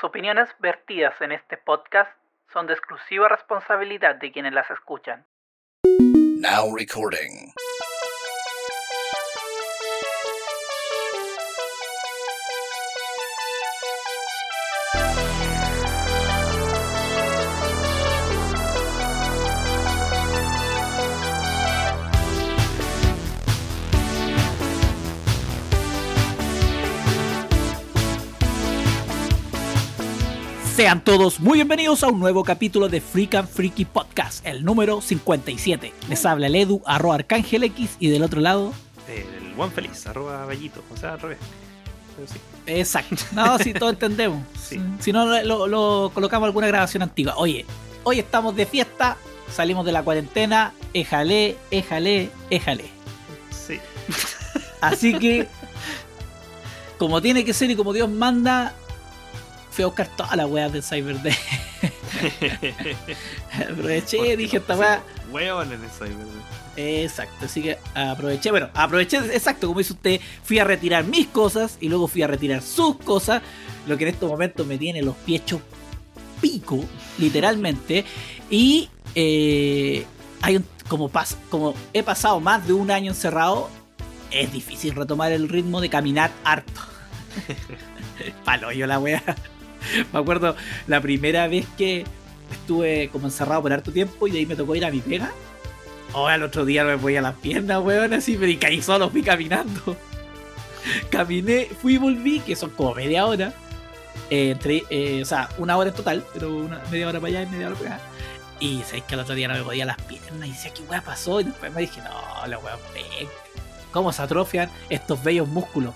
Las opiniones vertidas en este podcast son de exclusiva responsabilidad de quienes las escuchan. Sean todos muy bienvenidos a un nuevo capítulo de Freak and Freaky Podcast, el número 57. Les habla el Edu, arroba Arcángel X, y del otro lado. El buen feliz, arroba Ballito, o sea, al revés. Sí. Exacto. No, si todos entendemos. Sí. Si no, lo, lo colocamos alguna grabación antigua. Oye, hoy estamos de fiesta, salimos de la cuarentena, éjale, éjale, éjale. Sí. Así que, como tiene que ser y como Dios manda, fui a buscar todas las weas del Cyber Day. Aproveché, dije esta wea. Hueón en ahí, ¿verdad? Exacto, así que aproveché, bueno, aproveché, exacto, como dice usted, fui a retirar mis cosas y luego fui a retirar sus cosas, lo que en estos momentos me tiene los pies pico, literalmente, y eh, hay un, como, pas, como he pasado más de un año encerrado, es difícil retomar el ritmo de caminar harto. Palo yo la wea. Me acuerdo la primera vez que estuve como encerrado por harto tiempo y de ahí me tocó ir a mi pega. Oh, al otro día me podía las piernas, weón, así, y caí solo, fui caminando. Caminé, fui y volví, que son como media hora. Eh, eh, o sea, una hora en total, pero una media hora para allá y media hora para acá. Y sabéis que al otro día no me podía las piernas y decía, ¿qué weá pasó? Y después me dije, no, la weá. ¿Cómo se atrofian estos bellos músculos?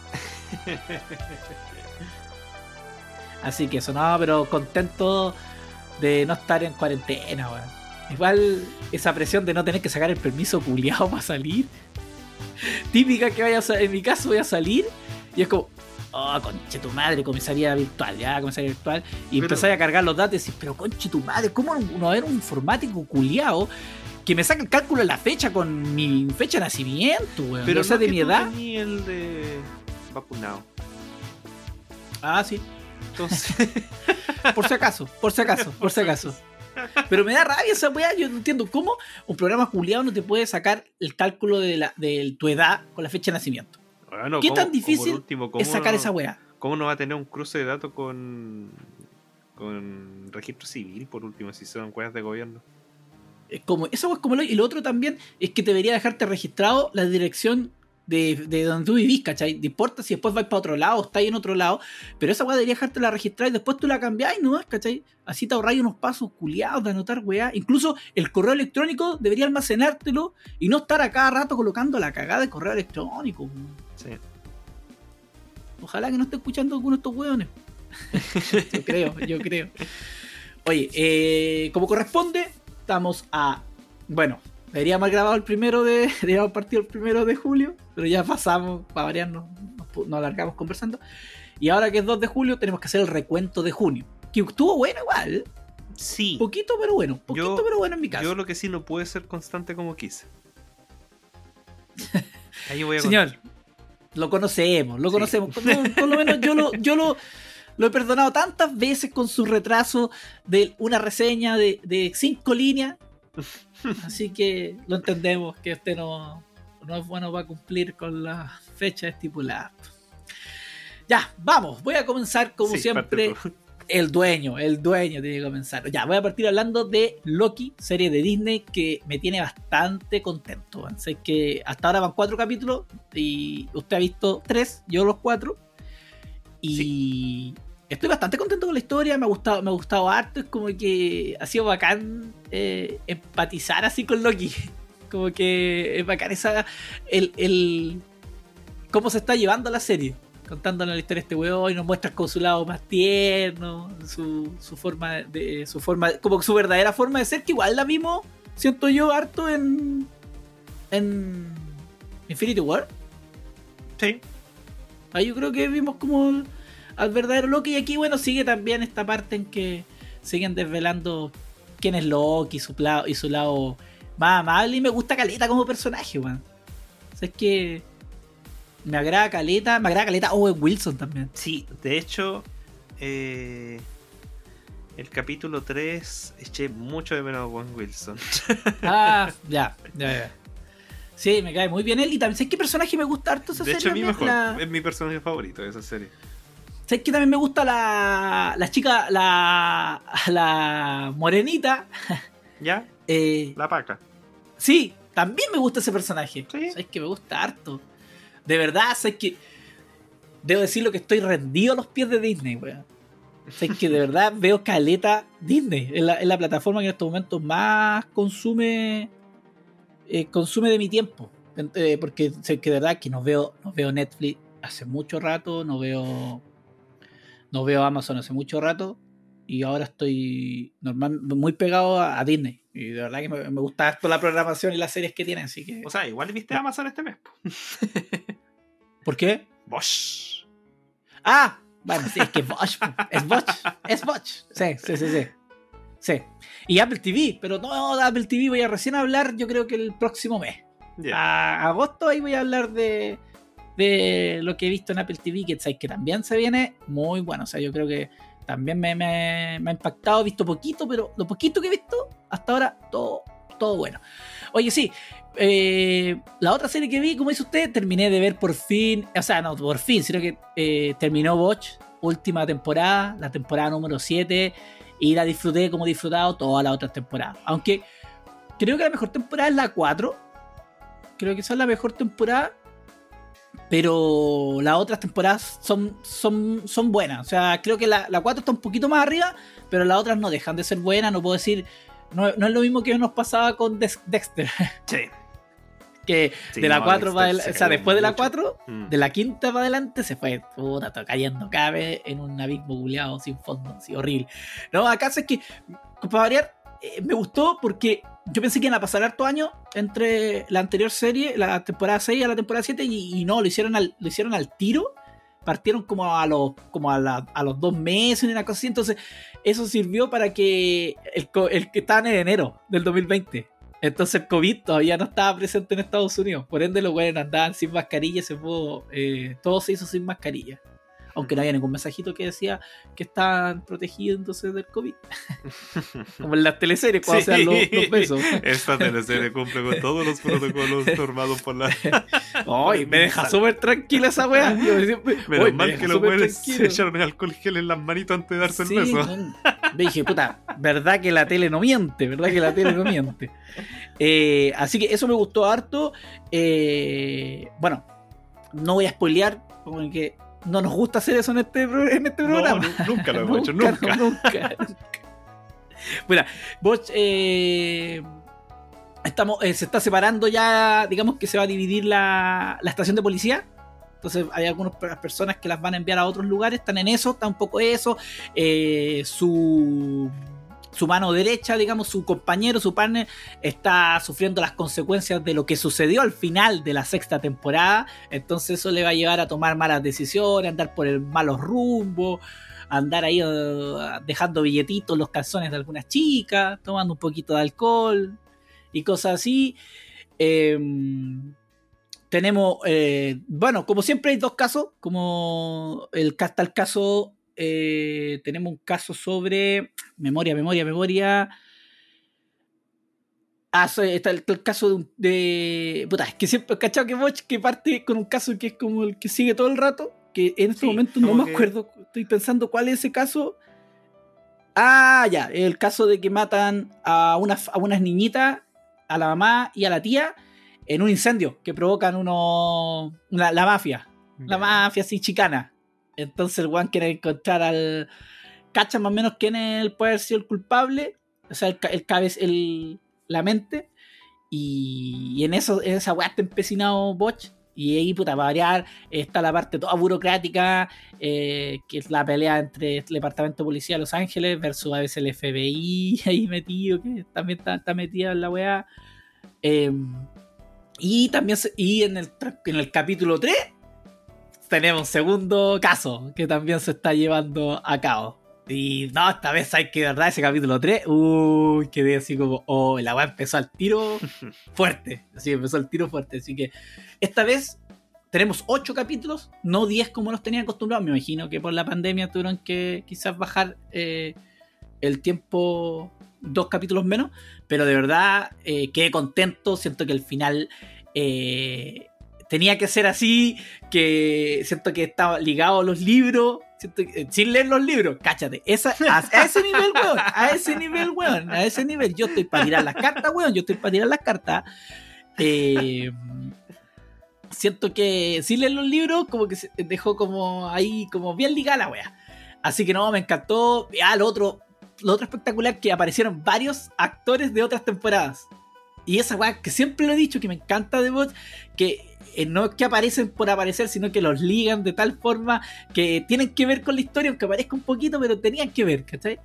Así que eso, no, pero contento de no estar en cuarentena, weón. Igual esa presión de no tener que sacar el permiso culiado para salir. Típica que vaya a en mi caso voy a salir y es como, oh, conche tu madre, comisaría virtual, ya, comisaría virtual. Y Pero- empezáis a cargar los datos y decís, pero conche tu madre, ¿cómo no haber un informático culiado que me saque el cálculo de la fecha con mi fecha de nacimiento, weón? Pero o sea, no de que mi edad. tení el de vacunado. Ah, sí. Entonces, Por si acaso, por si acaso, por si acaso. Pero me da rabia esa weá, yo no entiendo cómo un programa culiado no te puede sacar el cálculo de, la, de tu edad con la fecha de nacimiento. bueno, ¿Qué ¿cómo- tan difícil último, ¿cómo Es sacar no- esa weá. ¿Cómo no va a tener un cruce de datos con con registro civil por último si son weas de gobierno? Es como, eso es como lo, y lo otro también es que debería dejarte registrado la dirección de, de donde tú vivís, ¿cachai? No importa si después vais para otro lado o estáis en otro lado, pero esa weá debería dejarte la registrada y después tú la cambiáis nomás, ¿cachai? Así te ahorráis unos pasos culiados de anotar weá. Incluso el correo electrónico debería almacenártelo y no estar a cada rato colocando la cagada de correo electrónico. Sí. Ojalá que no esté escuchando alguno de estos weones. yo creo, yo creo. Oye, eh, como corresponde, estamos a. Bueno, deberíamos haber grabado el primero de. Deberíamos partir el primero de julio, pero ya pasamos, para variarnos, nos, alargamos conversando. Y ahora que es 2 de julio, tenemos que hacer el recuento de junio. Que estuvo bueno igual. Sí. Poquito, pero bueno. Poquito, Yo- pero bueno en mi caso. Yo lo que sí no pude ser constante como quise. Ahí voy a Señor, lo conocemos, lo Sí. conocemos. Por, lo- por lo menos yo lo, yo lo, lo he perdonado tantas veces con su retraso de una reseña de, de cinco líneas. Así que lo entendemos que usted no, no es bueno para cumplir con la fecha estipulada. Ya, vamos, voy a comenzar como Sí, siempre. El dueño, el dueño tiene que comenzar. Ya, voy a partir hablando de Loki, serie de Disney que me tiene bastante contento. Sé que hasta ahora van cuatro capítulos y usted ha visto tres, yo los cuatro. Y estoy bastante contento con la historia, me ha gustado, me ha gustado harto. Es como que ha sido bacán eh, empatizar así con Loki. Como que es bacán esa. El, el- cómo se está llevando la serie contándonos la historia de este weón y nos muestras con su lado más tierno, su, su forma de. su forma. como su verdadera forma de ser, que igual la vimos, siento yo, harto en. en. Infinity War. Sí. Ahí yo creo que vimos como al verdadero Loki. Y aquí, bueno, sigue también esta parte en que siguen desvelando quién es Loki y su, y su lado más amable. Y me gusta Caleta como personaje, weón. O sea, es que me agrada Caleta, me agrada Caleta Owen Wilson también. Sí, de hecho, eh, El capítulo 3 eché mucho de menos a Juan Wilson. Ah, ya, ya, ya. Sí, me cae muy bien él. Y también, ¿sabes qué personaje me gusta harto esa De serie? hecho, a mí mejor. La- Es mi personaje favorito de esa serie. ¿Sabes qué también me gusta la, la chica, la, la morenita? ¿Ya? Eh, La paca. sí, también me gusta ese personaje. Sí. ¿Sabes que me gusta harto? De verdad, ¿sabes que Debo decirlo que estoy rendido a los pies de Disney, weón. ¿Sabes que de verdad veo caleta Disney? Es la, es la plataforma que en estos momentos más consume eh, consume de mi tiempo. Eh, porque sé que de verdad que no veo, no veo Netflix hace mucho rato, no veo no veo Amazon hace mucho rato y ahora estoy normal, muy pegado a, a Disney. Y de verdad que me, me gusta esto la programación y las series que tienen, así que... O sea, igual viste Amazon este mes. po. ¿Por qué? Bosh. Ah, bueno, sí, es que Bosch, es Bosch, es Bosch. Sí, sí, sí, sí. Sí. Y Apple TV, pero no Apple TV voy a recién hablar, yo creo que el próximo mes. A agosto ahí voy a hablar de, de lo que he visto en Apple TV, que sabéis que también se viene muy bueno. O sea, yo creo que también me, me- me ha impactado, he visto poquito, pero lo poquito que he visto hasta ahora, todo, todo bueno. Oye, sí, eh, la otra serie que vi, como dice usted, terminé de ver por fin, o sea, no por fin, sino que eh, terminó Watch, última temporada, la temporada número 7, y la disfruté como he disfrutado todas las otras temporadas. Aunque creo que la mejor temporada es la 4, creo que esa es la mejor temporada. Pero las otras temporadas son, son, son buenas. O sea, creo que la, la 4 está un poquito más arriba, pero las otras no dejan de ser buenas. No puedo decir. No, no es lo mismo que nos pasaba con Dex- Dexter. Sí. Que Sí, de la no, 4 para Dexter adelante. se O sea, después de la mucho. 4, Mm. de la quinta para adelante se fue puta, to- cayendo cada vez en un abismo buleado sin fondo, así horrible. No, acá es que, para variar, eh, me gustó porque yo pensé que iban a pasar harto años entre la anterior serie, la temporada 6 a la temporada 7, y, no, lo hicieron al, lo hicieron al tiro. Partieron como a los, como a, los dos meses, una cosa así. Entonces, eso sirvió para que el, el que estaba en enero del 2020. Entonces el COVID todavía no estaba presente en Estados Unidos. Por ende, los güeyes andaban sin mascarilla. Se pudo, eh, todo se hizo sin mascarilla. Aunque no había ningún mensajito que decía que estaban protegidos entonces del COVID. Como en las teleseries cuando Sí. se dan los, los besos. Esta teleserie cumple con todos los protocolos normados por la. Ay, me deja súper tranquila esa weá. Menos me mal que los güeyes se echaron alcohol gel en las manitos antes de darse Sí, el beso. Me dije, puta, verdad que la tele no miente, verdad que la tele no miente. Eh, así que eso me gustó harto. Eh, bueno, no voy a spoilear, porque no nos gusta hacer eso en este, en este programa. nu- nunca lo hemos hecho, nunca. nunca, nunca. Bueno, vos eh, estamos, eh, se está separando ya, digamos que se va a dividir la, la estación de policía. Entonces hay algunas per- personas que las van a enviar a otros lugares, están en eso, está un poco eso. Eh, su, su mano derecha, digamos, su compañero, su partner, está sufriendo las consecuencias de lo que sucedió al final de la sexta temporada. Entonces eso le va a llevar a tomar malas decisiones, andar por el malos rumbo, andar ahí eh, dejando billetitos los calzones de algunas chicas, tomando un poquito de alcohol y cosas así. Em, tenemos, eh, bueno, como siempre hay dos casos, como el, está el caso, eh, tenemos un caso sobre memoria, memoria, memoria. Ah, está el, el caso de, un- de. Puta, es que siempre, ¿cachado que Boch que parte con un caso que es como el que sigue todo el rato? Que en este Sí, momento no me que- acuerdo, estoy pensando cuál es ese caso. Ah, ya, el caso de que matan a unas, a unas niñitas, a la mamá y a la tía, en un incendio que provocan uno, la mafia. La mafia así chicana. Entonces el one quiere encontrar al. Cacha más o menos quién es el, puede haber sido el culpable. O sea, el, el cabez, el, la mente. Y, en eso, en esa weá está empecinado Botch. Y ahí, puta, para variar, está la parte toda burocrática, eh, que es la pelea entre el Departamento de Policía de Los Ángeles versus a veces el FBI ahí metido, que también está, está metida en la weá. Eh, y también, y en el, en el capítulo 3 tenemos un segundo caso que también se está llevando a cabo. Y no, esta vez hay que, de verdad, ese capítulo 3, uy, quedé así como, oh, la weá empezó al tiro fuerte. Así empezó el tiro fuerte. Así que esta vez tenemos 8 capítulos, no 10 como los tenía acostumbrados. Me imagino que por la pandemia tuvieron que quizás bajar eh, el tiempo, dos capítulos menos, pero de verdad eh, quedé contento, siento que el final eh, tenía que ser así, que siento que estaba ligado a los libros, que- eh, sin leer los libros, cáchate, esa, a, ese nivel, weón, a ese nivel, weón, a ese nivel, yo estoy para tirar las cartas, weón, yo estoy para tirar las cartas. Eh, siento que sin leer los libros, como que se dejó como ahí, como bien ligada la wea. Así que no, me encantó. Ah, lo otro, lo otro espectacular que aparecieron varios actores de otras temporadas. Y esa weá que siempre lo he dicho, que me encanta de Bot, que eh, no es que aparecen por aparecer, sino que los ligan de tal forma que tienen que ver con la historia, aunque aparezca un poquito, pero tenían que ver, ¿cachai?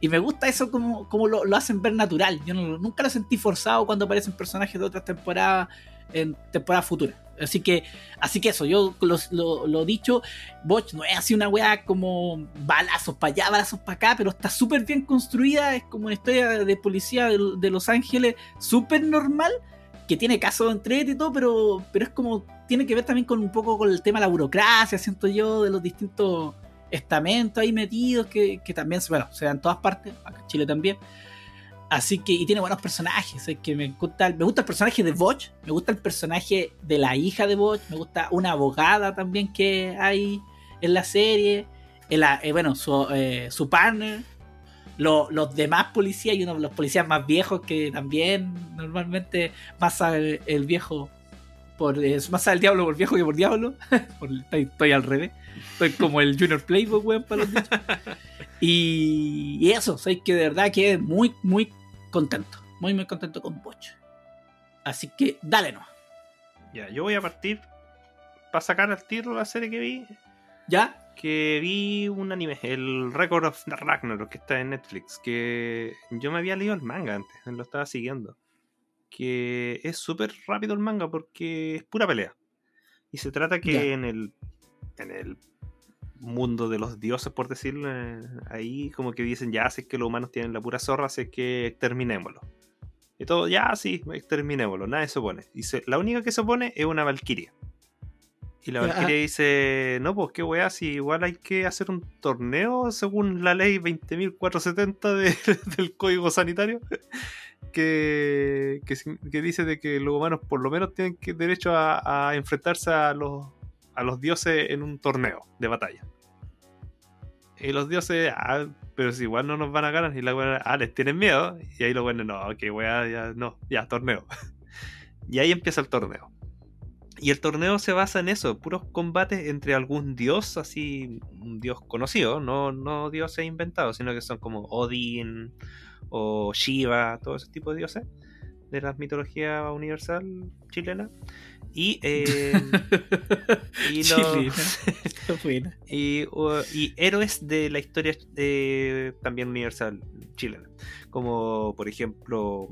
Y me gusta eso como, como lo, lo hacen ver natural. Yo no- nunca lo sentí forzado cuando aparecen personajes de otras temporadas en temporadas futuras. Así que, así que eso, yo lo, lo, lo dicho, Botch no es así una weá como balazos para allá, balazos para acá, pero está súper bien construida, es como una historia de policía de, de Los Ángeles, súper normal, que tiene casos entre y todo, pero, pero es como, tiene que ver también con un poco con el tema de la burocracia, siento yo, de los distintos estamentos ahí metidos, que, que también, bueno, se dan en todas partes, acá en Chile también. Así que, y tiene buenos personajes. Es que me gusta, me gusta el personaje de Botch, me gusta el personaje de la hija de Botch, me gusta una abogada también que hay en la serie. Eh, bueno, su, eh, su partner, lo- los demás policías y uno de los policías más viejos que también normalmente pasa el, el viejo por eh, más el diablo por viejo que por diablo. Por- estoy, estoy al revés. Estoy como el Junior Playboy, weón, para los dichos. Y, y eso, sé que de verdad quedé muy, muy contento. Muy, muy contento con Botch. Así que dale no. Ya, yo voy a partir para sacar al tiro la serie que vi. ¿Ya? Que vi un anime, el Record of Ragnarok, que está en Netflix. Que yo me había leído el manga antes, lo estaba siguiendo. Que es súper rápido el manga porque es pura pelea. Y se trata que en el. En el mundo de los dioses, por decirlo, eh, ahí como que dicen, ya, si es que los humanos tienen la pura zorra, así es que exterminémoslo. Y todo, ya, sí, exterminémoslo, nadie se opone. Y se- la única que se opone es una valquiria. Y la valquiria dice, no, pues qué weá, si igual hay que hacer un torneo según la ley 20.470 de- del Código Sanitario, que, que, dice de que los humanos por lo menos tienen que, derecho a, a enfrentarse a los, a los dioses en un torneo de batalla. Y los dioses, ah, pero si igual no nos van a ganar, y la weá, ah, les tienen miedo, y ahí los buenos, no, que weá, ya, no, ya, torneo. y ahí empieza el torneo. Y el torneo se basa en eso, puros combates entre algún dios, así, un dios conocido, no, no dioses inventados, sino que son como Odin o Shiva, todo ese tipo de dioses de la mitología universal chilena. Y, eh, y, los- uh, y héroes de la historia eh, también universal chilena. Como por ejemplo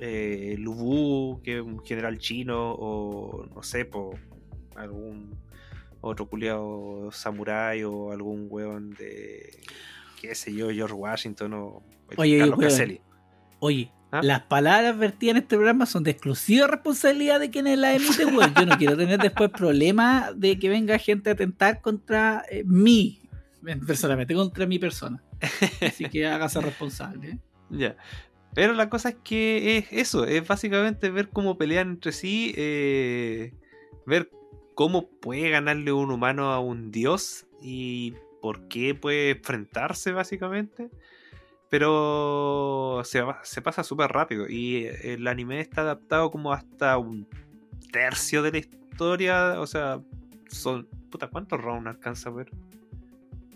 eh, Lubu, que es un general chino, o no sé, po, algún otro culiado samurái o algún weón de qué sé yo, George Washington o Oye, Carlos. Caselli. Oye, ¿Ah? las palabras vertidas en este programa son de exclusiva responsabilidad de quienes las emiten, weón. Yo no quiero tener después problemas de que venga gente a atentar contra eh, mí, personalmente, contra mi persona. Así que hágase responsable. ¿eh? Ya. Pero la cosa es que es eso, es básicamente ver cómo pelean entre sí, eh, ver cómo puede ganarle un humano a un dios y por qué puede enfrentarse básicamente. Pero se, pasa súper rápido y el anime está adaptado como hasta un tercio de la historia, o sea, son... Puta, ¿cuántos rounds alcanza a ver?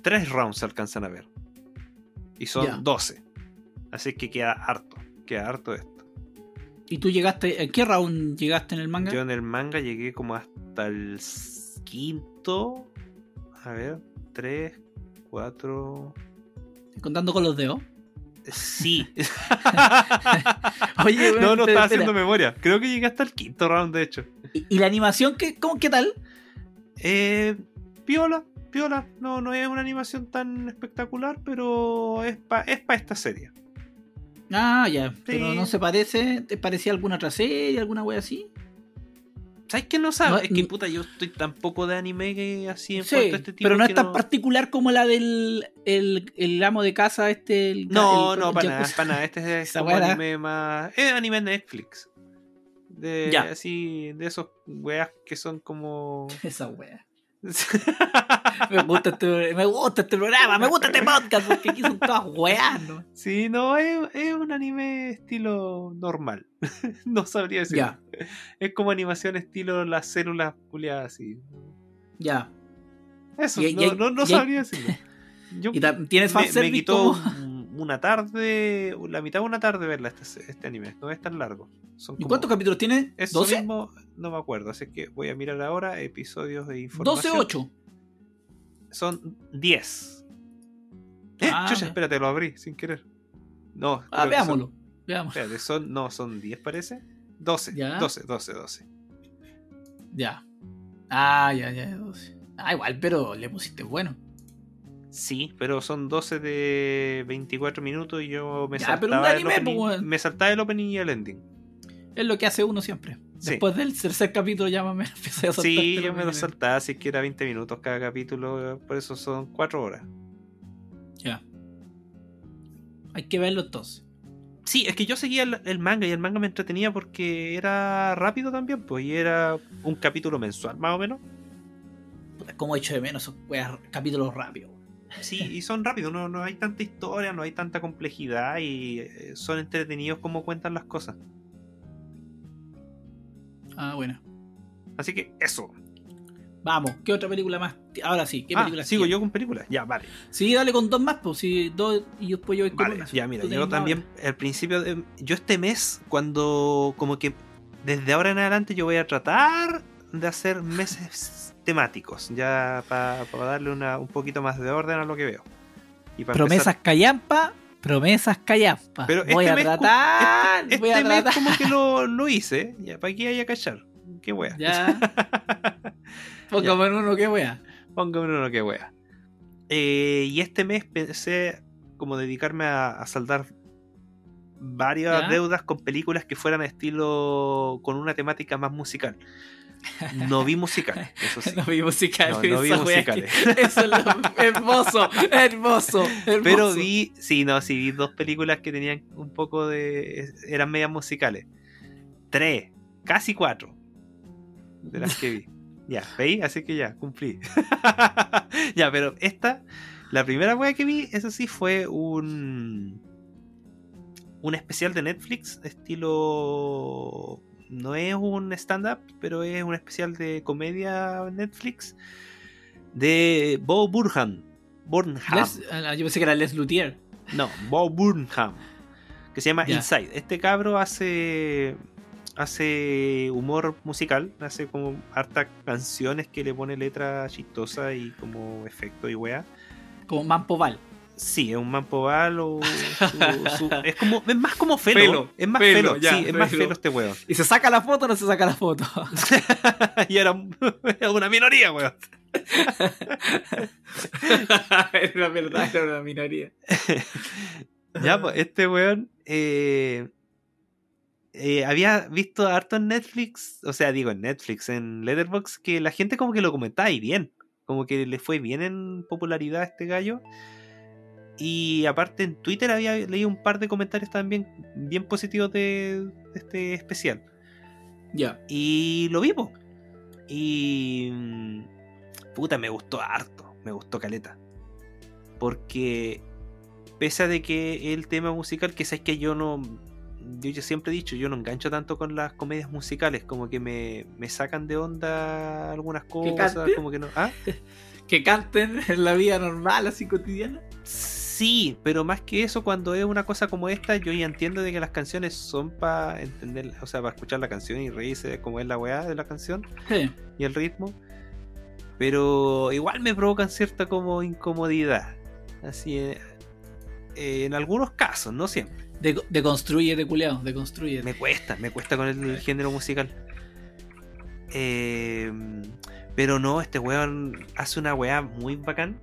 Tres rounds se alcanzan a ver. Y son. 12. Así que queda harto. Queda harto esto. ¿Y tú llegaste, en qué round llegaste en el manga? Yo en el manga llegué como hasta el quinto. A ver, 3, 4. Contando con los dedos. Sí. Oye, no, no estaba espera. haciendo memoria. Creo que llegué hasta el quinto round, de hecho. ¿Y, y la animación qué, cómo, qué tal? Eh, piola, piola. No, no es una animación tan espectacular, pero es para es pa esta serie. Ah, ya. Pero no se parece. ¿Te parecía alguna otra serie, alguna wea así? ¿Sabes qué no sabes? No, es que puta, yo estoy tan poco de anime que así en Sí, cuanto a este tipo pero no que es tan particular como la del el, el amo de casa, este. el- No, el- no, para nada, para nada. Este es weá. anime más. Es anime Netflix. De Ya. así, de esos weas que son como. Esa wea. Me gusta, este, me gusta este programa, me gusta este podcast, porque aquí son todas weas, ¿no? sí, no, es, es un anime estilo normal. no sabría decir. Ya, Es como animación estilo las células culiadas así. ya. Eso, Y- y no, no, no y sabría decirlo. Yo- ¿Y tienes me, me fanservice quitó como- una tarde, la mitad de una tarde verla este, este anime. No es tan largo. Son ¿Y como- cuántos capítulos tiene? Eso ¿12? mismo no me acuerdo, así que voy a mirar ahora episodios de información. 12 8. Son 10. Eh, Ah, chucha, espérate, lo abrí sin querer. No, Ah, que son- veámoslo. Espérate, son, no, son 10 parece. 12, Ya. 12, 12, 12. Ya. Ah, ya, ya. 12. Ah, igual, pero le pusiste bueno. Sí, pero son 12 de 24 minutos y yo me Ya, pero saltaba un el anime, opening, pues, me saltaba el opening y el ending. Es lo que hace uno siempre. Sí. Después del tercer capítulo ya menos empecé a saltar. Sí, pero yo me lo saltaba, así que era 20 minutos cada capítulo, por eso son 4 horas. Ya. Hay que verlo entonces. Sí, es que yo seguía el, el manga y el manga me entretenía porque era rápido también, pues, y era un capítulo mensual, más o menos. Puta, como echo de menos esos capítulos rápidos. Sí, y son rápidos, no, no hay tanta historia, no hay tanta complejidad y eh, son entretenidos como cuentan las cosas. Ah, bueno. Así que eso. Vamos, ¿qué otra película más? Ahora sí, ¿qué Ah, película sigo yo con películas. Ya, vale. Sí, dale con dos más, pues sí, dos y después yo voy con Vale, una. ya mira, yo también al principio, de- yo este mes, cuando como que desde ahora en adelante yo voy a tratar de hacer meses temáticos, ya para darle una, un poquito más de orden a lo que veo. Y Promesas callampa, promesas callampa. Pero voy este a mes tratar, Este voy a mes tratar. como que lo, lo hice, ya, para que haya cachar. Qué wea. Ya. Póngame en uno, qué wea. Póngame uno que wea. Eh, y este mes pensé como dedicarme a, a saldar varias ¿Ya? deudas con películas que fueran estilo con una temática más musical. No vi musical, eso sí. No vi musicales. No, no vi musicales. que- Eso es lo hermoso, hermoso, hermoso. Pero vi, sí, no, sí, vi dos películas que tenían un poco de. eran medias musicales. Tres, casi cuatro de las que vi. Ya, ¿veis? Así que ya, cumplí. ya, pero esta, la primera wea que vi, eso sí, fue un. Un especial de Netflix, estilo. No es un stand-up, pero es un especial de comedia Netflix de Bo Burnham. Burnham. Les- ah, yo pensé que era Les Luthier. No, Bo Burnham. Que se llama. Inside. Este cabro hace. Hace humor musical. Hace como hartas canciones que le pone letra chistosa y como efecto y wea. Como Mampoval. Sí, es un mampoval o. su- su- es como. Es más como felo. Felo, es más felo, felo. ya, sí, es más felo. este weón. ¿Y se saca la foto o no se saca la foto? y era, era una minoría, weón. era verdad, era una minoría. Ya, pues, este weón eh, eh, había visto harto en Netflix, o sea, digo en Netflix, en Letterboxd, que la gente como que lo comentaba y bien. Como que le fue bien en popularidad a este gallo. Y aparte en Twitter había leído un par de comentarios también bien positivos de, de este especial. Ya. Y lo vi, po. Y. mm, Puta, me gustó harto. Me gustó caleta. Porque. Pese a de que el tema musical, que sabes que yo no. Yo, yo siempre he dicho, yo no engancho tanto con las comedias musicales. Como que me, me sacan de onda algunas cosas. Como que no. ¿Ah? Que canten en la vida normal, así cotidiana. Sí, pero más que eso, cuando es una cosa como esta, yo ya entiendo de que las canciones son para entender, o sea, para escuchar la canción y reírse de cómo es la weá de la canción. Sí. y el ritmo. Pero igual me provocan cierta como incomodidad. Así eh, eh, en algunos casos, no siempre. De, deconstruye de culeado, deconstruye. Me cuesta, me cuesta con el, género musical. Eh, pero no, este weón hace una weá muy bacán.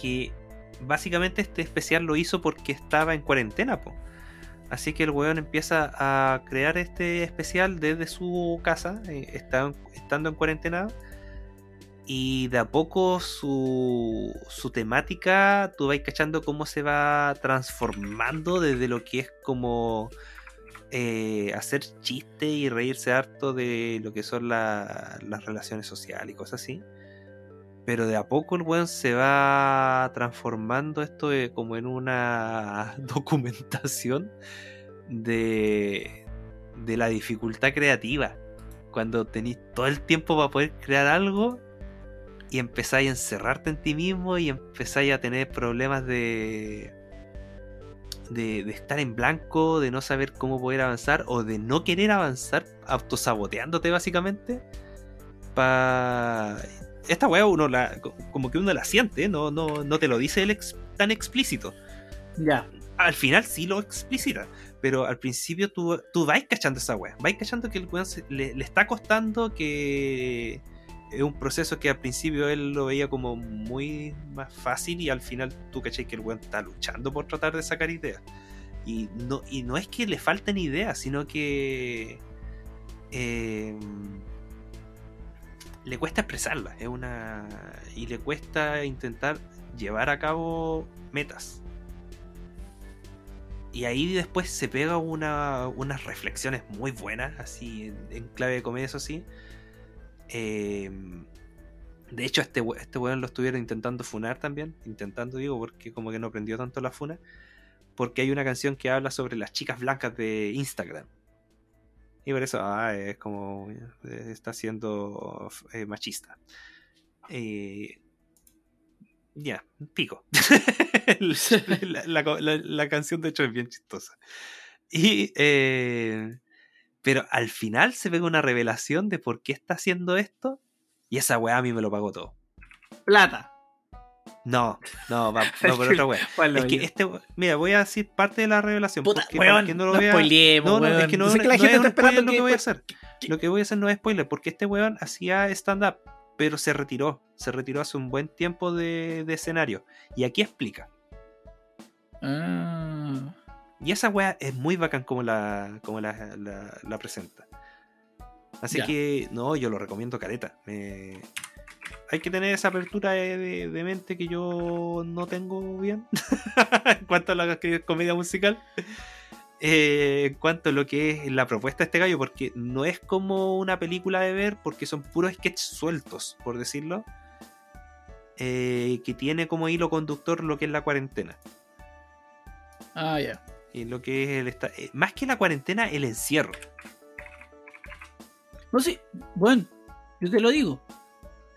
Que básicamente este especial lo hizo porque estaba en cuarentena, po. Así que el weón empieza a crear este especial desde su casa, eh, está- estando en cuarentena. Y de a poco su, temática, tú vas cachando cómo se va transformando desde lo que es como eh, hacer chiste y reírse harto de lo que son la- las relaciones sociales y cosas así. Pero de a poco el weón se va transformando esto eh, como en una documentación de, de la dificultad creativa. Cuando tenéis todo el tiempo para poder crear algo y empezáis a encerrarte en ti mismo y empezáis a tener problemas de, de, estar en blanco, de no saber cómo poder avanzar o de no querer avanzar, autosaboteándote básicamente. Esta weá uno la, como que uno la siente, no, no, no te lo dice él ex- tan explícito Ya. al final sí lo explicita. Pero al principio tú, tú vais cachando esa weá. Vais cachando que el weón le, le está costando que es un proceso que al principio él lo veía como muy más fácil y al final tú cachai que el weón está luchando por tratar de sacar ideas. Y no, y no es que le falten ideas, sino que eh, le cuesta expresarlas. Es una. Y le cuesta intentar llevar a cabo metas. Y ahí después se pega una, unas reflexiones muy buenas, así en, clave de comedia, eso sí. Eh, de hecho, este, este weón lo estuvieron intentando funar también. Intentando, digo, porque como que no aprendió tanto la funa. Porque hay una canción que habla sobre las chicas blancas de Instagram. Y por eso, ah, es como. eh, Está siendo eh, machista. Eh, ya, pico. la, la- canción, de hecho, es bien chistosa. Y. eh, pero al final se ve una revelación de por qué está haciendo esto. Y esa weá a mí me lo pagó todo. Plata. No, no, va, va por otra. Bueno, Es que este, mira, voy a decir parte de la revelación. Puta, porque weón, no no, lo vea. No, no, es que no, Yo sé que la no gente es está esperando lo que que- voy a hacer. Lo que voy a hacer no es spoiler, porque este weón hacía stand-up, pero se retiró. Se retiró hace un buen tiempo de, de escenario. Y aquí explica. Ah. Y esa weá es muy bacán como la, como la, la- la presenta. Así Ya. que, no, yo lo recomiendo careta. Me- Hay que tener esa apertura de, de- de mente que yo no tengo bien. en cuanto a la comedia musical. Eh, en cuanto a lo que es la propuesta de este gallo, porque no es como una película de ver, porque son puros sketches sueltos, por decirlo. eh, que tiene como hilo conductor lo que es la cuarentena. Ah, ya. Y lo que es el esta- eh, más que la cuarentena, el encierro. No, sí. Bueno, yo te lo digo.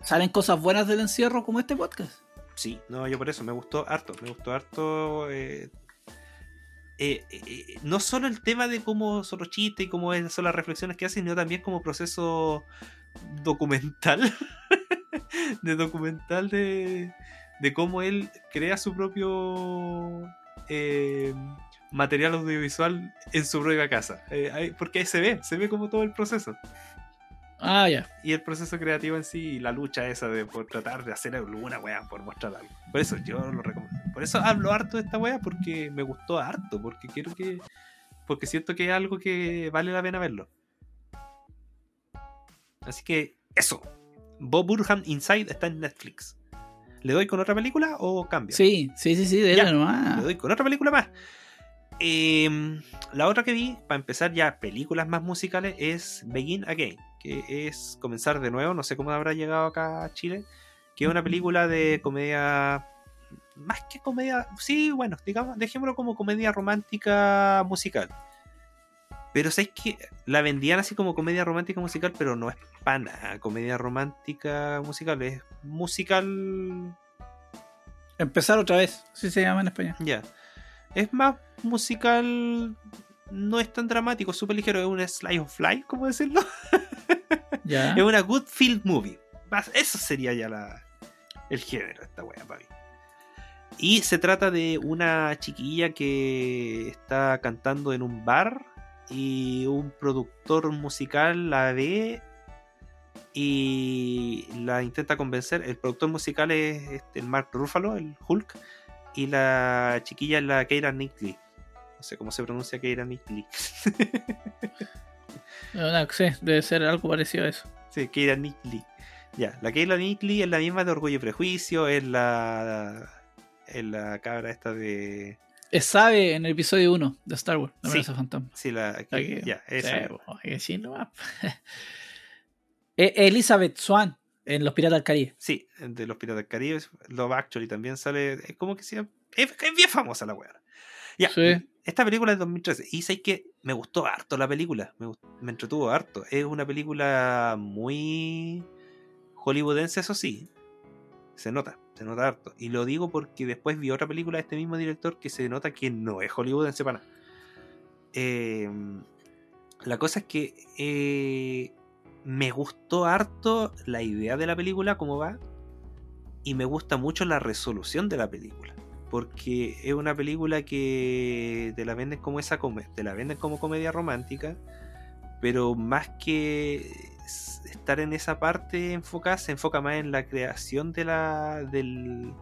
Salen cosas buenas del encierro como este podcast. Sí, no, yo por eso me gustó harto. Me gustó harto. eh, eh, eh, no solo el tema de cómo son los y cómo son las reflexiones que hacen, sino también como proceso documental. de documental de, de cómo él crea su propio material audiovisual en su propia casa. Porque ahí se ve, se ve como todo el proceso. Ah, ya. y el proceso creativo en sí y la lucha esa de por tratar de hacer alguna weá por mostrar algo. Por eso yo lo recomiendo. Por eso hablo harto de esta weá porque me gustó harto, porque quiero que. Porque siento que es algo que vale la pena verlo. Así que eso. Bob Burham Inside está en Netflix. ¿Le doy con otra película o cambio? Sí, sí, sí, sí, de nomás. Le doy con otra película más. Em, la otra que vi, para empezar ya películas más musicales, es Begin Again, que es comenzar de nuevo, no sé cómo habrá llegado acá a Chile, que es una película de comedia, más que comedia, sí, bueno, digamos, dejémoslo como comedia romántica musical. Pero sabéis que la vendían así como comedia romántica musical, pero no es para nada comedia romántica musical, es musical Empezar otra vez. Así se llama en español. ya. Es más musical. No es tan dramático, es súper ligero. Es un slice of life, ¿cómo decirlo? Ya. Es una good field movie. Eso sería ya la, el género de esta wea para mí. Y se trata de una chiquilla que está cantando en un bar y un productor musical la ve y la intenta convencer. El productor musical es este, el Mark Ruffalo, el Hulk, y la chiquilla es la Keira Knightley. No sé cómo se pronuncia Keira Knightley. No, sí, debe ser algo parecido a eso. sí, Keira Knightley. Ya, la Keira Knightley es la misma de Orgullo y Prejuicio, es la. Es la cabra esta de. Es sabe en el episodio 1 de Star Wars, la Sí. amenaza fantasma. Sí, la. Ya, esa. Sí, misma. po, hay que decir nomás. Eh, Elizabeth Swan en Los Piratas del Caribe. Sí, de los Piratas del Caribe. Love Actually también sale. Es como que sea. Es, es bien famosa la weá. Ya. Sí. Esta película es de 2013. Y sé que me gustó harto la película. Me, entretuvo harto. Es una película muy hollywoodense, eso sí. Se nota, se nota harto. Y lo digo porque después vi otra película de este mismo director que se nota que no es hollywoodense para nada. Eh, la cosa es que eh, me gustó harto la idea de la película, cómo va. Y me gusta mucho la resolución de la película. Porque es una película que te la venden como esa te la venden como comedia romántica. Pero más que estar en esa parte enfocada, se enfoca más en la creación de la. del.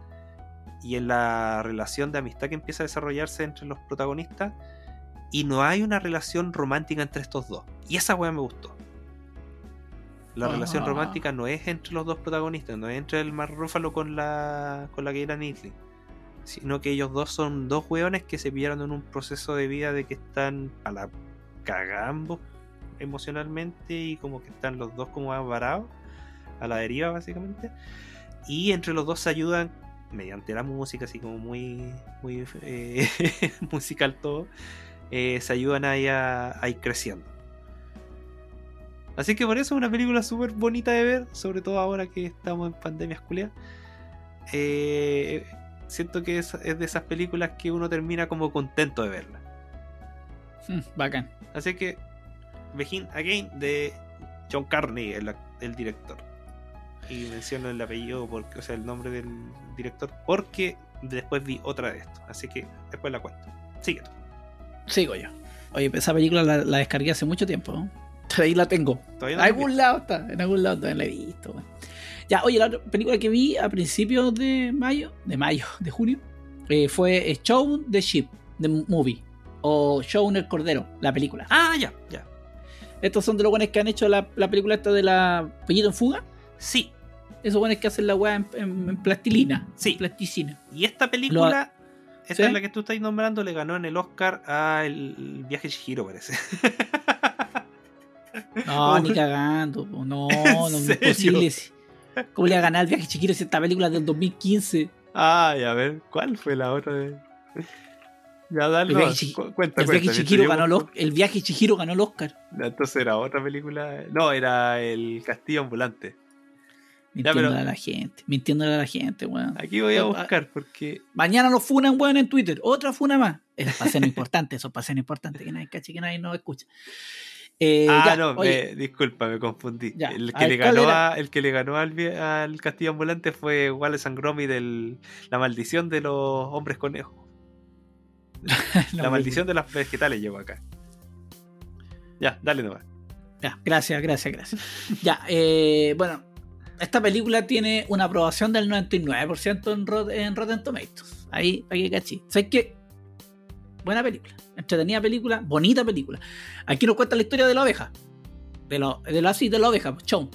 y en la relación de amistad que empieza a desarrollarse entre los protagonistas. Y no hay una relación romántica entre estos dos. Y esa weá me gustó. La Ah. relación romántica no es entre los dos protagonistas, no es entre el Mark Ruffalo con la con la Keira Knightley, sino que ellos dos son dos weones que se pillaron en un proceso de vida de que están a la cagada ambos emocionalmente y como que están los dos como varados a la deriva básicamente y entre los dos se ayudan mediante la música así como muy muy eh, musical todo eh, se ayudan ahí a, ir creciendo Así que por eso es una película súper bonita de ver, sobre todo ahora que estamos en pandemias culiadas. Eh, siento que es, es de esas películas que uno termina como contento de verla. Mm, bacán. Así que, Begin Again de John Carney, el, el director. Y menciono el apellido, porque, o sea, el nombre del director, porque después vi otra de esto. Así que después la cuento. Sigue tú. Sigo yo. Oye, esa película la, la descargué hace mucho tiempo. ¿no? Ahí la tengo. Todavía En algún lado está, en algún lado también la he visto. Ya, oye, la otra película que vi a principios de mayo, de mayo, de junio, eh, fue Show the Ship, The Movie, o Show el Cordero, la película. Ah, ya, ya. Estos son de los buenos que han hecho la, la película esta de la Pollito en Fuga. Sí, Esos buenos que hacen la weá en, en- en plastilina, Sí. plasticina. Y esta película, esta ¿Sí? es la que tú estás nombrando, le ganó en el Oscar a el viaje de Chihiro, parece. No, ni cagando. No, no, no ¿Cómo le va a ganar el viaje chiquito si esta película es del 2015? Ay, a ver, ¿cuál fue la otra vez? Ya, dale, El no, viaje chi- cu- cuenta, El viaje, cuenta, Chihiro ganó el, viaje Chihiro ganó el Oscar. Entonces era otra película. No, era el Castillo Ambulante. Mintiéndole pero- a la gente. Mintiéndole a la gente, weón. Aquí voy a buscar porque. Mañana los funan, weón, en Twitter. Otra funa más. Es paseo importante, eso es paseo importante, que nadie cache, que nadie nos escucha. Eh, ah, ya, no, me- disculpa, me confundí. Ya, El que, le ¿cuál ganó a- el que le ganó al, al Castillo Ambulante fue Wallace and Gromit del La maldición de los hombres conejos. la maldición de las vegetales llegó acá. Ya, dale nomás. Ya, gracias, gracias, gracias. ya, eh, bueno, esta película tiene una aprobación del 99% en, Rot- en Rotten Tomatoes. Ahí, ahí caché. ¿Sabes qué? Buena película, entretenida película, bonita película. Aquí nos cuenta la historia de la oveja. De, lo, de, la, sí, de la oveja, Chon.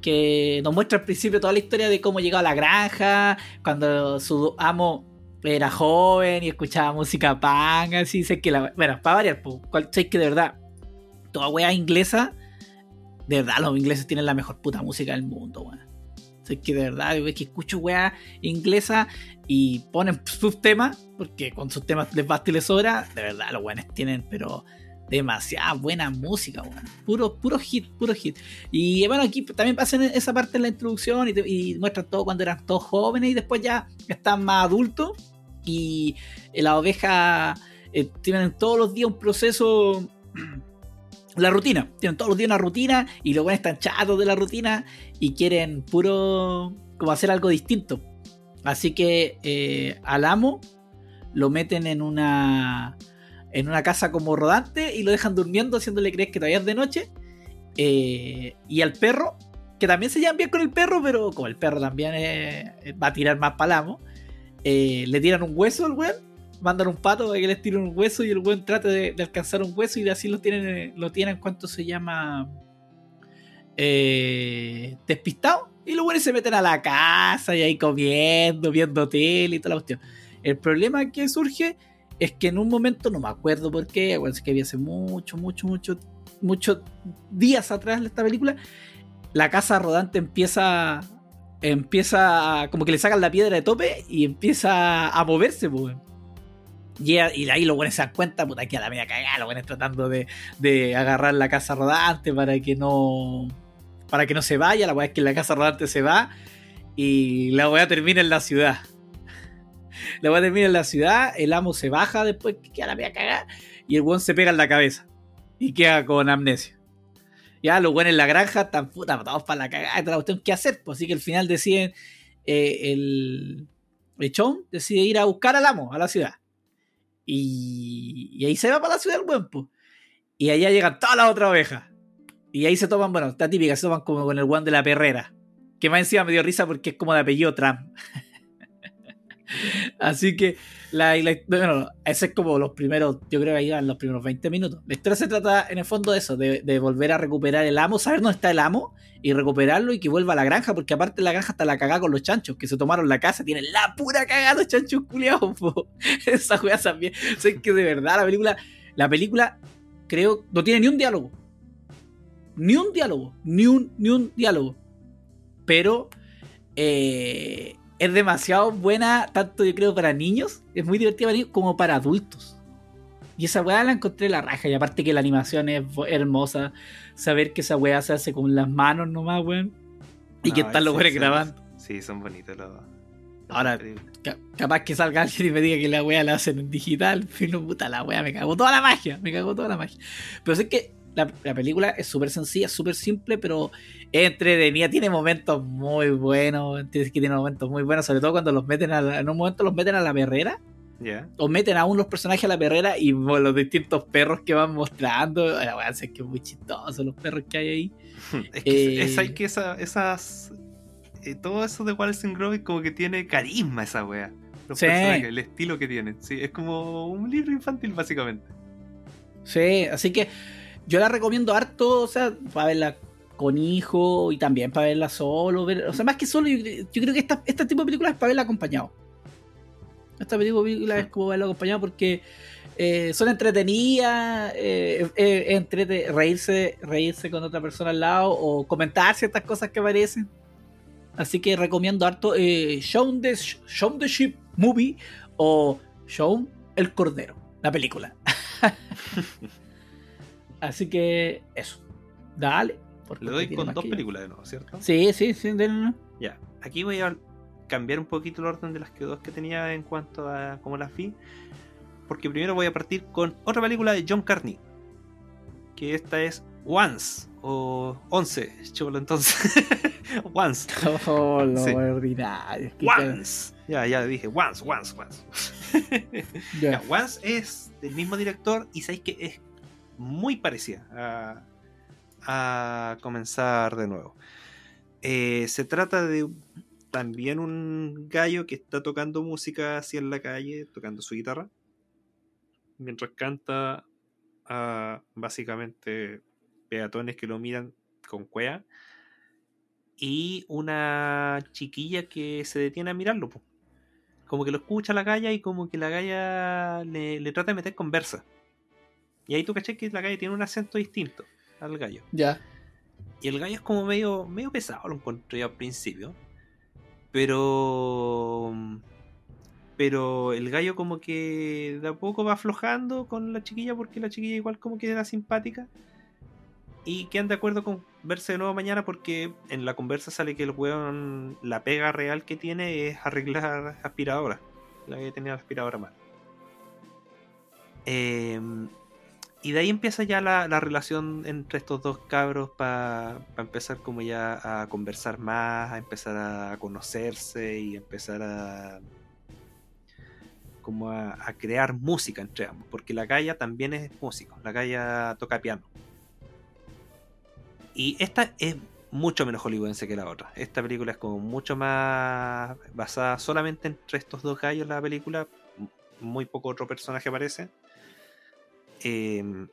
Que nos muestra al principio toda la historia de cómo llegó a la granja, cuando su amo era joven y escuchaba música punk, así, sé que la... Bueno, para variar, pues, sé que de verdad, toda wea inglesa, de verdad los ingleses tienen la mejor puta música del mundo, weón. Sé que de verdad, es que escucho wea inglesa y ponen sus temas, porque con sus temas les basta y les sobra, de verdad los weones tienen, pero demasiada buena música, weón. Puro, puro hit, puro hit. Y bueno, aquí también pasan esa parte en la introducción y, te- muestran todo cuando eran todos jóvenes y después ya están más adultos y la oveja eh, tienen todos los días un proceso la rutina, tienen todos los días una rutina y los buenos están chatos de la rutina y quieren puro como hacer algo distinto. Así que eh, al amo lo meten en una en una casa como rodante y lo dejan durmiendo haciéndole creer que todavía es de noche. Eh, y al perro, que también se llevan bien con el perro, pero como el perro también va a tirar más para el amo, eh, le tiran un hueso al weón mandan un pato para que les tire un hueso y el weón trate de, alcanzar un hueso y así lo tienen, eh, lo tienen cuánto se llama eh, despistado. Y los buenos se meten a la casa y ahí comiendo, viendo tele y toda la cuestión. El problema que surge es que en un momento, no me acuerdo por qué, acuérdense que había hace mucho, mucho, mucho, muchos días atrás de esta película, la casa rodante empieza empieza como que le sacan la piedra de tope y empieza a moverse, pues. Y, y ahí los buenos se dan cuenta, puta, que a la media cagada, los buenos tratando de, de agarrar la casa rodante para que no. para que no se vaya. La weá es que la casa rodante se va y la weá termina en la ciudad. La weá termina en la ciudad, el amo se baja después que queda la media cagada y el weón se pega en la cabeza y queda con amnesia. Ya los buenos en la granja están puta, todos para la cagada, toda la cuestión, ¿qué hacer? Pues así que al final deciden, eh, el, el Chon decide ir a buscar al amo, a la ciudad. Y, ahí se va para la ciudad el buen, pues. Y allá llegan todas las otras ovejas. Y ahí se toman, bueno, está típica, se toman como con el guan de la perrera. Que más encima me dio risa porque es como de apellido Trump. Así que, la, bueno, ese es como los primeros, yo creo que van los primeros 20 minutos. La historia se trata en el fondo de eso, de, volver a recuperar el amo, saber dónde está el amo y recuperarlo y que vuelva a la granja, porque aparte la granja está la cagada con los chanchos, que se tomaron la casa, tienen la pura cagada los chanchos culiados, po. Esa wea también. O que de verdad la película, la película, creo, no tiene ni un diálogo. Ni un diálogo, ni un, ni un diálogo. Pero eh, es demasiado buena, tanto yo creo para niños, es muy divertida para niños, como para adultos. Y esa weá la encontré la raja. Y aparte que la animación es hermosa. Saber que esa weá se hace con las manos nomás, weón. Y que No, están los weones sí, grabando. Sí, son bonitos los. Ahora, ca- capaz que salga alguien y me diga que la weá la hacen en digital. Pero puta, la weá me cagó toda la magia. Me cagó toda la magia. Pero sé que la, la película es súper sencilla, súper simple, pero es entretenida. Tiene momentos muy buenos. Que tiene momentos muy buenos, sobre todo cuando los meten a la- en un momento los meten a la perrera. O meten aún los personajes a la perrera y bueno, los distintos perros que van mostrando. La weá, es que es muy chistoso los perros que hay ahí. Es que, Eh, es, hay que esa, esas. eh, todo eso de Wallace and Gromit como que tiene carisma esa wea. Los Sí. personajes, el estilo que tienen. Sí, es como un libro infantil, básicamente. Sí, así que yo la recomiendo harto, o sea, para verla con hijo y también para verla solo. ver- o sea, más que solo, yo, yo creo que esta, este tipo de películas es para verla acompañado. Esta película es como verla acompañado porque eh, son entretenidas, eh, eh, entrete- reírse, reírse con otra persona al lado o comentar ciertas cosas que aparecen. Así que recomiendo harto eh, Shaun the, Shaun the Sheep Movie o Shaun el Cordero, la película. Así que eso. Dale. Le doy con dos yo. películas de nuevo, ¿cierto? Sí, sí, sí. Ya. Aquí voy a cambiar un poquito el orden de las que dos que tenía en cuanto a cómo las vi. Porque primero voy a partir con otra película de John Carney. Que esta es Once. O 11, chivolo entonces. Once. Oh, lo Sí. ordinario. Once. Ya, ya dije, Once, Once, Once. Ya, Once es del mismo director y sabéis que es muy parecida a, comenzar de nuevo. Eh, se trata de también un gallo que está tocando música así en la calle, tocando su guitarra, mientras canta a básicamente peatones que lo miran con cuea y una chiquilla que se detiene a mirarlo. Como que lo escucha la galla y como que la galla le, le trata de meter conversa. Y ahí tú caché que la galla tiene un acento distinto al gallo. Ya. Y el gallo es como medio, medio pesado, lo encontré yo al principio. Pero. Pero el gallo como que de a poco va aflojando con la chiquilla porque la chiquilla igual como que era simpática. Y quedan de acuerdo con verse de nuevo mañana porque en la conversa sale que el weón, la pega real que tiene es arreglar aspiradoras. La que tenía la aspiradora mal. Em, y de ahí empieza ya la, la relación entre estos dos cabros para empezar como ya a conversar más, a empezar a conocerse y empezar a como a, a crear música entre ambos, porque la Gaia también es músico, la Gaia toca piano. Y esta es mucho menos hollywoodense que la otra. Esta película es como mucho más basada solamente entre estos dos gallos la película. muy poco otro personaje aparece. Eh,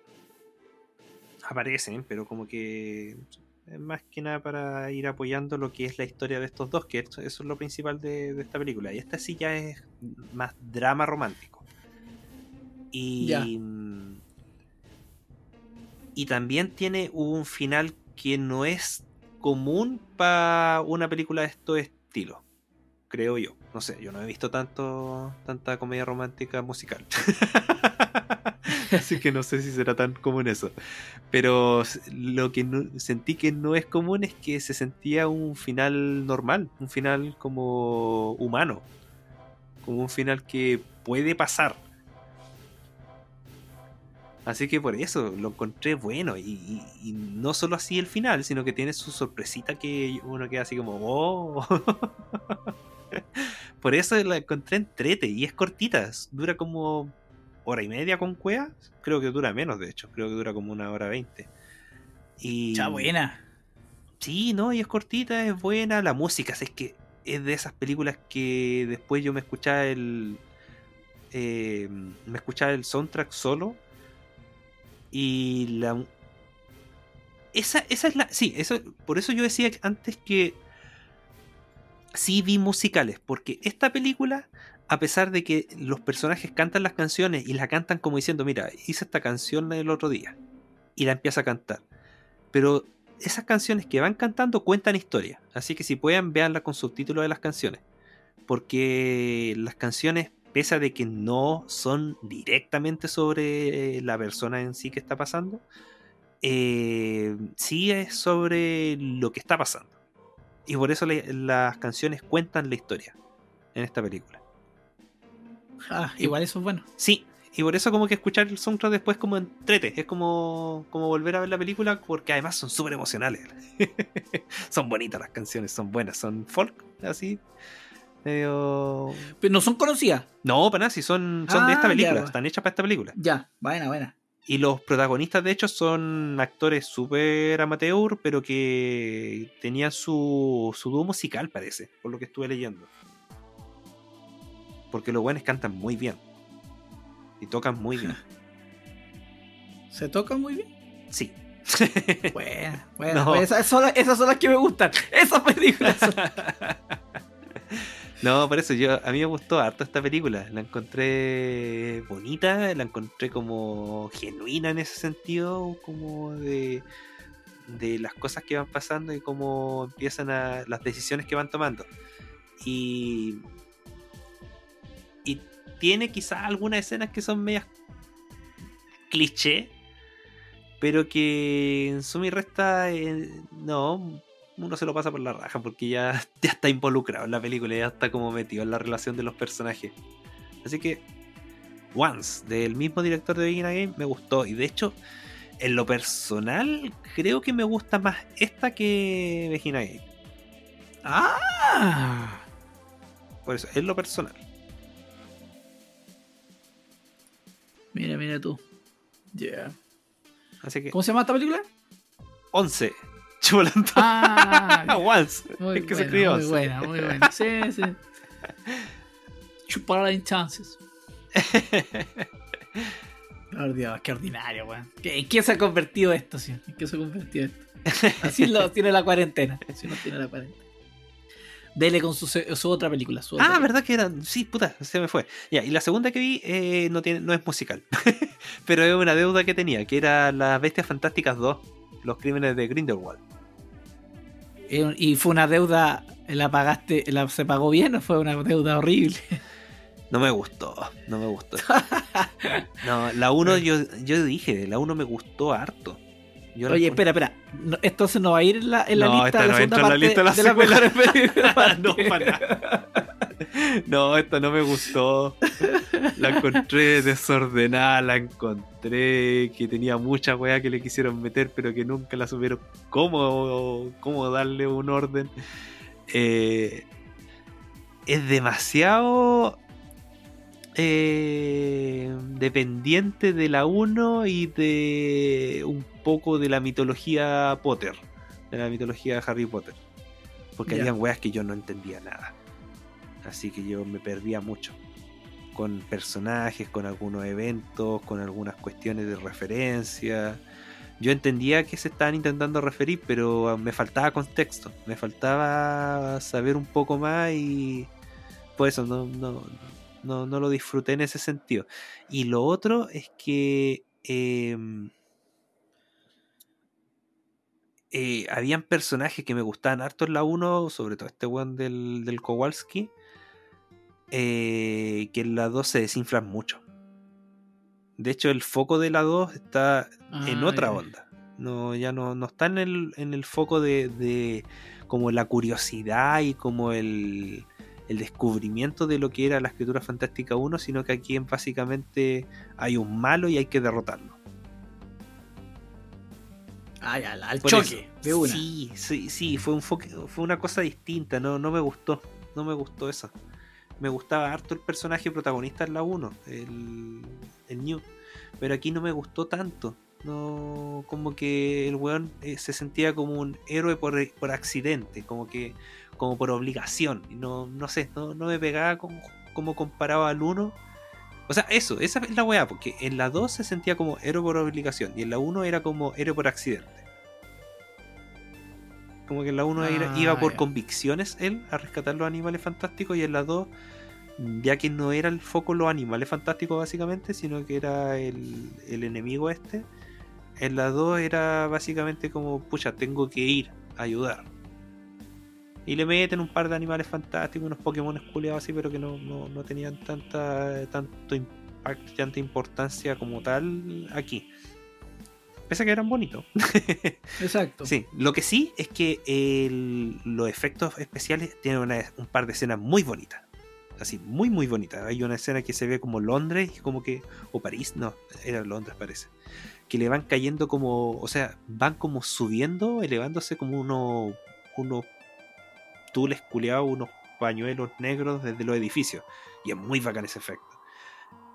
aparecen, pero como que más que nada para ir apoyando lo que es la historia de estos dos, que eso, es lo principal de, de esta película. Y esta sí ya es más drama romántico. Y, Ya. y también tiene un final que no es común para una película de estos estilos, creo yo. No sé, yo no he visto tanto tanta comedia romántica musical. Así que no sé si será tan común eso. Pero lo que sentí que no es común es que se sentía un final normal, un final como humano, como un final que puede pasar. Así que por eso lo encontré bueno. Y- y no solo así el final, sino que tiene su sorpresita que uno queda así como, oh. por eso la encontré entrete y es cortita. Dura como hora y media con cueva. Creo que dura menos, de hecho. Creo que dura como una hora veinte. Y... Ya buena. Sí, no, y es cortita, es buena. La música, es que es de esas películas que después yo me escuchaba el. eh, me escuchaba el soundtrack solo. Y la. Esa, esa es la. Sí, eso, por eso yo decía antes que. Sí vi musicales, porque esta película, a pesar de que los personajes cantan las canciones y la cantan como diciendo, mira, hice esta canción el otro día, y la empieza a cantar. Pero esas canciones que van cantando cuentan historia. Así que si pueden, veanla con subtítulos de las canciones. Porque las canciones, pese a de que no son directamente sobre la persona en sí que está pasando, eh, sí es sobre lo que está pasando. Y por eso las canciones cuentan la historia en esta película. Ah, igual eso es bueno. Sí, y por eso como que escuchar el soundtrack después como entrete, es como, como volver a ver la película porque además son súper emocionales. son bonitas las canciones, son buenas, son folk, así. medio- Pero no son conocidas. No, para nada, si son, son de esta Ah, película, ya. están hechas para esta película. Ya, buena, buena. Y los protagonistas, de hecho, son actores súper amateur, pero que tenían su, su dúo musical, parece, por lo que estuve leyendo. Porque los buenos cantan muy bien. Y tocan muy bien. Se toca muy bien. Sí. Buena, buena. No. Pues esas, son las, esas son las que me gustan. Esas películas. son- No, por eso yo a mí me gustó harto esta película. La encontré bonita, la encontré como genuina en ese sentido, como de, de las cosas que van pasando y cómo empiezan a las decisiones que van tomando. Y y tiene quizás algunas escenas que son medias cliché, pero que en suma y resta eh, no uno se lo pasa por la raja porque ya, ya está involucrado en la película, ya está como metido en la relación de los personajes. Así que, Once, del mismo director de Begin Again, me gustó. Y de hecho, en lo personal, creo que me gusta más esta que Begin Again. ah. Por eso, en lo personal. Mira, mira tú. Ya. Así que, ¿Cómo se llama esta película? 11. Chubolando. Ah, Once. muy es que se buena, escribe muy 11. buena, muy buena. Sí, sí. Chupar las chances. Por Dios, qué ordinario, weón. ¿Qué- ¿En qué se ha convertido esto, sí? ¿En qué se ha convertido esto? Así lo tiene la cuarentena. Así nos tiene la cuarentena. Dele con su, otra película. Su otra Ah, película. verdad que era. Sí, puta, se me fue. Ya, y la segunda que vi eh, no, tiene, no es musical. Pero es una deuda que tenía, que era Las Bestias Fantásticas 2, Los Crímenes de Grindelwald. Eh, Y fue una deuda, ¿la pagaste, la, se pagó bien o fue una deuda horrible? No me gustó, no me gustó. No, la 1 yo, yo dije, la 1 me gustó harto. Yo la Oye, espera, espera. No, entonces no va a ir en la, en la No, lista esta de la no entra en la lista de las de mejores películas. no, para. No, esta no me gustó. La encontré desordenada, la encontré que tenía mucha weá que le quisieron meter, pero que nunca la supieron cómo, cómo darle un orden. Eh, es demasiado eh, dependiente de la 1 y de un poco de la mitología Potter, de la mitología de Harry Potter. Porque Ya. habían weas que yo no entendía nada. Así que yo me perdía mucho. con personajes, con algunos eventos, con algunas cuestiones de referencia. Yo entendía que se estaban intentando referir, pero me faltaba contexto, me faltaba saber un poco más y por eso no, no, no, no lo disfruté en ese sentido. Y lo otro es que em, eh, habían personajes que me gustaban harto en la 1, sobre todo este one del, del Kowalski, eh, que en la 2 se desinflan mucho. De hecho, el foco de la 2 está en Ah, otra onda. No, ya no, no está en el, en el foco de, de como la curiosidad y como el, el descubrimiento de lo que era la escritura fantástica 1, sino que aquí básicamente hay un malo y hay que derrotarlo. Ay, al, choque, eso. de una. Sí, sí, sí, fue, un foque- fue una cosa distinta, no, no me gustó, no me gustó eso. Me gustaba harto el personaje protagonista en la 1, el, el New, pero aquí no me gustó tanto. No, como que el weón eh, se sentía como un héroe por, por accidente, como que como por obligación. No, no sé, no, no me pegaba como, como comparado al 1. O sea, eso, esa es la weá, porque en la 2 se sentía como héroe por obligación y en la 1 era como héroe por accidente. Como que en la 1 era- Ah, iba por convicciones él a rescatar los animales fantásticos y en la 2, ya que no era el foco los animales fantásticos básicamente, sino que era el, el enemigo este, en la 2 era básicamente como, pucha, tengo que ir a ayudar. Y le meten un par de animales fantásticos, unos Pokémon culiados así, pero que no, no, no tenían tanta, tanto impacto, tanta importancia como tal aquí. Pese a que eran bonitos. Exacto. Sí, lo que sí es que el- los efectos especiales tienen una- un par de escenas muy bonitas. Así, muy, muy bonitas. Hay una escena que se ve como Londres, y como que. O París, no, era Londres parece. Que le van cayendo como. O sea, van como subiendo, elevándose como unos. unos tules culeados, unos pañuelos negros desde los edificios. Y es muy bacán ese efecto.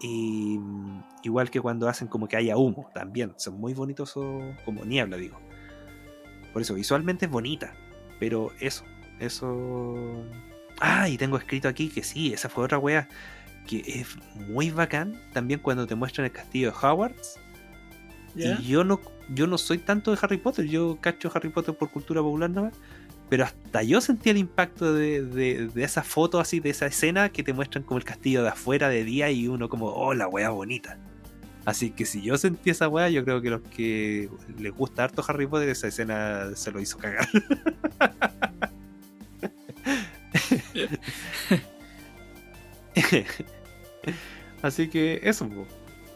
Y mm, igual que cuando hacen como que haya humo, también. Son muy bonitos, o- como niebla, digo. Por eso, visualmente es bonita. Pero eso, eso. Ah, y tengo escrito aquí que sí, esa fue otra wea que es muy bacán. También cuando te muestran el castillo de Hogwarts. Y yo no, yo no soy tanto de Harry Potter, yo cacho Harry Potter por cultura popular nomás. Pero hasta yo sentí el impacto de, de, de esa foto así, de esa escena que te muestran como el castillo de afuera de día y uno como, oh, la wea bonita. Así que si yo sentí esa wea, yo creo que los que les gusta harto Harry Potter, esa escena se lo hizo cagar. Así que eso,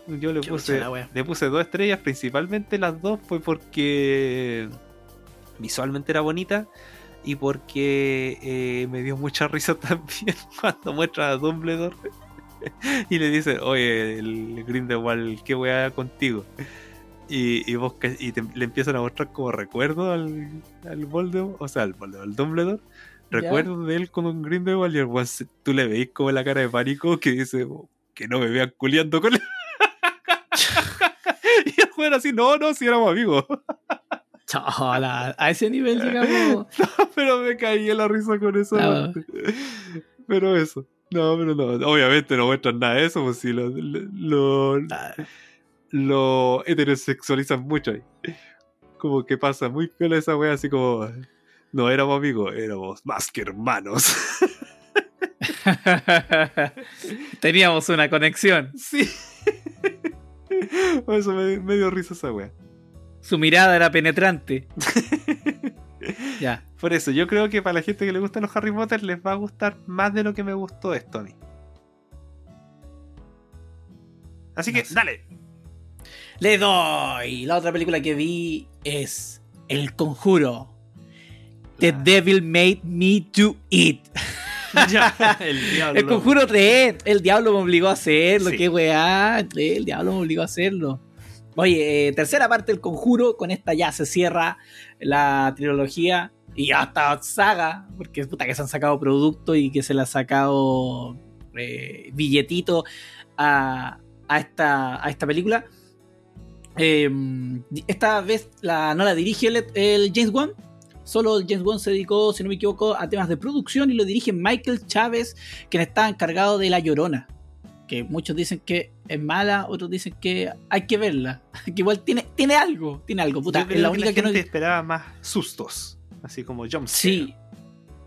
yo le puse, le puse dos estrellas, principalmente las dos fue porque visualmente era bonita y porque eh, me dio mucha risa también cuando muestra a Dumbledore y le dice, oye, el Grindelwald, qué weá contigo. Y, y, vos y te- le empiezan a mostrar como recuerdo al, al Voldemort, o sea, al Voldemort, al Dumbledore. Ya. Recuerdos de él con un Grindelwald y el se- tú le veis como la cara de pánico que dice "Oh, que no me vean culiando con él. y el weón así, no, no, si éramos amigos. Chala, a ese nivel llegamos. pero me caí en la risa con eso. Ah. Pero eso. No, pero no. Obviamente no muestran nada de eso, pues si lo, lo, Ah, lo heterosexualizan mucho ahí. Como que pasa muy piola esa wea, así como. No éramos amigos, éramos más que hermanos. Teníamos una conexión. sí. Por eso me, me dio risa esa wea. Su mirada era penetrante. ya. Por eso, yo creo que para la gente que le gustan los Harry Potter les va a gustar más de lo que me gustó esto a mí. Así que, No sé. dale. Le doy. La otra película que vi es El Conjuro. The Ah. Devil Made Me Do It. Ya, el diablo. El Conjuro 3. El diablo me obligó a hacerlo. Sí. Qué weá. El diablo me obligó a hacerlo. Oye, eh, tercera parte del Conjuro. Con esta ya se cierra la trilogía. Y hasta saga. Porque puta que se han sacado productos y que se le ha sacado eh, billetito a, esta, a esta película. Eh, esta vez la, no la dirige el, el James Wan. Solo James Wan se dedicó, si no me equivoco, a temas de producción y lo dirige Michael Chávez, quien está encargado de La Llorona. Que muchos dicen que es mala, otros dicen que hay que verla. Que igual tiene, tiene algo, tiene algo. Puta, Yo creo es la que única que no. esperaba más sustos. Así como jump Sí.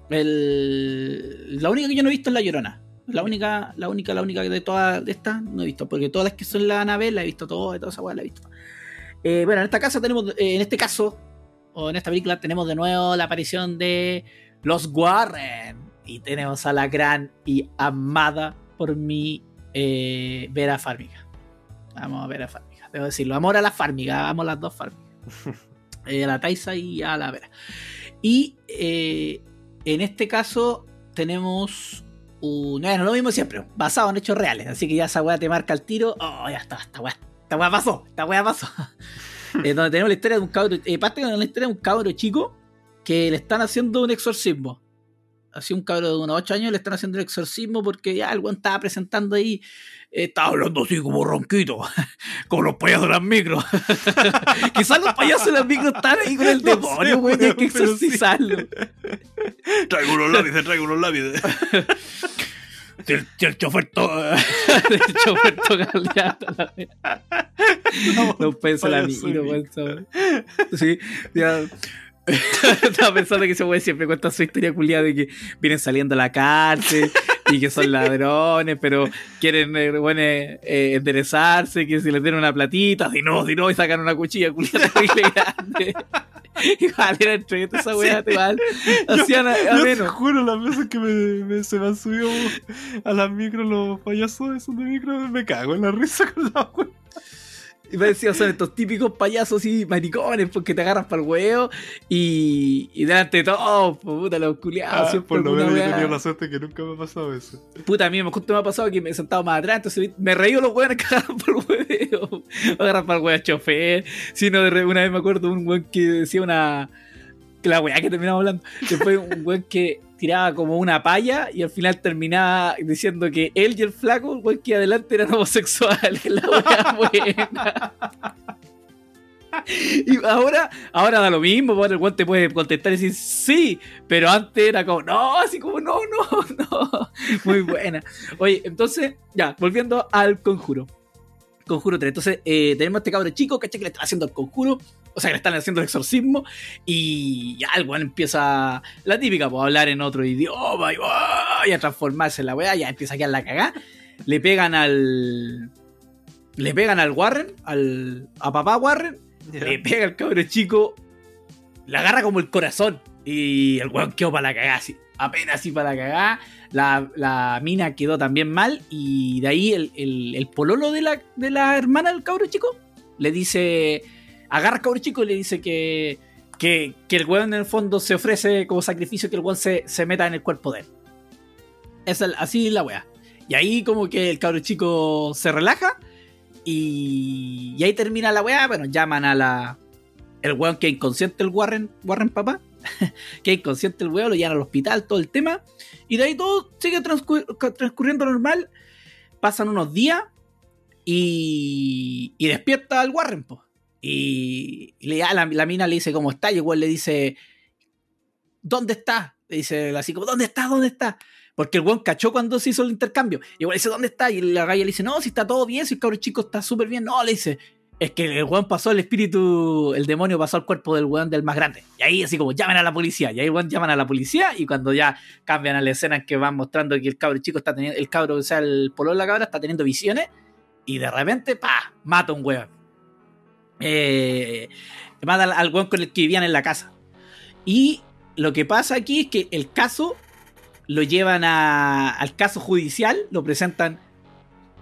El- la única que yo no he visto es la llorona. La única, la única, la única de todas estas no he visto. Porque todas las que son la nave la he visto todo, toda esa weá la he visto. Eh, bueno, en esta casa tenemos, eh, en este caso, o en esta película, tenemos de nuevo la aparición de los Warren. Y tenemos a la gran y amada por mí eh, Vera Farmiga. Vamos a Vera Farmiga, debo decirlo. Amor a la Farmiga, amo las dos Farmigas. Eh, a la Taisa y a la Vera. Y eh, en este caso tenemos un. Bueno, lo mismo siempre, basado en hechos reales. Así que ya esa weá te marca el tiro. Oh, ya está, esta weá, esta weá pasó, esta weá pasó. Donde tenemos la historia de un cabro. Parte con la historia de un cabro chico que le están haciendo un exorcismo. Así un cabro de unos 8 años le están haciendo un exorcismo porque ya el weón estaba presentando ahí. eh, estaba hablando así como ronquito, como los payasos de las micros. Quizás los payasos de las micros están ahí con el No demonio, weón, y hay que sí. exorcizarlo. Traigo unos lápices, traigo unos lápices. Si el, si el chofer toca. el chofer el la wea. No pienso la payaso miro, de weón. Sí, ya. Estaba pensando que ese weón siempre cuenta su historia culiada de que vienen saliendo a la cárcel y que son ladrones, pero quieren eh, bueno, eh, eh, enderezarse, que si les den una platita, si no, si no, y sacan una cuchilla culiada terrible grande. Igual era entrevista esa weá, igual. Hacían a, a Yo te menos. juro, las veces que me, me- se me han subido a las micros los payasos esos de micro, me cago en la risa con la wea. Y me decía, son estos típicos payasos y maricones porque te agarran para el huevo y, y delante de todo, puta, los culiados. Ah, siempre por lo menos yo he tenido la suerte que nunca me ha pasado eso. Puta, a mí me, justo me ha pasado que me he sentado más atrás, entonces me reí los hueones que agarran por el hueveo. Agarran para el huevo chofer. Sino de una vez me acuerdo un hueón que decía una. la weá que terminamos hablando. Después un hueón que tiraba como una palla y al final terminaba diciendo que él y el flaco, hueón que adelante eran homosexuales. La buena. Y ahora, ahora da lo mismo, ahora el weón te puede contestar y decir sí, pero antes era como, no, así como, no, no, no. Muy buena. Oye, entonces, ya, volviendo al conjuro. Conjuro 3. Entonces, eh, tenemos a este cabro chico, ¿cachai? Que le están haciendo el conjuro. O sea, que le están haciendo el exorcismo. Y ya el weón empieza la típica, pues, a hablar en otro idioma y, ¡ah! y a transformarse en la weá. Ya empieza a quedar la cagá. Le pegan al. Le pegan al Warren, al, a papá Warren. Le pega al cabro chico. Le agarra como el corazón. Y el weón quedó para la cagá, así. Apenas así para la cagá. La, la mina quedó también mal. Y de ahí el, el- el pololo de la, de la hermana del cabro chico le dice. Agarra al cabro chico y le dice que. Que, que el weón en el fondo se ofrece como sacrificio que el weón se, se meta en el cuerpo de él. Es así es la wea. Y ahí como que el cabro chico se relaja. Y, y ahí termina la weá. Bueno, llaman a la. El weón que inconsciente, el Warren, Warren papá. que inconsciente el weón, lo llevan al hospital, todo el tema. Y de ahí todo sigue transcur- transcurriendo normal. Pasan unos días. Y, y despierta al Warren, po. Y, le, la, la mina le dice cómo está. Y weón le dice: ¿Dónde está? Le dice así como: ¿Dónde está? ¿Dónde está? Porque el weón cachó cuando se hizo el intercambio. Y le dice, ¿dónde está? Y la galla le dice, no, si está todo bien, si el cabro chico está súper bien. No, le dice, es que el weón pasó el espíritu, el demonio pasó al cuerpo del weón del más grande. Y ahí así como, llamen a la policía. Y ahí weón llaman a la policía y cuando ya cambian a la escena en que van mostrando que el cabro chico está teniendo, el cabro, o sea, el polo de la cabra está teniendo visiones y de repente, pa, mata a un weón. Eh, mata al, al weón con el que vivían en la casa. Y lo que pasa aquí es que el caso lo llevan a- al caso judicial, lo presentan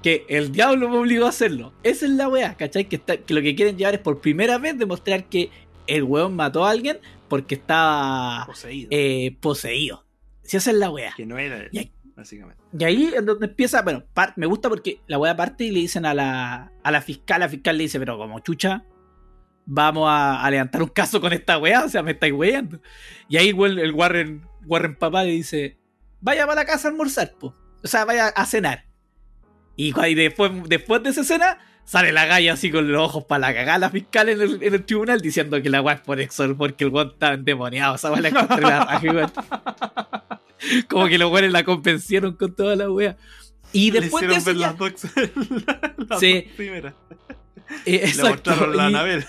que el diablo me obligó a hacerlo. Esa es la weá, ¿cachai? Que, está- que lo que quieren llevar es por primera vez demostrar que el weón mató a alguien porque estaba Poseído. eh, poseído. Si esa es la weá. que no era Y básicamente. Y ahí es donde empieza, bueno, par- me gusta porque la weá parte y le dicen a la, a la fiscal, la fiscal le dice, pero como chucha, vamos a, a levantar un caso con esta weá, o sea, me estáis weando. Y ahí el, el Warren, Warren papá le dice, vaya para la casa a almorzar, po. o sea, vaya a cenar. Y, después, después de esa escena, sale la galla así con los ojos para la cagada la fiscal en el, en el tribunal diciendo que la weá es por exor porque el weón estaba endemoniado, esa weá la encontré la raja. Como que los weones la convencieron con toda la wea. Y Le después de hicieron eso ver ya- las dos, las Sí. primeras. eh, Le exacto, la y- Anabel.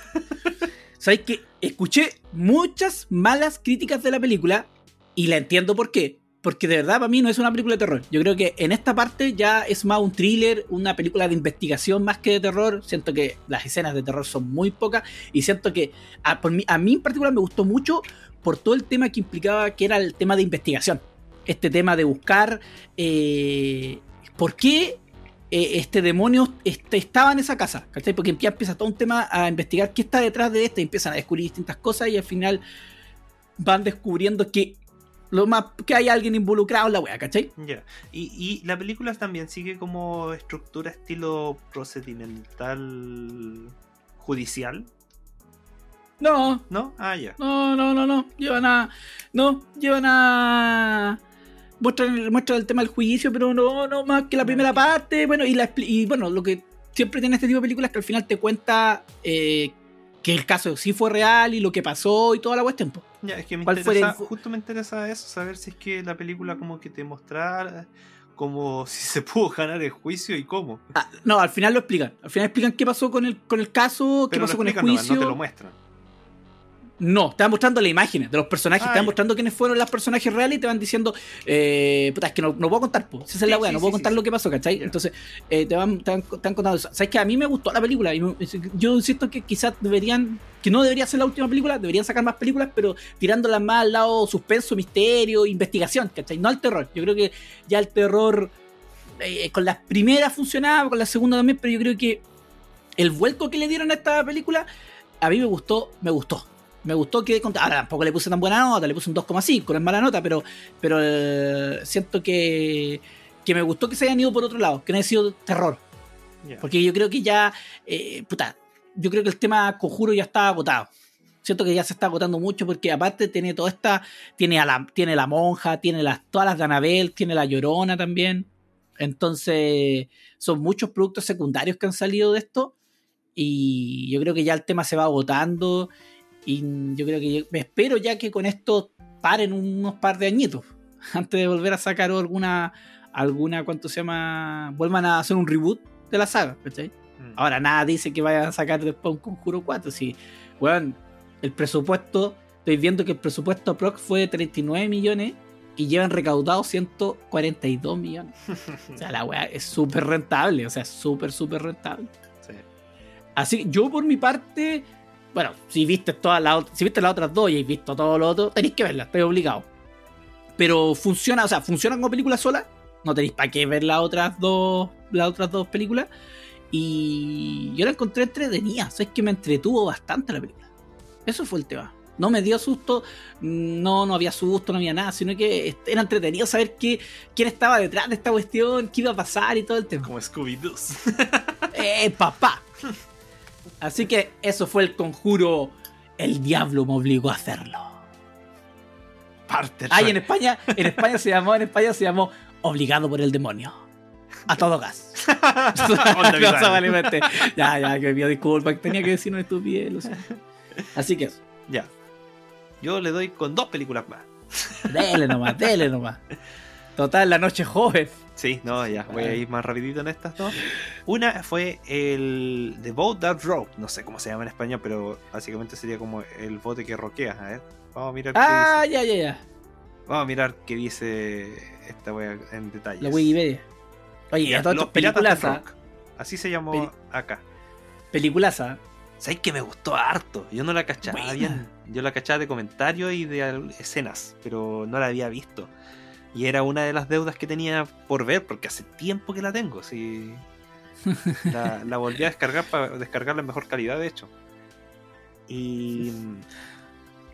¿Sabes que Escuché muchas malas críticas de la película y la entiendo por qué. Porque de verdad para mí no es una película de terror. Yo creo que en esta parte ya es más un thriller, una película de investigación más que de terror. Siento que las escenas de terror son muy pocas y siento que a, por mí, a mí en particular me gustó mucho por todo el tema que implicaba que era el tema de investigación. Este tema de buscar eh, por qué eh, este demonio este, estaba en esa casa, ¿cachai? Porque ya empieza todo un tema a investigar qué está detrás de esto, y empiezan a descubrir distintas cosas y al final van descubriendo que lo más que hay alguien involucrado en la wea, ¿cachai? Ya. Y, y la película también sigue como estructura estilo procedimental judicial, No, ¿no? Ah, ya. no, no, no, no. Llevan a. No, llevan a. Muestran, muestran el tema del juicio, pero no, no más que la primera parte. Bueno, y, la, y bueno, lo que siempre tiene este tipo de películas es que al final te cuenta eh, que el caso sí fue real y lo que pasó y toda la cuestión. Ya, es que me ¿Cuál fue interesa, el- justo me interesa eso, saber si es que la película como que te mostrara como si se pudo ganar el juicio y cómo. Ah, no, al final lo explican. Al final explican qué pasó con el, con el caso, qué pasó lo con el juicio. no te lo muestran. No, te van mostrando las imágenes de los personajes, te van mostrando quiénes fueron los personajes reales y te van diciendo, eh, puta, es que no, no puedo contar, pues. Esa es la weá, sí, no puedo sí, contar lo que pasó, ¿cachai? Entonces, eh, te, van, te, van, te van contando eso. ¿Sabes que A mí me gustó la película. y me- yo insisto que quizás deberían, que no debería ser la última película, deberían sacar más películas, pero tirándolas más al lado suspenso, misterio, investigación, ¿cachai? No al terror. Yo creo que ya el terror eh, con las primeras funcionaba, con la segunda también, pero yo creo que el vuelco que le dieron a esta película, a mí me gustó, me gustó. Me gustó que ahora tampoco le puse tan buena nota, le puse un 2,5, no es mala nota, pero, pero eh, siento que, que me gustó que se hayan ido por otro lado, que no haya sido terror. Porque yo creo que ya, eh, puta, yo creo que el tema conjuro ya está agotado. Siento que ya se está agotando mucho porque aparte tiene toda esta, tiene a la, tiene la monja, tiene las, todas las de Anabel, tiene la llorona también. Entonces, son muchos productos secundarios que han salido de esto. Y yo creo que ya el tema se va agotando. Y yo creo que me espero ya que con esto paren unos par de añitos. Antes de volver a sacar alguna, alguna, ¿cuánto se llama? Vuelvan a hacer un reboot de la saga, ¿cachai? Mm. Ahora nada dice que vayan a sacar después un Conjuro 4. Si, weón, el presupuesto, estoy viendo que el presupuesto PROC fue de 39 millones y llevan recaudado 142 millones. O sea, la weá es súper rentable, o sea, súper, súper rentable. Sí. Así que yo por mi parte, bueno, si viste todas las si viste las otras dos y has visto todo lo otro, tenéis que verlas, estoy obligado. Pero funciona, o sea, funciona como película sola, no tenéis para qué ver las otras dos, las otras dos películas. Y yo la encontré entretenida, o sea, es que me entretuvo bastante la película. Eso fue el tema. No me dio susto, no, no había susto, no había nada, sino que era entretenido saber qué, quién estaba detrás de esta cuestión, qué iba a pasar y todo el tema. Como Scooby-Doo. ¡Eh, papá! Así que eso fue el conjuro. El diablo me obligó a hacerlo. Parte Ay, en España, en España se llamó, en España se llamó Obligado por el demonio. A todo gas. Ya, ya, que me que tenía que decir una estupidez. lo siento. Así que eso. Ya. Yo le doy con dos películas más. Dele nomás, dele nomás. Total, la noche joven. Sí, no, ya, voy a ir más rapidito en estas dos. Una fue el The Boat That Rock, no sé cómo se llama en español, pero básicamente sería como el bote que roquea. A ver, vamos a mirar qué Ah, dice. ya, ya, ya. Vamos a mirar qué dice esta wea en detalle. La Wikipedia. Oye, Los Piratas del. Rock. Así se llamó Peli- acá. Peliculaza. ¿Sabes que me gustó harto? Yo no la cachaba bien. Yo la cachaba de comentarios y de escenas, pero no la había visto. Y era una de las deudas que tenía por ver, porque hace tiempo que la tengo. Sí. La, la volví a descargar para descargarla en mejor calidad, de hecho. Y.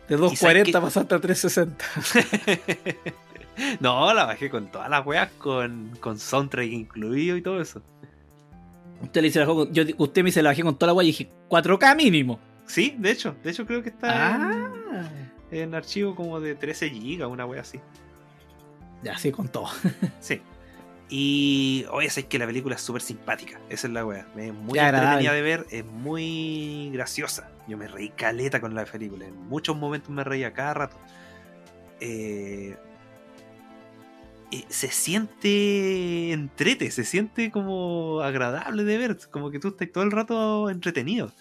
De sabes 240 qué? pasaste a 360. no, la bajé con todas las weas, con, con soundtrack incluido y todo eso. Usted le dice, la yo, usted me dice, la bajé con toda la guay y dije, 4K mínimo. Sí, de hecho, de hecho creo que está Ah. en, en archivo como de 13 GB, una wea así. Ya, sí, con todo. Sí. Y oye, es que la película es súper simpática. Esa es la wea. Es muy entretenida de ver, es muy graciosa. Yo me reí caleta con la película. En muchos momentos me reía cada rato. Eh, eh, se siente entrete, se siente como agradable de ver, como que tú estás todo el rato entretenido.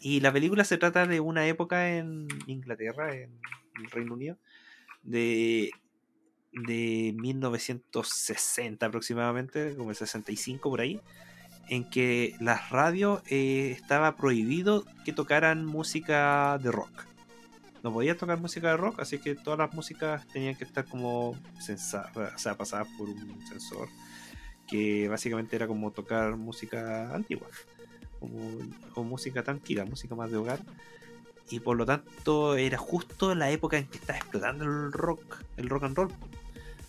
Y la película se trata de una época en Inglaterra, en el Reino Unido, de, de 1960 aproximadamente, como el 65 por ahí, en que las radios eh, estaba prohibido que tocaran música de rock. No podía tocar música de rock, así que todas las músicas tenían que estar como sensa- o sea, pasadas por un sensor, que básicamente era como tocar música antigua, como, o música tranquila, música más de hogar. Y por lo tanto era justo la época en que estaba explotando el rock, el rock and roll.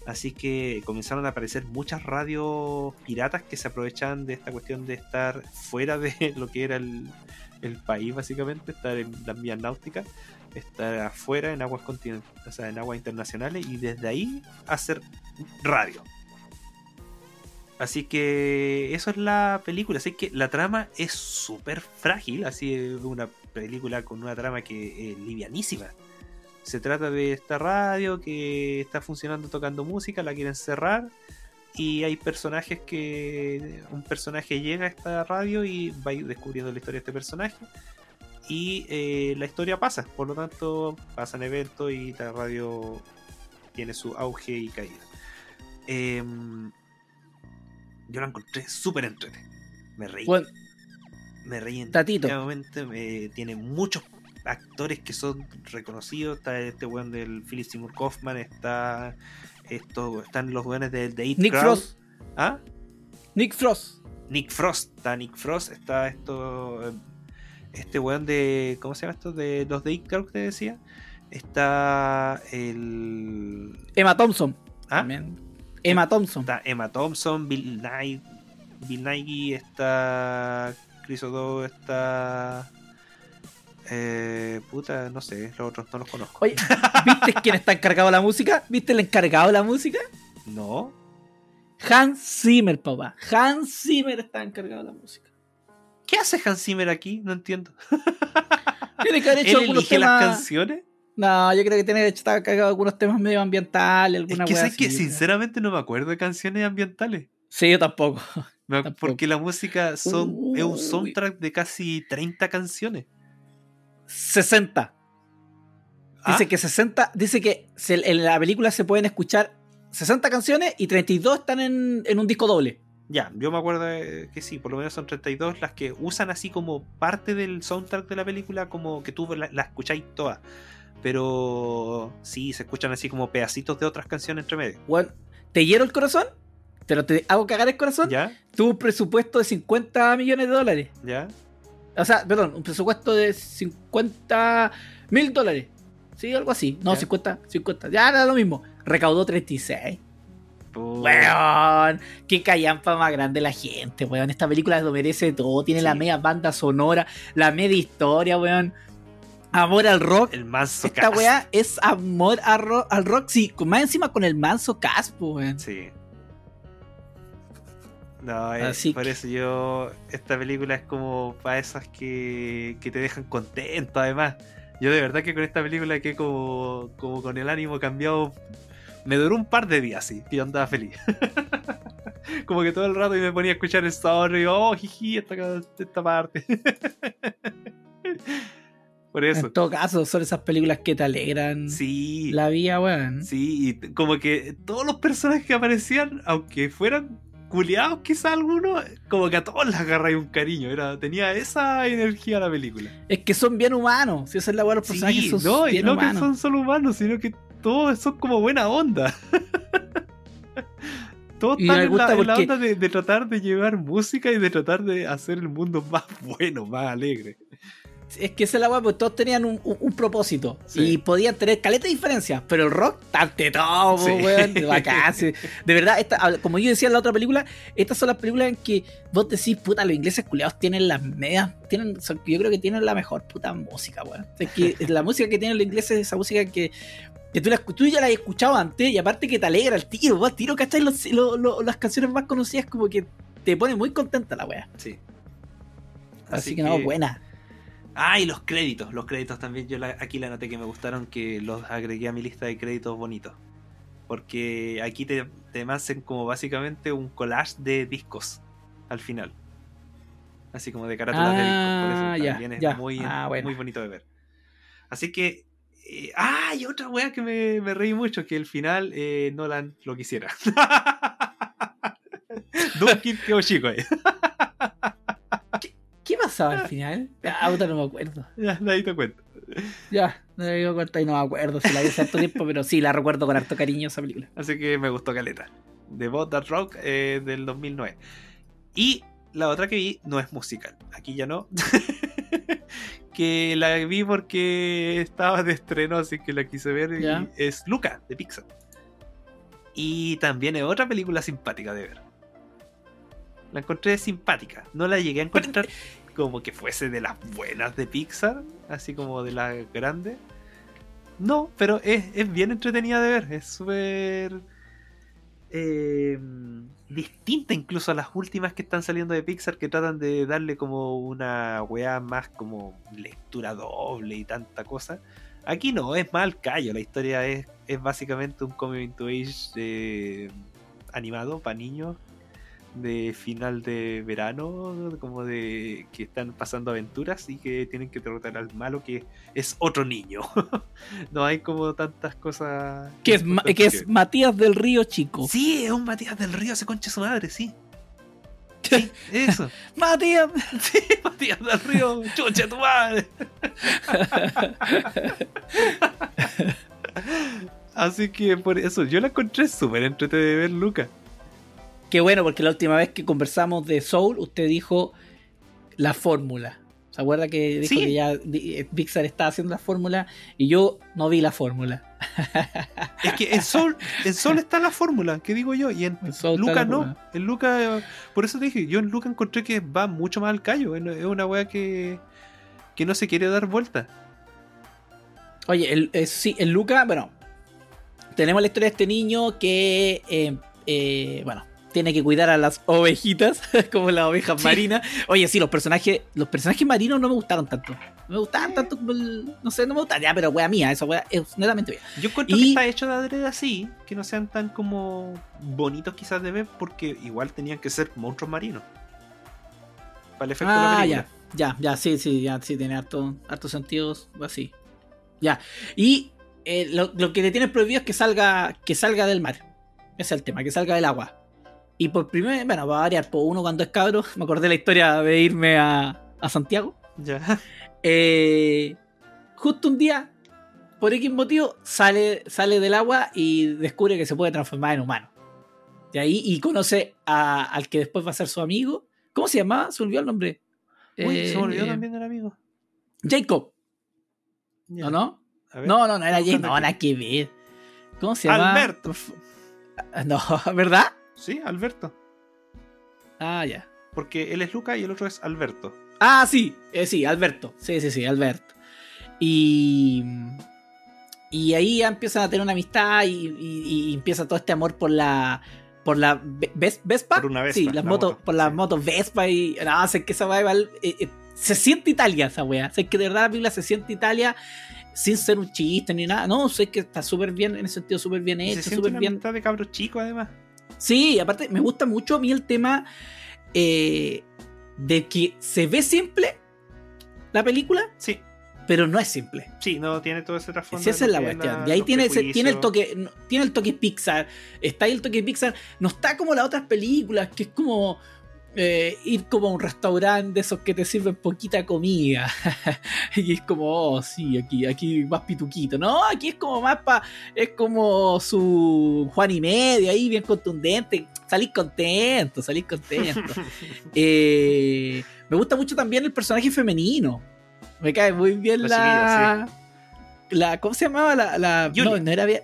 Así que comenzaron a aparecer muchas radios piratas que se aprovechaban de esta cuestión de estar fuera de lo que era el, el país, básicamente, estar en las vías náuticas, estar afuera en aguas continentales, o sea, en aguas internacionales, y desde ahí hacer radio. Así que eso es la película. Así que la trama es súper frágil. Así una película con una trama que es livianísima. Se trata de esta radio que está funcionando tocando música, la quieren cerrar. Y hay personajes que. Un personaje llega a esta radio y va descubriendo la historia de este personaje. Y eh, la historia pasa. Por lo tanto, pasan eventos y la radio tiene su auge y caída. Em, yo la encontré súper entrete. Me reí. Me reí en Tatito. eh, tiene muchos actores que son reconocidos. Está este weón del Philip Seymour Kaufman. Está. Esto, están los weones de, de Nick Crowd. Frost. ¿Ah? Nick Frost. Nick Frost. Está Nick Frost. Está esto. Este weón de. ¿Cómo se llama esto? De los de It Crowd que te decía. Está el. Emma Thompson. ¿Ah? También. Emma Thompson. Está Emma Thompson, Bill Nye, Bill Nighy, está Chris O'Dowd, está eh, puta, no sé, los otros no los conozco. Oye, ¿viste quién está encargado de la música? ¿Viste el encargado de la música? No, Hans Zimmer, papá. Hans Zimmer está encargado de la música. ¿qué hace Hans Zimmer aquí? No entiendo. Tiene que haber ¿Él hecho algunos elige las temas. canciones? No, yo creo que tiene que estar encargado de algunos temas medioambientales, Es alguna que wea sabes que sinceramente no me acuerdo de canciones ambientales. Sí, yo tampoco. Tampoco. Porque la música son, es un soundtrack de casi 30 canciones. 60. Dice Ah, que 60. Dice que se- en la película se pueden escuchar 60 canciones y 32 están en, en un disco doble. Ya, yo me acuerdo de- que sí, por lo menos son 32 las que usan así como parte del soundtrack de la película, como que tú la, la escucháis todas. Pero sí, se escuchan así como pedacitos de otras canciones entre medio. Bueno, ¿te hiero el corazón? ¿Pero te hago cagar el corazón? ¿Ya? Tuvo un presupuesto de 50 millones de dólares. ¿Ya? O sea, perdón, un presupuesto de 50 mil dólares. Sí, algo así. No, Ya. 50, 50. Ya era lo mismo. Recaudó 36. Pu- Weón, qué callampa más grande la gente, weón. Esta película lo merece todo. Tiene Sí. la media banda sonora, la media historia, weón. Amor al rock. El manso Esta cast. weá es amor a ro- al rock. Sí, más encima con el manso caspo, weón. Sí. No, eh, Así por que- eso yo. Esta película es como para esas que, que te dejan contento, además. Yo de verdad que con esta película que como, como con el ánimo cambiado. Me duró un par de días, sí, que yo andaba feliz. como que todo el rato y me ponía a escuchar el story y oh, jiji, esta, esta parte. por eso. En todo caso, son esas películas que te alegran Sí. la vida, weón. Sí, y como que todos los personajes que aparecían, aunque fueran culiados quizás algunos, como que a todos les agarráis un cariño. Era, tenía esa energía la película. Es que son bien humanos. Si esa es la weá, los personajes Sí, son no, y no humanos. que son solo humanos, sino que todos son como buena onda. todos Y están en la, en onda de, de tratar de llevar música y de tratar de hacer el mundo más bueno, más alegre. Es que esa es la weá, pues todos tenían un, un- un propósito. Sí. Y podían tener caleta de diferencias. Pero el rock, tante todo, Sí. weón. De bacán, sí. De verdad, esta, ah, como yo decía en la otra película, estas son las películas en que vos decís, puta, los ingleses culiados tienen las medias. Tienen, son- yo creo que tienen la mejor puta música, weón. O sea, que la música que tienen los ingleses es esa música que. Que tú, la, tú ya la has escuchado antes y aparte que te alegra el tiro, vos tiro, ¿cachai? Los- lo- lo- las canciones más conocidas como que te pone muy contenta la weá. Sí. Así, que, no, buena. Ah, y los créditos. Los créditos también. Yo la- aquí la noté que me gustaron, que los agregué a mi lista de créditos bonitos. Porque aquí te te hacen como básicamente un collage de discos al final. Así como de carátulas de discos. Por Ah, eso ya, también es ya. muy, Ah, bueno. muy bonito de ver. Así que. eh, ah, y otra weá que me, me reí mucho, que el final eh, Nolan lo quisiera. Dunkin quedó chico ahí. ¿Qué pasaba al final? Ah, puta, no me acuerdo. ya, ahí te cuento. Ya, no me dio cuenta y no me acuerdo si la vi hace harto tiempo, pero sí, la recuerdo con harto cariño esa película. Así que me gustó Caleta. The Bot That Rock eh, del 2009. Y la otra que vi no es musical. Aquí ya no. que la vi porque estaba de estreno, así que la quise ver. y es Luca, de Pixar. Y también es otra película simpática de ver. La encontré simpática. No la llegué a encontrar como que fuese de las buenas de Pixar, así como de las grandes. No, pero es, es bien entretenida de ver. Es súper eh, distinta incluso a las últimas que están saliendo de Pixar que tratan de darle como una weá más como lectura doble y tanta cosa. Aquí no, es más al callo. La historia es, es básicamente un coming to age eh, animado para niños de final de verano, como de que están pasando aventuras y que tienen que derrotar al malo que es otro niño. no hay como tantas cosas. Que es, Ma- que es Matías del Río Chico. Sí, es un Matías del Río, se concha su madre, sí. Sí, eso. Matías. Sí, Matías del Río, chucha tu madre. Así que por eso, yo la encontré súper entretenida de ver, Luca. Qué bueno, porque la última vez que conversamos de Soul, usted dijo la fórmula. ¿Se acuerda que dijo Sí. que ya eh, Pixar estaba haciendo la fórmula y yo no vi la fórmula? Es que en Sol, en Sol está la fórmula, que digo yo, y en En Soul Luca no. En Luca, por eso te dije, yo en Luca encontré que va mucho más al callo. Es una wea que, que no se quiere dar vuelta. Oye, el, eh, sí, el Luca, bueno, tenemos la historia de este niño que, eh, eh, bueno, tiene que cuidar a las ovejitas, como las ovejas Sí. marinas. Oye, sí, los personajes, los personajes marinos no me gustaron tanto. No me gustaban tanto como el- no sé, no me gustan, ya, pero wea mía, esa wea es netamente mía. Yo encuentro Y- que está hecho de adrede así, que no sean tan como bonitos quizás de ver, porque igual tenían que ser monstruos marinos. Para el efecto de la Ah, película. ya, ya, ya, sí, sí, ya, sí, tiene harto, hartos sentidos, así. Ya. Y eh, lo, lo que le tienen prohibido es que salga, que salga del mar. Ese es el tema, que salga del agua. Y por primera bueno, va a variar, por uno cuando es cabro, me acordé la historia de irme a, a Santiago. Ya. Eh, justo un día, por X motivo, sale, sale del agua y descubre que se puede transformar en humano. Y ahí y conoce a- al que después va a ser su amigo. ¿Cómo se llamaba? Se olvidó el nombre. Uy, se me olvidó Eh, también el amigo. Jacob, Ya. ¿no? no? Ver. No, no, no era Jacob, no, nada que ver. ¿Cómo se llama? Alberto. No, ¿verdad? Sí, Alberto. Ah, ya. Porque él es Luca y el otro es Alberto. Ah, sí, eh, sí, Alberto. Sí, sí, sí, Alberto. Y. Y ahí ya empiezan a tener una amistad y, y- y empieza todo este amor por la. Por la Ve- Ves- Vespa. Por una Vespa, Sí, las la motos, moto, por las sí. motos Vespa y. No, sé que esa weá eh, eh, se siente Italia esa weá. Sé que de verdad la película se siente Italia sin ser un chiste ni nada. No, sé que está súper bien, en ese sentido súper bien hecho, siente súper una bien. de cabros chicos además. Sí, aparte me gusta mucho a mí el tema eh, de que se ve simple la película, Sí, pero no es simple. sí, no tiene todo ese trasfondo. Sí, esa es la cuestión. Y ahí tiene, ese- tiene el toque, tiene el toque Pixar. Está ahí el toque Pixar. No está como las otras películas, que es como eh, ir como a un restaurante de esos que te sirven poquita comida. y es como, oh, sí, aquí, aquí más pituquito. No, aquí es como más pa. Es como su Juan y medio ahí, bien contundente. Salís contento, salís contento. Eh, me gusta mucho también el personaje femenino. Me cae muy bien La la. la ¿Cómo se llamaba? La, la no, no era bien.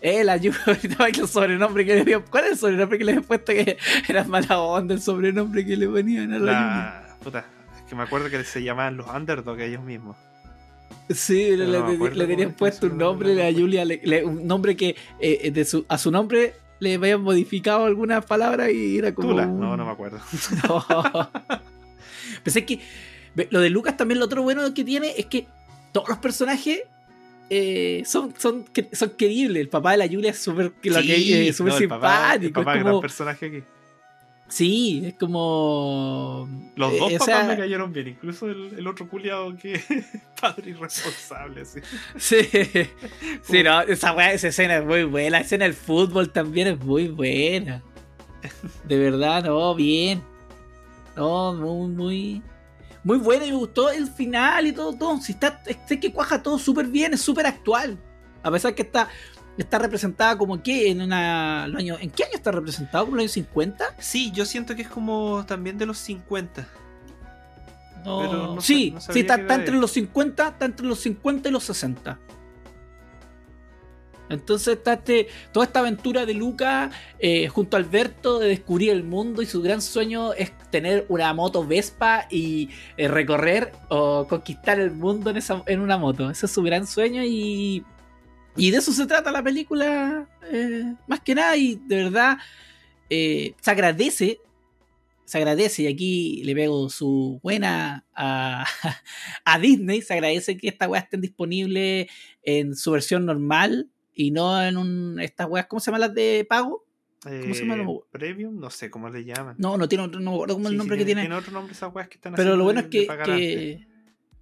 Eh, la Julia, ahorita el sobrenombre que le habían. ¿Cuál es el sobrenombre que le habían puesto? Que era mala onda el sobrenombre que le ponían a la, La... Puta, es que me acuerdo que se llamaban los underdog ellos mismos. Sí, Pero le, no le- tenían puesto es un nombre a. Julia, le- le- un nombre que eh, de su, a su nombre le habían modificado algunas palabras y era como. Tula. No, no me acuerdo. No. Pensé que lo de Lucas también lo otro bueno que tiene es que todos los personajes eh, son, son, son queribles. El papá de la Julia es súper Sí, eh, no, el papá- el simpático. papá es es gran como- personaje aquí. sí, es como. Los eh, dos o papás sea, me cayeron bien, incluso el, el otro culiado que padre irresponsable, así. Sí, sí, no, esa, esa escena es muy buena. La escena del fútbol también es muy buena. De verdad, no, bien. No, muy, muy, muy buena y me gustó el final y todo, todo. Si está, sé que cuaja todo súper bien, es súper actual. A pesar que está, está representada como que en una. años- ¿En qué año está representado? ¿Como los años 50? Sí, yo siento que es como también de los 50. No. Pero no sí, no sí, está, entre los 50, está entre los 50 y los 60. Entonces está este, toda esta aventura de Luca eh, junto a Alberto de descubrir el mundo y su gran sueño es tener una moto Vespa y eh, recorrer o conquistar el mundo en, esa, en una moto. Ese es su gran sueño y, y de eso se trata la película eh, más que nada y de verdad se agradece se agradece, y aquí le pego su buena a, a Disney, se agradece que estas weas estén disponibles en su versión normal y no en un, estas weas, ¿cómo se llaman las de pago? ¿Cómo se llama? Eh, Premium, no sé cómo le llaman. No, no tiene otro, no me acuerdo cómo Sí, el sí, nombre que tiene. Tiene otro nombre esas weas que están pero lo bueno es que,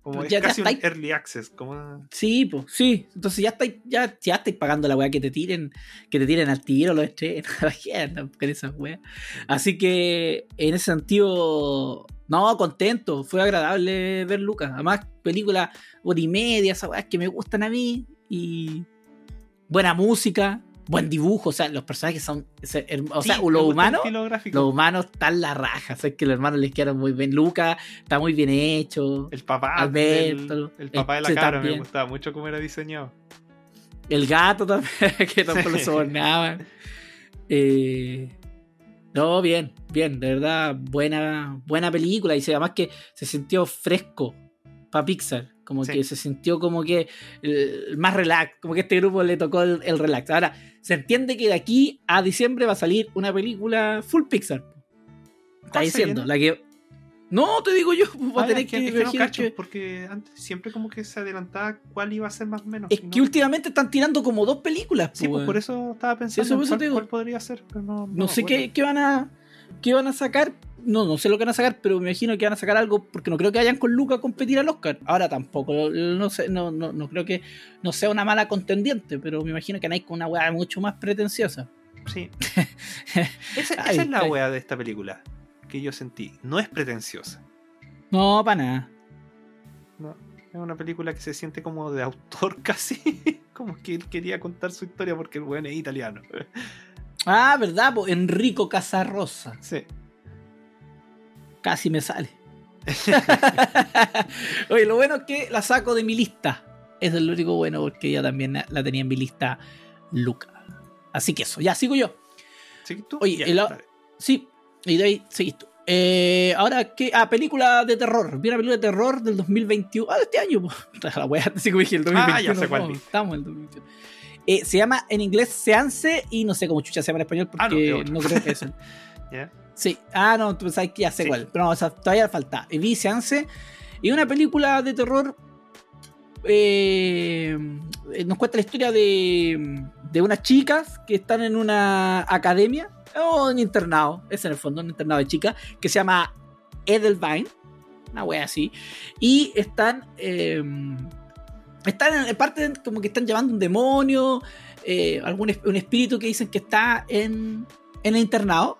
Como ya- es ya casi un early access. Como... sí, pues, sí. Entonces ya estáis, ya, ya estáis pagando la wea que te tiren, que te tiren al tiro los estrenos. Con esas weas. Así que en ese sentido, no, contento. Fue agradable ver Lucas. Además, película hora y media, esas weas que me gustan a mí. Y buena música, buen dibujo. O sea, los personajes son. O sea, Sí, los humanos. Los humanos están la raja. O sea, es que los hermanos les quedaron muy bien. Lucas está muy bien hecho. El papá, Alberto, el, papá de la ese cabra me gustaba mucho cómo era diseñado. El gato también, que tampoco lo sobornaban. Eh, no, bien, bien, de verdad, buena, buena película. Y además que se sintió fresco para Pixar. Como Sí. que se sintió como que eh, más relax, como que este grupo le tocó el, el relax. Ahora, se entiende que de aquí a diciembre va a salir una película full Pixar. Está ¿Cuál se diciendo, la que. No, te digo yo, va a tener que, es que no cacho, que- porque antes siempre como que se adelantaba cuál iba a ser más o menos. Es no- que últimamente están tirando como dos películas. Sí, pues weón. por eso estaba pensando eso- en cuál, podría ser, pero no, No me sé qué, qué van a qué van a sacar. No, no sé lo que van a sacar, pero me imagino que van a sacar algo porque no creo que vayan con Luca a competir al Oscar. Ahora tampoco, no sé, no, no, no creo que no sea una mala contendiente, pero me imagino que ir con una weá mucho más pretenciosa. Sí. Esa, Ay, esa es la wea de esta película que yo sentí. No es pretenciosa. No, para nada. No, es una película que se siente como de autor casi. como que él quería contar su historia porque el weón es italiano. Ah, ¿verdad? Enrico Casarrosa. Sí. Casi me sale. Oye, lo bueno es que la saco de mi lista. Eso es lo único bueno porque ya también la tenía en mi lista Luca. Así que eso, ya sigo yo. ¿Sí, tú? Oye, Ya. Sí, y de ahí seguís tú. Eh, ahora, ¿qué? Ah, película de terror. Vi una película de terror del 2021. Ah, de este año. La wea, así como dije, el 2021. Ah, ya sé cuál no, estamos en el 2021. Eh, se llama en inglés Seance y no sé cómo chucha se llama en español Ah, no, porque otro. no, creo que es. Ya. Sí, ah, no, tú sabes que ya sé Sí. cuál. Pero no, o sea, todavía falta. Y vi Seance y una película de terror. eh, nos cuenta la historia de, de unas chicas que están en una academia o en internado, es en el fondo un internado de chicas que se llama Edelvine, una wea así, y están eh, están en parte como que están llevando un demonio, eh, algún un espíritu que dicen que está en, en el internado,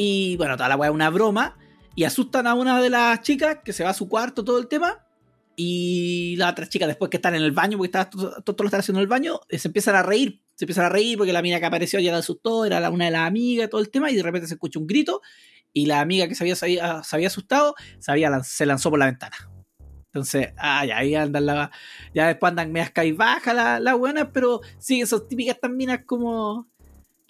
y bueno, toda la wea es una broma, y asustan a una de las chicas que se va a su cuarto, todo el tema. Y las otras chicas, después que están en el baño, porque está, todo, todo lo están haciendo en el baño, eh, se empiezan a reír. Se empiezan a reír porque la mina que apareció ya la asustó, era la- una de las amigas, todo el tema, y de repente se escucha un grito. Y la amiga que se había, se asustado se, se lanzó por la ventana. Entonces, ah, ya ahí andan la. Ya después andan medias baja la, la buena, pero sí, esas típicas minas como.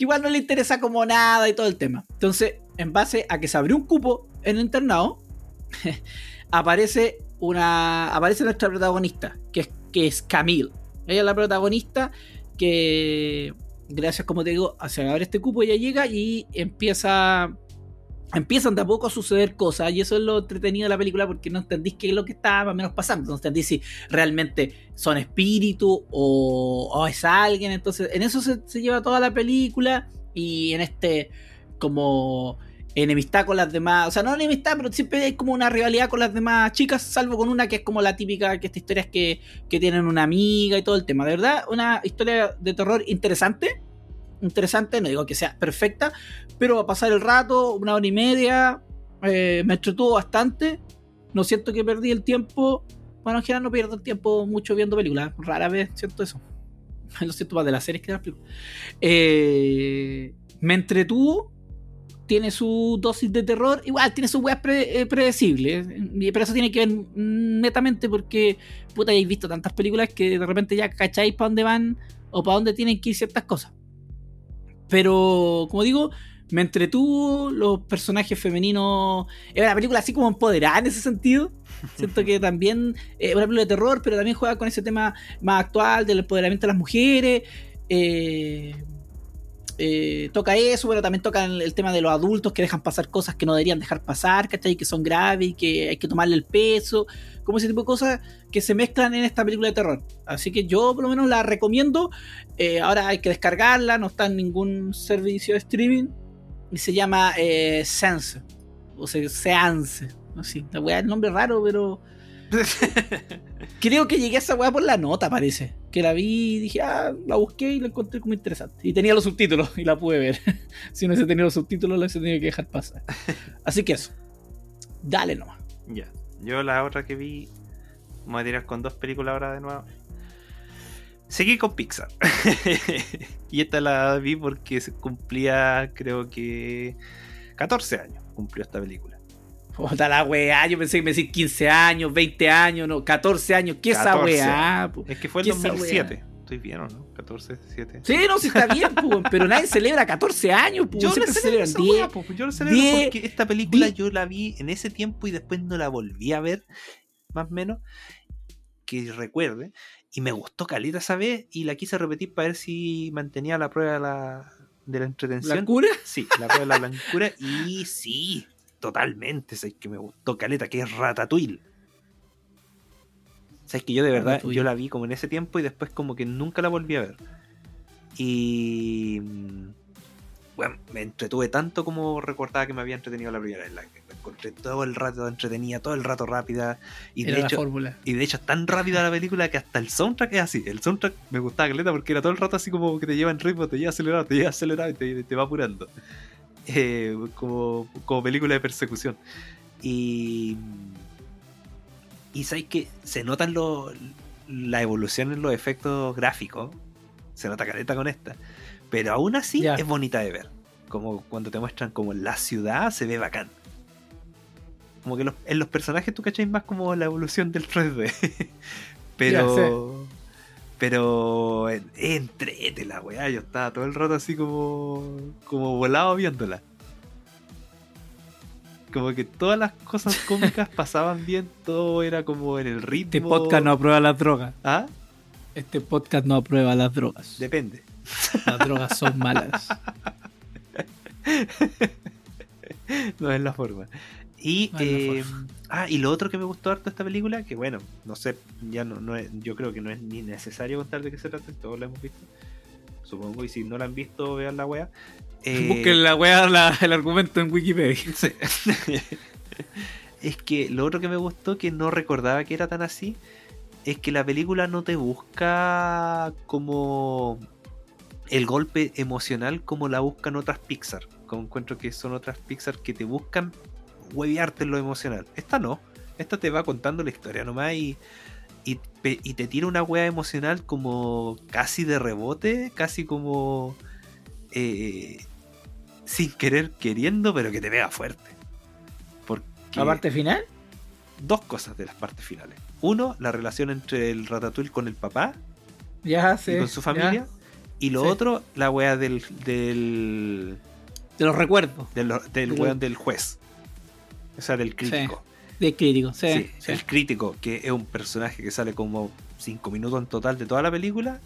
Que igual no le interesa como nada y todo el tema. Entonces, en base a que se abrió un cupo en el internado, aparece una. aparece nuestra protagonista, que es, que es Camille. Ella es la protagonista que. Gracias, como te digo, se abre este cupo, ella llega y empieza empiezan de a poco a suceder cosas y eso es lo entretenido de la película porque no entendís qué es lo que está más menos pasando, no entendís si realmente son espíritus o, es alguien, entonces en eso se, se lleva toda la película y en este como enemistad con las demás, o sea, no enemistad, pero siempre hay como una rivalidad con las demás chicas, salvo con una que es como la típica, que esta historia es que, que tienen una amiga y todo el tema, de verdad, una historia de terror interesante, interesante, no digo que sea perfecta, pero a pasar el rato, una hora y media, eh, me entretuvo bastante, no siento que perdí el tiempo, bueno, en general no pierdo el tiempo mucho viendo películas, rara vez siento eso, lo siento más de las series que de las películas. Eh, me entretuvo, tiene su dosis de terror, igual tiene sus weas pre- eh, predecibles, pero eso tiene que ver netamente porque, puta, habéis visto tantas películas que de repente ya cacháis para dónde van o para dónde tienen que ir ciertas cosas. Pero, como digo, me entretuvo, los personajes femeninos. Es una película así como empoderada en ese sentido. Siento que también es una película de terror, pero también juega con ese tema más actual del empoderamiento de las mujeres. Eh, eh, toca eso, pero también toca el, el tema de los adultos que dejan pasar cosas que no deberían dejar pasar, ¿cachai? Que son graves y que hay que tomarle el peso, como ese tipo de cosas que se mezclan en esta película de terror. Así que yo por lo menos la recomiendo. Eh, ahora hay que descargarla, no está en ningún servicio de streaming y se llama eh, Sense, o sea, Seance. No sé, es nombre raro, pero creo que llegué a esa weá por la nota, parece. Que la vi y dije, ah, la busqué y la encontré como interesante. Y tenía los subtítulos y la pude ver. si no hubiese tenido los subtítulos, la hubiese tenido que dejar pasar. Así que eso. Dale nomás. Ya. Yo la otra que vi. Me voy a tirar con dos películas ahora de nuevo. Seguí con Pixar. y esta la vi porque se cumplía, creo que 14 años cumplió esta película. Puta la weá, yo pensé que me decís 15 años, 20 años, no, 14 años. ¿Qué esa 14. weá? po? Es que fue el ¿Qué esa 2007. Estoy bien o no? 14, 7. Sí, no, sí está bien, po, pero nadie celebra 14 años, po, Yo siempre celebran esa 10. weá, po, yo lo celebro 10, porque esta película 10. yo la vi en ese tiempo y después no la volví a ver, más o menos, que recuerde. Y me gustó caleta esa vez y la quise repetir para ver si mantenía la prueba de la, de la entretención. ¿La cura? Sí, la prueba de la blancura. y sí, totalmente. Sabes que me gustó caleta, que es Ratatouille. Sabes que yo de verdad, yo la vi como en ese tiempo y después como que nunca la volví a ver. Y. mm, Bueno, me entretuve tanto como recordaba que me había entretenido la primera vez. La, encontré todo el rato entretenida, todo el rato rápida. Y Era de hecho, fórmula. y de hecho es tan rápida la película que hasta el soundtrack es así. El soundtrack me gustaba caleta porque era todo el rato así como que te lleva en ritmo, te lleva acelerado, te lleva acelerado y te, te va apurando. Eh, como, como película de persecución. Y. Y sabéis que se notan lo- la evolución en los efectos gráficos. Se nota caleta con esta. Pero aún así es bonita de ver. Como cuando te muestran como la ciudad se ve bacán. Como que los- en los personajes tú cacháis más como la evolución del 3D. pero. Pero. Es entrete la weá. Yo estaba todo el rato así como. Como volado viéndola. Como que todas las cosas cómicas pasaban bien, todo era como en el ritmo. Este podcast no aprueba las drogas. ¿Ah? Este podcast no aprueba las drogas. Depende. Las drogas son malas. no es la forma. Y, eh, ah, y lo otro que me gustó harto de esta película, que bueno, no sé, ya no, no es, yo creo que no es ni necesario contar de qué se trata, todos la hemos visto. Supongo, y si no la han visto, vean la wea. Eh, Busquen la weá, la- el argumento en Wikipedia. sí. es que lo otro que me gustó, que no recordaba que era tan así, es que la película no te busca como el golpe emocional como la buscan otras Pixar. Como encuentro que son otras Pixar que te buscan huevearte en lo emocional. Esta no. Esta te va contando la historia nomás y, y, y te tira una hueá emocional como casi de rebote, casi como eh, sin querer queriendo, pero que te pega fuerte. Porque La parte final. dos cosas de las partes finales. Uno, la relación entre el Ratatouille con el papá Ya y sé. con su ya. familia. Y lo Sí. otro, la wea del, del, Te lo recuerdo. del, del weón del juez. O sea, del crítico. De crítico, sí. Sí, sí. El crítico, que es un personaje que sale como 5 minutos en total de toda la película.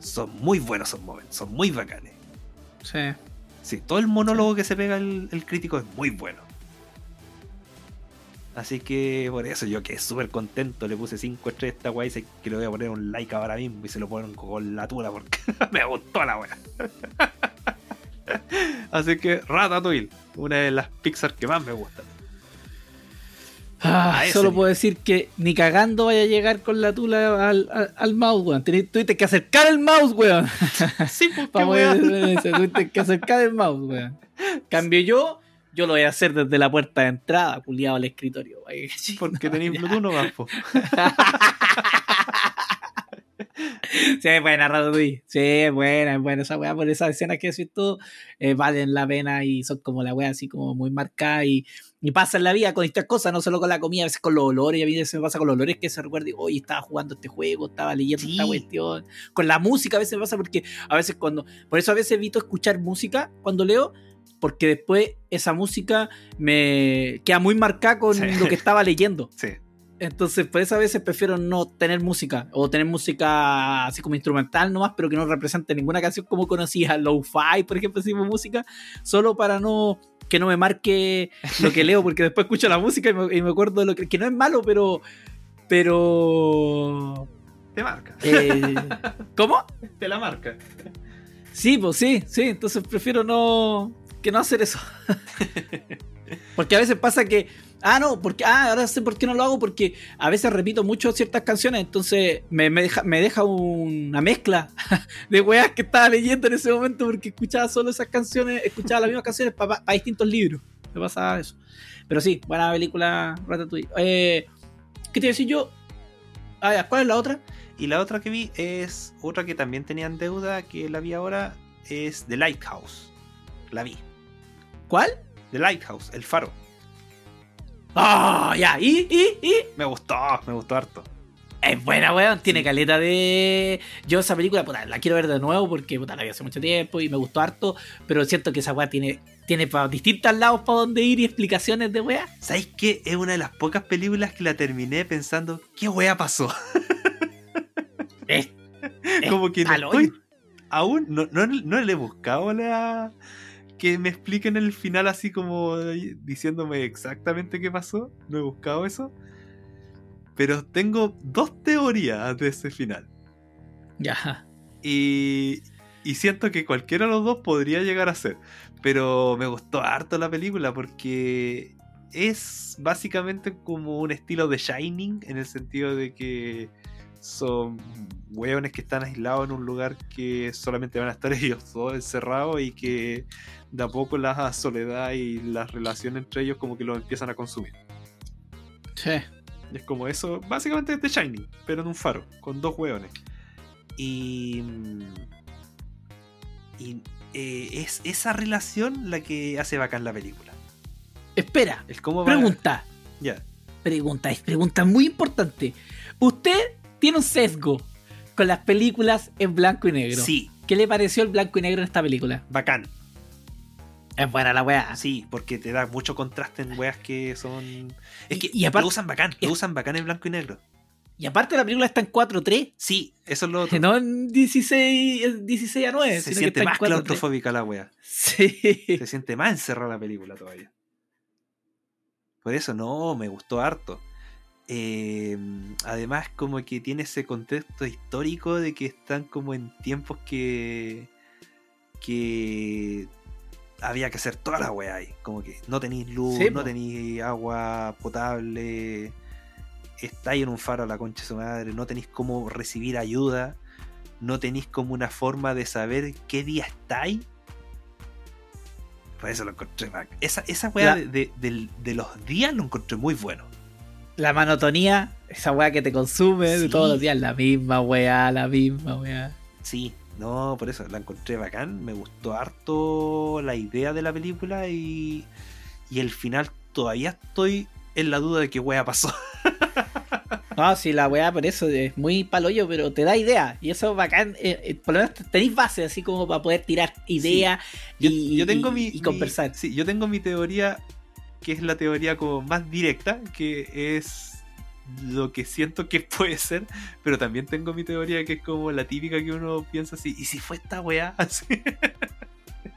Son muy buenos esos momentos, son muy bacanes. sí. Sí, todo el monólogo que se pega el, el crítico es muy bueno. Así que por eso yo quedé súper contento. Le puse 5 estrellas a esta weá y sé que le voy a poner un like ahora mismo y se lo ponen con la tula porque me gustó la weá. Así que Ratatouille, una de las Pixar que más me gustan. Ah, solo puedo decir que ni cagando vaya a llegar con la tula al, al, al mouse, weón. Tuviste que acercar el mouse, weón. Sí, pues. Tuviste que acercar el mouse, weón. Cambio yo, yo lo voy a hacer desde la puerta de entrada, culiado al escritorio, weón. Porque tenéis Bluetooth nomás, po. Sí, es buena Ratatouille. Sí, es buena, es buena esa weá. Por esas escenas que decís tú, eh, valen la pena y son como la weá así como muy marcada y, y pasa en la vida con estas cosas, no solo con la comida, a veces con los olores. Y a mí se me pasa con los olores que se recuerda, y, oye, estaba jugando este juego, estaba leyendo Sí. esta cuestión. Con la música a veces me pasa porque a veces cuando. Por eso a veces evito escuchar música cuando leo. Porque después esa música me queda muy marcada con Sí. lo que estaba leyendo. Sí. Entonces, por eso a veces prefiero no tener música. O tener música así como instrumental nomás, pero que no represente ninguna canción como conocía. Lo-fi, por ejemplo, decimos música. Solo para no que no me marque lo que leo, porque después escucho la música y me, y me acuerdo de lo que, que no es malo, pero. Pero. Te marca. eh, ¿Cómo? Te la marca. Sí, pues sí, sí. Entonces prefiero no. que no hacer eso. porque a veces pasa que. Ah, no, porque. Ah, ahora sé por qué no lo hago. Porque a veces repito mucho ciertas canciones. Entonces me, me deja, me deja una mezcla de weas que estaba leyendo en ese momento. Porque escuchaba solo esas canciones. Escuchaba las mismas canciones para distintos libros. Me pasa eso. Pero sí, buena película Ratatouille. Eh, ¿Qué te iba a decir yo? Ah, ya, ¿cuál es la otra? Y la otra que vi es otra que también tenían deuda, que la vi ahora, es The Lighthouse. La vi. ¿Cuál? The Lighthouse, El Faro. Ah, ya. ¿Y? ¿Y? ¿Y? Me gustó, me gustó harto. Es buena, weón. Tiene caleta de. Yo esa película, puta, la quiero ver de nuevo porque puta, la vi hace mucho tiempo y me gustó harto. Pero siento que esa weá tiene, tiene para distintos lados para donde ir y explicaciones de weá. ¿Sabéis qué? Es una de las pocas películas que la terminé pensando, ¿qué wea pasó? Es, es Como que no estoy- aún no, no, no le he buscado la que me expliquen el final así como diciéndome exactamente qué pasó. No he buscado eso. Pero tengo dos teorías de ese final. Ya. Y, y siento que cualquiera de los dos podría llegar a ser. Pero me gustó harto la película porque es básicamente como un estilo de Shining en el sentido de que son hueones que están aislados en un lugar que solamente van a estar ellos todos encerrados y que de a poco la soledad y las relaciones entre ellos como que los empiezan a consumir. Sí. Es como eso, básicamente es The Shining, pero en un faro, con dos hueones. Y. Y eh, es esa relación la que hace bacán la película. Espera. El cómo va. Pregunta. Ya. Pregunta. Es pregunta muy importante. Usted tiene un sesgo con las películas en blanco y negro. Sí, ¿Qué le pareció el blanco y negro en esta película? bacán. Es buena la weá. Sí, porque te da mucho contraste en weas que son. Es que Y- y aparte- lo usan bacán, lo usan bacán en blanco y negro. Y aparte la película está en 4-3. Sí, eso es lo otro. No en 16, en 16 a 9. Se siente más 4-3. claustrofóbica la wea. Sí. Se siente más encerrada la película todavía. Por eso no, me gustó harto. Eh, además, como que tiene ese contexto histórico de que están como en tiempos que. que. había que hacer toda la weá ahí. Como que no tenéis luz, Sí, no tenéis agua potable. Estáis en un faro a la concha de su madre, no tenéis cómo recibir ayuda. No tenéis como una forma de saber qué día estáis. Por eso lo encontré Esa, esa weá de, de los días lo encontré muy bueno. La monotonía, esa weá que te consume Sí. todos los días, la misma weá, la misma weá. Sí, no, por eso la encontré bacán. Me gustó harto la idea de la película y, y el final todavía estoy en la duda de qué wea pasó. No, sí, la weá por eso es muy paloyo, pero te da idea. Y eso es bacán. eh, eh, por lo menos tenéis base así como para poder tirar ideas Yo, y, yo tengo y- mi, y mi- conversar. sí, yo tengo mi teoría, que es la teoría como más directa, que es lo que siento que puede ser, pero también tengo mi teoría que es como la típica que uno piensa así, ¿y si fue esta weá? Así.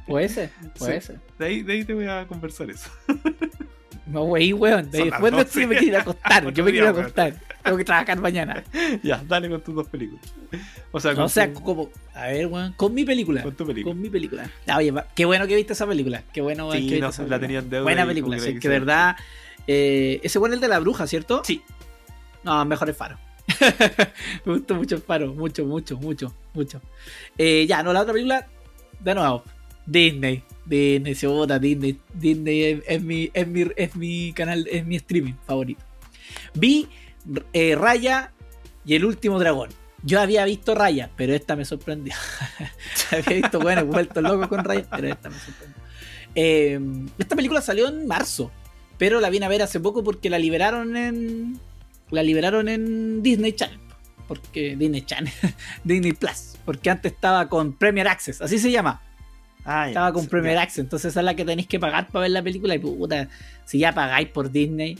Puede ser, puede Sí. ser. De ahí, de ahí te voy a conversar eso. No, güey, weón. Después de esto 12. yo me quiero ir a acostar. Yo me quiero acostar. Tengo que trabajar mañana. ya, dale con tus dos películas. O sea, con, o sea, tu, como. A ver, weón. Con mi película. con tu película. Con mi película. Ah, oye, qué bueno que viste esa película. Qué bueno weón, Sí, que viste no, esa la película. deuda Buena película, sí, que verdad. Eh, ese bueno el de la bruja, ¿cierto? Sí. No, mejor es Faro. Me gustó mucho el Faro. Mucho, mucho, mucho, mucho. Eh, ya, no, la otra película. De nuevo. Disney. Disney, se vota Disney. Disney es, es mi, es, mi, es mi canal, es mi streaming favorito. Vi eh, Raya y el último dragón. Yo había visto Raya, pero esta me sorprendió. había visto, bueno, vuelto loco con Raya, pero esta me sorprendió. Eh, esta película salió en marzo, pero la vine a ver hace poco porque la liberaron en. La liberaron en Disney Channel. Porque. Disney Channel. Disney Plus. Porque antes estaba con Premier Access, así se llama. Ah, ya, Estaba con Premier ya. Access, entonces esa es la que tenéis que pagar para ver la película. Y puta, si ya pagáis por Disney,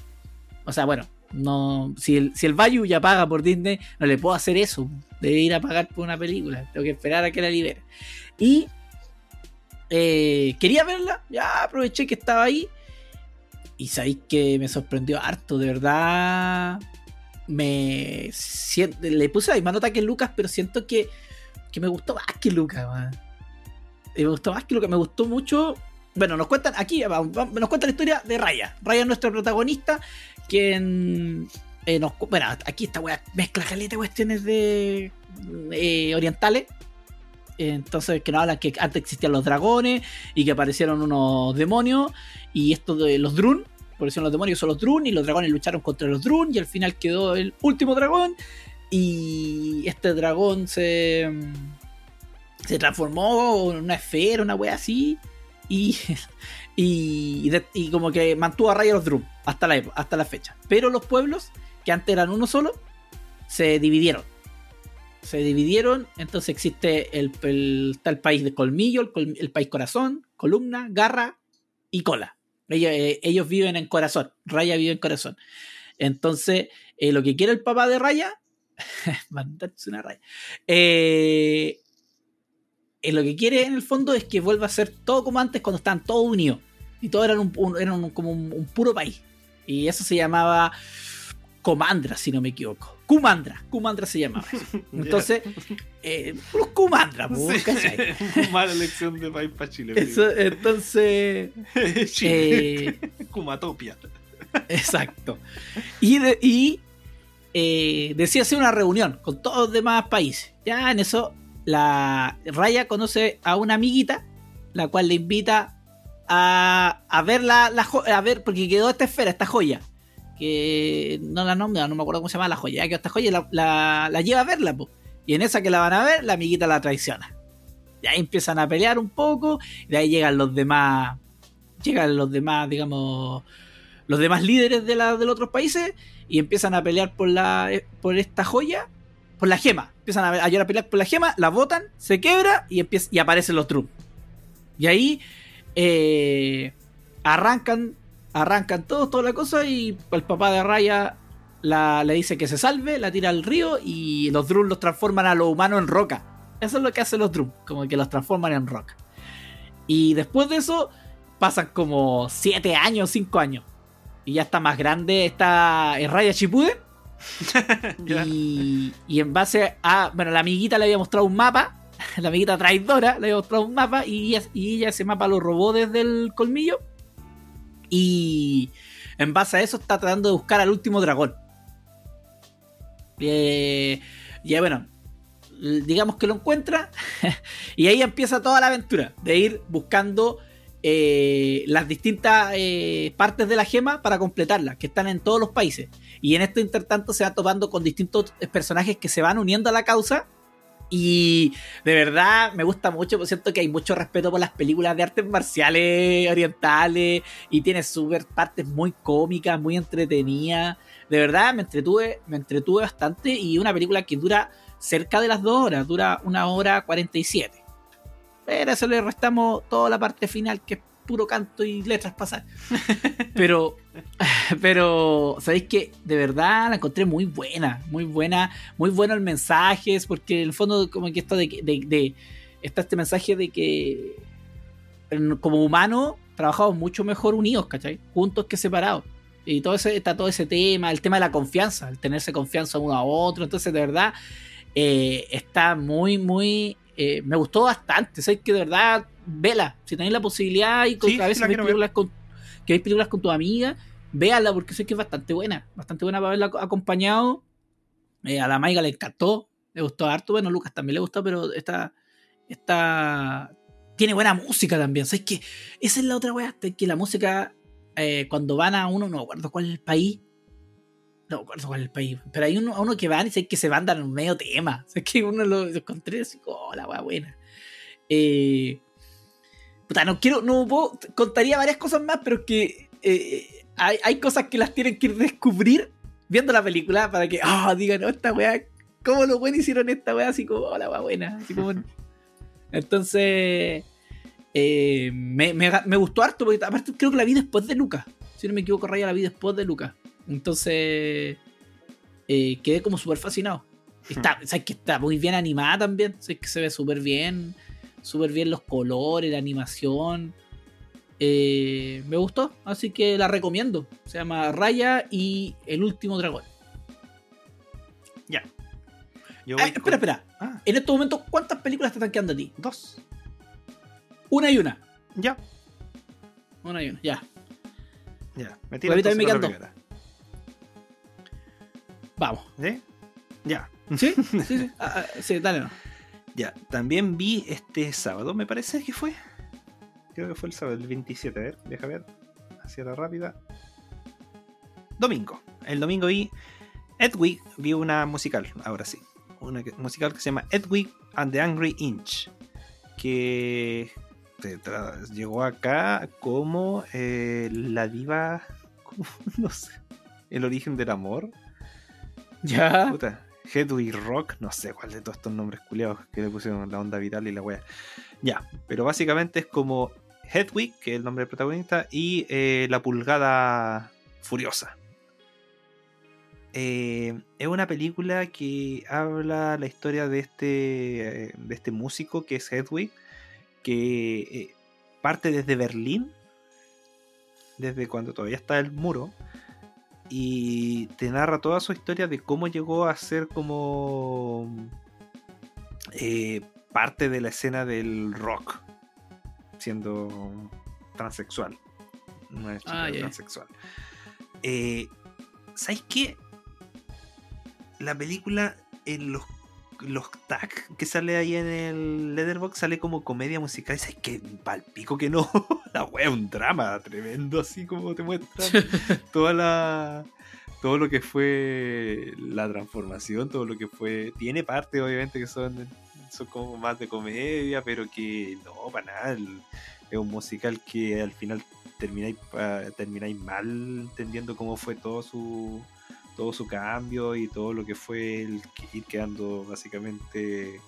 o sea, bueno, no, si el, si el Bayou ya paga por Disney, no le puedo hacer eso. Debe ir a pagar por una película. Tengo que esperar a que la libere. Y eh, quería verla, ya aproveché que estaba ahí. Y sabéis que me sorprendió harto, de verdad. Me sien- le puse la misma nota que Lucas, pero siento que, que me gustó más que Lucas, Me gustó más que Lucas, me gustó mucho. Bueno, nos cuentan aquí, nos cuenta la historia de Raya. Raya es nuestra protagonista, quien eh, nos bueno, aquí esta weá mezcla caleta cuestiones de eh, orientales. Entonces, que nos hablan que antes existían los dragones y que aparecieron unos demonios. Y esto de los Drun, aparecieron los demonios, son los Drun. Y los dragones lucharon contra los Drun. Y al final quedó el último dragón. Y este dragón se, se transformó en una esfera, una wea así. Y, y, y como que mantuvo a raya los Drum hasta la, hasta la fecha. Pero los pueblos, que antes eran uno solo, se dividieron. Se dividieron, entonces existe el, está el país de colmillo, el, col- el país corazón, columna, garra y cola. Ellos, eh, ellos viven en corazón, Raya vive en corazón. Entonces, eh, lo que quiere el papá de Raya, mandarse una raya, eh, eh, lo que quiere en el fondo es que vuelva a ser todo como antes cuando estaban todos unidos. Y todos eran, un, un- eran un- como un, puro país. Y eso se llamaba Comandra, si no me equivoco. Kumandra, Kumandra se llamaba. eso. Entonces, eh, puros Kumandra, Sí. ¿cachai? Mala elección de país para Chile. Eso, entonces, Chile. eh, Kumatopia. Exacto. Y, de- y eh, decía hacer una reunión con todos los demás países. Ya en eso, la Raya conoce a una amiguita, la cual le invita a, a ver la, la a ver, porque quedó esta esfera, esta joya. Que no la nombra, no me acuerdo cómo se llama la joya. Ya que esta joya la, lleva a verla. Y en esa que la van a ver, la amiguita la traiciona. Y ahí empiezan a pelear un poco. Y de ahí llegan los demás. Llegan los demás, digamos los demás líderes de, de los otros países y empiezan a pelear por, la, eh, por esta joya, por la gema. Empiezan a, a, a pelear por la gema, la botan, se quebra y, empieza, y aparecen los Drum. Y ahí eh, arrancan, arrancan todos, toda la cosa y el papá de Raya le dice que se salve, la tira al río y los Drum los transforman a los humanos en roca. Eso es lo que hacen los Drum, como que los transforman en roca. Y después de eso pasan como 7 años, 5 años y ya está más grande, está Raya Shippuden. Y en base a. Bueno, la amiguita le había mostrado un mapa. La amiguita traidora le había mostrado un mapa. Y ella, y ella ese mapa lo robó desde el colmillo. Y en base a eso está tratando de buscar al último dragón. Eh, y bueno, digamos que lo encuentra. y ahí empieza toda la aventura de ir buscando eh, las distintas eh, partes de la gema para completarla, que están en todos los países. Y en esto intertanto se va topando con distintos personajes que se van uniendo a la causa. Y de verdad me gusta mucho, por cierto que hay mucho respeto por las películas de artes marciales orientales y tiene súper partes muy cómicas, muy entretenidas. De verdad me entretuve, me entretuve bastante y una película que dura cerca de las dos horas, dura una hora 47. Pero eso le restamos toda la parte final que es puro canto y letras pasadas. Pero, pero, ¿sabéis que De verdad la encontré muy buena, muy buena, muy bueno el mensaje, es porque en el fondo como que esto de, de, de está este mensaje de que como humanos trabajamos mucho mejor unidos, ¿cachai? Juntos que separados. Y todo ese, está todo ese tema, el tema de la confianza, el tenerse confianza uno a otro. Entonces, de verdad, eh, está muy, muy. eh, me gustó bastante. Sé que de verdad, vela. Si tenéis la posibilidad y con- Sí, a veces películas con, que veis películas con tu amiga, véala porque sé que es bastante buena. Bastante buena para ac- acompañado. Eh, a la Maiga le encantó. Le gustó harto. Bueno, Lucas también le gustó, pero esta. esta tiene buena música también. ¿Sabes que Esa es la otra weá. Que la música, eh, cuando van a uno, no me acuerdo cuál es el país. No me acuerdo cuál es el país. Pero hay uno, a uno que van y sé que se mandan en un medio tema. Sea, que uno lo, lo encontré así, oh, la weá buena. Eh, puta, no quiero, no puedo, contaría varias cosas más, pero es que eh, hay, hay cosas que las tienen que descubrir viendo la película para que, ah, digan, oh, esta weá, ¿cómo lo bueno hicieron esta weá? Así como, oh, la weá buena. Así como, entonces, eh, me, me, me gustó harto, porque aparte creo que la vi después de Lucas. Si no me equivoco, Raya la vi después de Lucas. Entonces, eh, quedé como súper fascinado. Está, ¿sabes que está muy bien animada también? ¿Sabes que se ve súper bien? Súper bien los colores, la animación. Eh, me gustó, así que la recomiendo. Se llama Raya y el último dragón. Yo Ah, espera, con- espera. Ah, En estos momentos, ¿cuántas películas te están quedando a ti? dos. Una y una. Ya, Una y una, ya. ya. Me Pues a mí también me la Vamos. ¿Eh? Ya. ¿Sí? Sí, sí. Ah, sí, dale. No. Ya, también vi este sábado, me parece que fue. Creo que fue el sábado, el 27, a ver, deja ver. Hacia la rápida. Domingo. El domingo vi Edwig, vi una musical, ahora sí. Una musical que se llama Edwig and the Angry Inch. Que llegó acá como eh, la diva. como- no sé. El origen del amor. Ya. Puta, Hedwig Rock, no sé cuál de todos estos nombres culiados que le pusieron la onda viral y la wea. Ya, pero básicamente es como Hedwig, que es el nombre del protagonista, y eh, la pulgada furiosa. Eh, es una película que habla la historia de este, eh, de este músico que es Hedwig, que parte desde Berlín, desde cuando todavía está el muro, y te narra toda su historia de cómo llegó a ser como eh, parte de la escena del rock, siendo transexual, una chica Ah, transexual. Eh, ¿Sabes qué? La película en los los tags que sale ahí en el Letterboxd sale como comedia musical. ¿Sabes qué? Palpico que no. La wea un drama tremendo, así como te muestran toda la todo lo que fue la transformación, todo lo que fue tiene partes obviamente que son son como más de comedia, pero que no para nada, es un musical que al final termináis pa- termináis mal entendiendo cómo fue todo su todo su cambio y todo lo que fue el que- ir quedando básicamente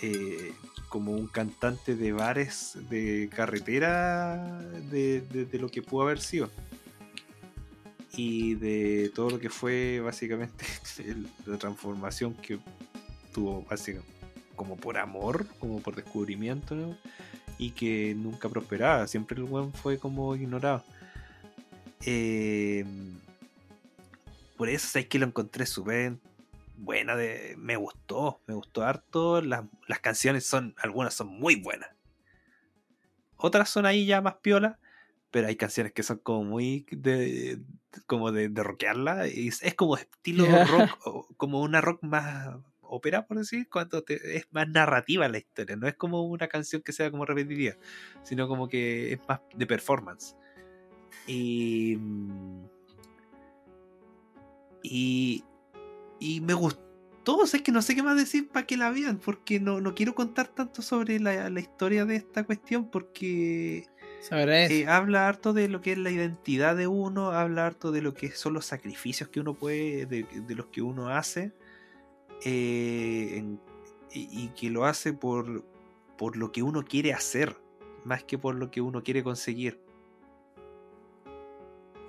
eh, como un cantante de bares de carretera de, lo que pudo haber sido. Y de todo lo que fue básicamente la transformación que tuvo básicamente como por amor, como por descubrimiento y que nunca prosperaba, siempre el buen fue como ignorado. Eh, por eso sabes que lo encontré súper buena, de, me gustó, me gustó harto, las, las canciones son, algunas son muy buenas. Otras son ahí ya más piola, pero hay canciones que son como muy de como de, de rockearla y es, es como estilo rock o como una rock más ópera por decir cuando te- es más narrativa la historia no es como una canción que sea como repetitiva sino como que es más de performance y y y me gustó o sea, es que no sé qué más decir para que la vean porque no, no quiero contar tanto sobre la, la historia de esta cuestión porque eh, habla harto de lo que es la identidad de uno, habla harto de lo que son los sacrificios que uno puede, de, de los que uno hace, eh, en- y, y que lo hace por, por lo que uno quiere hacer, más que por lo que uno quiere conseguir.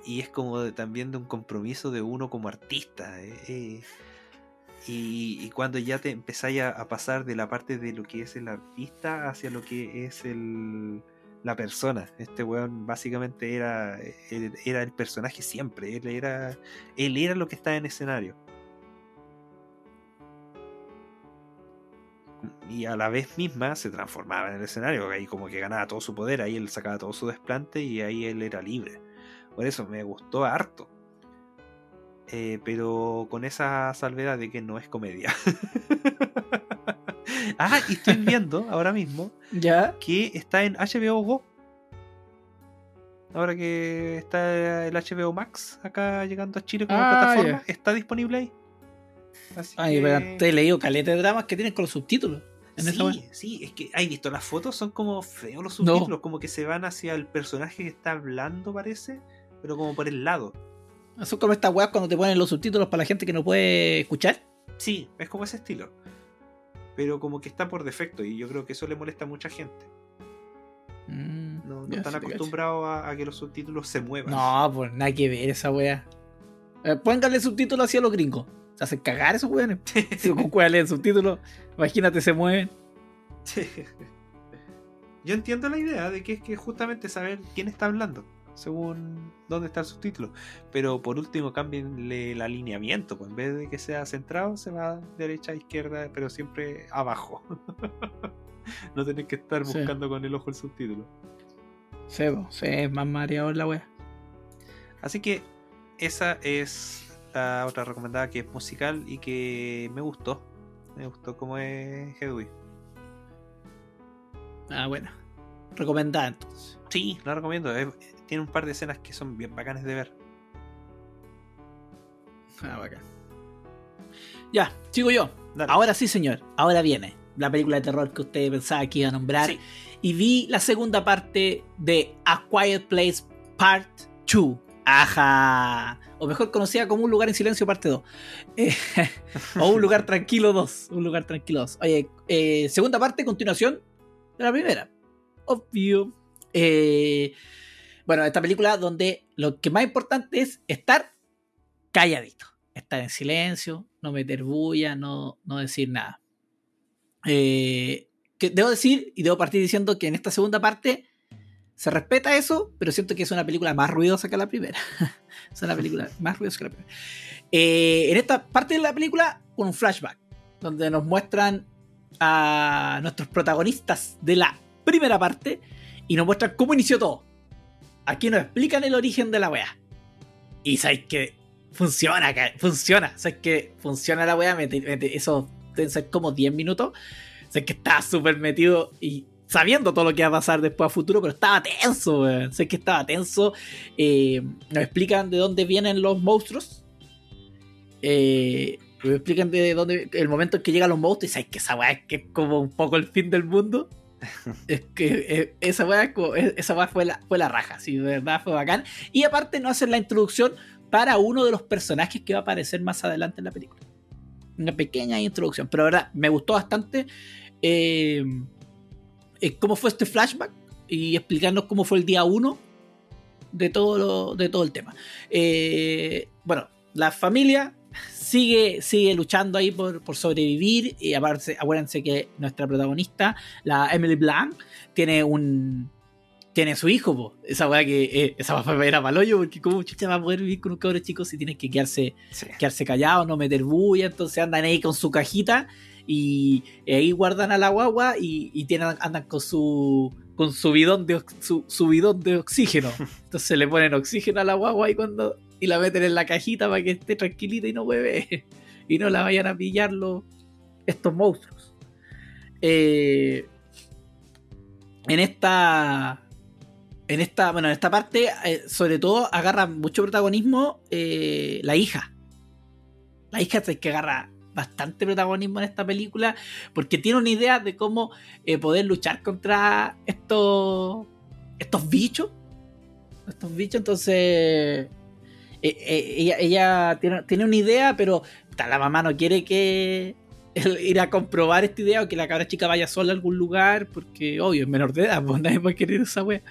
Y es como también de un compromiso de uno como artista. eh, eh, y, cuando ya te empezáis a, pasar de la parte de lo que es el artista hacia lo que es el, la persona. Este weón básicamente era, era el personaje siempre. Él era, él era lo que estaba en escenario. Y a la vez misma se transformaba en el escenario. Ahí como que ganaba todo su poder. Ahí él sacaba todo su desplante y ahí él era libre. Por eso me gustó harto. Eh, pero con esa salvedad de que no es comedia. ah, y estoy viendo ahora mismo ¿Ya? que está en HBO Go. Ahora que está el HBO Max acá llegando a Chile como Ah, plataforma, está disponible ahí. Así Ay, que- pero te he leído caleta de dramas que tienen con los subtítulos. En Sí, sí, es que hay visto las fotos, son como feos los No. subtítulos, como que se van hacia el personaje que está hablando, parece, pero como por el lado. Son como estas weas cuando te ponen los subtítulos para la gente que no puede escuchar. Sí, es como ese estilo. Pero como que está por defecto y yo creo que eso le molesta a mucha gente. Mm, No, no ya, están acostumbrados a, a que los subtítulos se muevan. No, pues nada que ver esa wea. Eh, pónganle subtítulos así a los gringos. Se hacen cagar esos weones. Si con cuál leen subtítulos, imagínate, se mueven. Yo entiendo la idea de que es que justamente saber quién está hablando, según dónde está el subtítulo. Pero por último, cámbienle el alineamiento. Pues en vez de que sea centrado, se va derecha a izquierda, pero siempre abajo. no tenés que estar Sí. buscando con el ojo el subtítulo. Sí, po, sí, es más mareador la wea. Así que esa es la otra recomendada que es musical y que me gustó. Me gustó como es Hedwig. Ah, bueno. Recomendada entonces. Sí, la recomiendo. es- tiene un par de escenas que son bien bacanes de ver. Ah, bacán. Ya, sigo yo. Dale. Ahora sí, señor. Ahora viene la película de terror que usted pensaba que iba a nombrar. Sí. Y vi la segunda parte de A Quiet Place Part 2. Ajá. O mejor conocida como Un lugar en silencio parte 2. Eh, o Un lugar tranquilo 2. Un lugar tranquilo 2. Oye, eh, segunda parte, continuación de la primera. Obvio. Eh, bueno, esta película donde lo que más importante es estar calladito. Estar en silencio, no meter bulla, no, no decir nada. Eh, debo decir y debo partir diciendo que en esta segunda parte se respeta eso, pero siento que es una película más ruidosa que la primera. es una película más ruidosa que la primera. Eh, en esta parte de la película, un flashback, donde nos muestran a nuestros protagonistas de la primera parte y nos muestran cómo inició todo. Aquí nos explican el origen de la wea. Y sabéis que funciona, funciona. Sabéis que funciona la mete- eso deben ser como 10 minutos. Sé que estaba súper metido y sabiendo todo lo que iba a pasar después a futuro, pero estaba tenso, weón. Sé que estaba tenso. Eh, nos explican de dónde vienen los monstruos. Eh, nos explican de dónde el momento en que llegan los monstruos y sabes que esa weá es que es como un poco el fin del mundo. Es que eh, esa weá, eh, esa fue, la, fue la raja, sí, de verdad fue bacán. Y aparte nos hacen la introducción para uno de los personajes que va a aparecer más adelante en la película. Una pequeña introducción, pero verdad me gustó bastante eh, eh, cómo fue este flashback y explicarnos cómo fue el día 1 de todo, de todo el tema. Bueno, la familia sigue, sigue luchando ahí por, por sobrevivir. Y aparte, acuérdense que nuestra protagonista, la Emily Blanc, tiene un. Tiene su hijo, po. esa weá que eh, esa weá era paloyo, porque cómo chucha va a poder vivir con un cabro chico si tiene que quedarse Sí. quedarse callado, no meter bulla, entonces andan ahí con su cajita y ahí guardan a la guagua y, y tienen, andan con su con su bidón de su, su bidón de oxígeno. Entonces le ponen oxígeno a la guagua y cuando y la meten en la cajita para que esté tranquilita y no hueve y no la vayan a pillar los, estos monstruos. Eh, en esta en esta bueno en esta parte eh, sobre todo agarra mucho protagonismo eh, la hija la hija es que agarra bastante protagonismo en esta película porque tiene una idea de cómo eh, poder luchar contra estos estos bichos. Estos bichos entonces eh, eh, ella, ella tiene, tiene una idea pero la mamá no quiere que ir a comprobar esta idea o que la cabra chica vaya sola a algún lugar porque obvio es menor de edad pues nadie va a querer esa wea.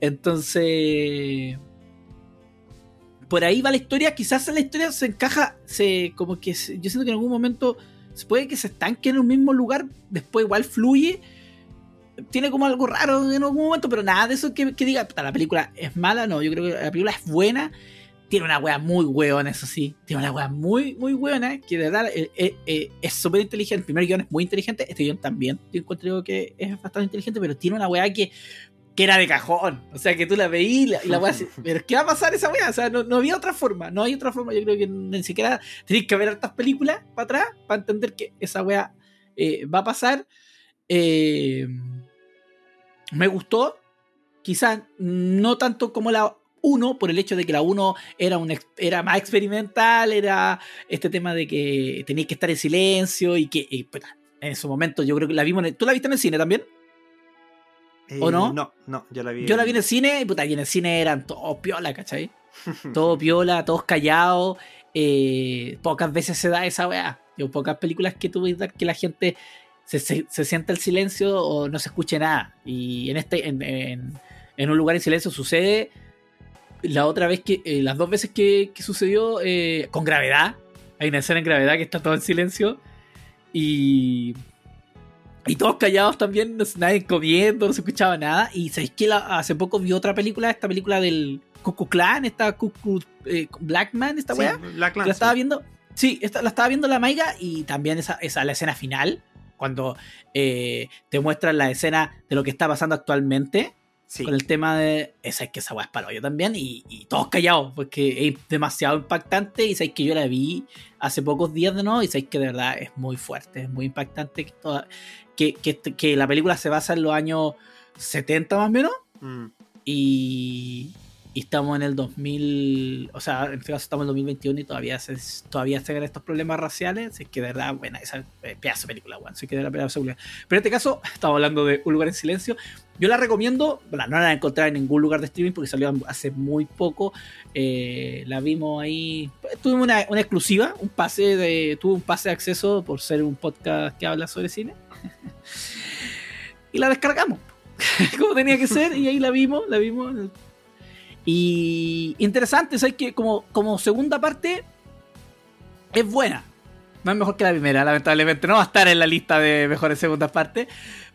Entonces por ahí va la historia. Quizás la historia se encaja, se como que yo siento que en algún momento se puede que se estanque en un mismo lugar, después igual fluye, tiene como algo raro en algún momento, pero nada de eso que, diga, "Puta, la película es mala, no, yo creo que la película es buena. Tiene una wea muy hueona, eso sí. Tiene una wea muy, muy hueona, que de verdad eh, eh, eh, es súper inteligente. El primer guion es muy inteligente, este guion también. Yo encuentro que es bastante inteligente, pero tiene una wea que, que era de cajón. O sea, que tú la veías y la, así, pero ¿qué va a pasar esa wea? O sea, no, no había otra forma, no hay otra forma. Yo creo que ni siquiera tenéis que ver hartas películas para atrás para entender que esa wea eh, va a pasar. Eh, me gustó, quizás no tanto como la 1, por el hecho de que la 1 era, un, era más experimental, era este tema de que tenías que estar en silencio y que y, en su momento yo creo que la vimos. en el- ¿Tú la viste en el cine también? ¿O no? Eh, No, no, yo la vi. Yo la vi en el cine y puta, y en el cine eran todos piola, ¿cachai? Todo piola, todos callados. eh, pocas veces se da esa weá. Yo, pocas películas que dar que la gente se, se, se sienta el silencio o no se escuche nada. Y en este, en, en- en un lugar en silencio sucede. La otra vez que, eh, las dos veces que, que sucedió eh, con gravedad. Hay una escena en gravedad que está todo en silencio. Y. Y todos callados también, no, nadie comiendo, no se escuchaba nada. Y sabéis que hace poco vi otra película, esta película del Cuckoo Clan, esta Cuckoo eh, Blackman, esta Sí, weá. la Clan, La estaba sí. viendo. Sí, esta- la estaba viendo la Maiga y también esa, esa la escena final. Cuando eh, te muestran la escena de lo que está pasando actualmente. Sí. Con el tema de. Esa es que esa weá es para yo también. Y, y todos callados. Porque es demasiado impactante. Y sabéis que yo la vi hace pocos días de nuevo. Y sabéis que de verdad es muy fuerte. Es muy impactante. Que, toda- que, que, que la película se basa en los años 70 más o menos. Mm. Y, y estamos en el 2000, o sea, en este caso estamos en el 2021 y todavía se, todavía se ven estos problemas raciales. Así que de verdad, buena, esa eh, pedazo de película, weón. Así que de la pedazo de película. Pero en este caso, estamos hablando de Un lugar en silencio. Yo la recomiendo, bueno, no la encontrar en ningún lugar de streaming porque salió hace muy poco. Eh, la vimos ahí. Tuvimos una, una exclusiva, un pase de. Tuve un pase de acceso por ser un podcast que habla sobre cine. y la descargamos como tenía que ser y ahí la vimos, la vimos. Y interesante, ¿sabes que como, como segunda parte es buena. No es mejor que la primera, lamentablemente. No va a estar en la lista de mejores segundas partes.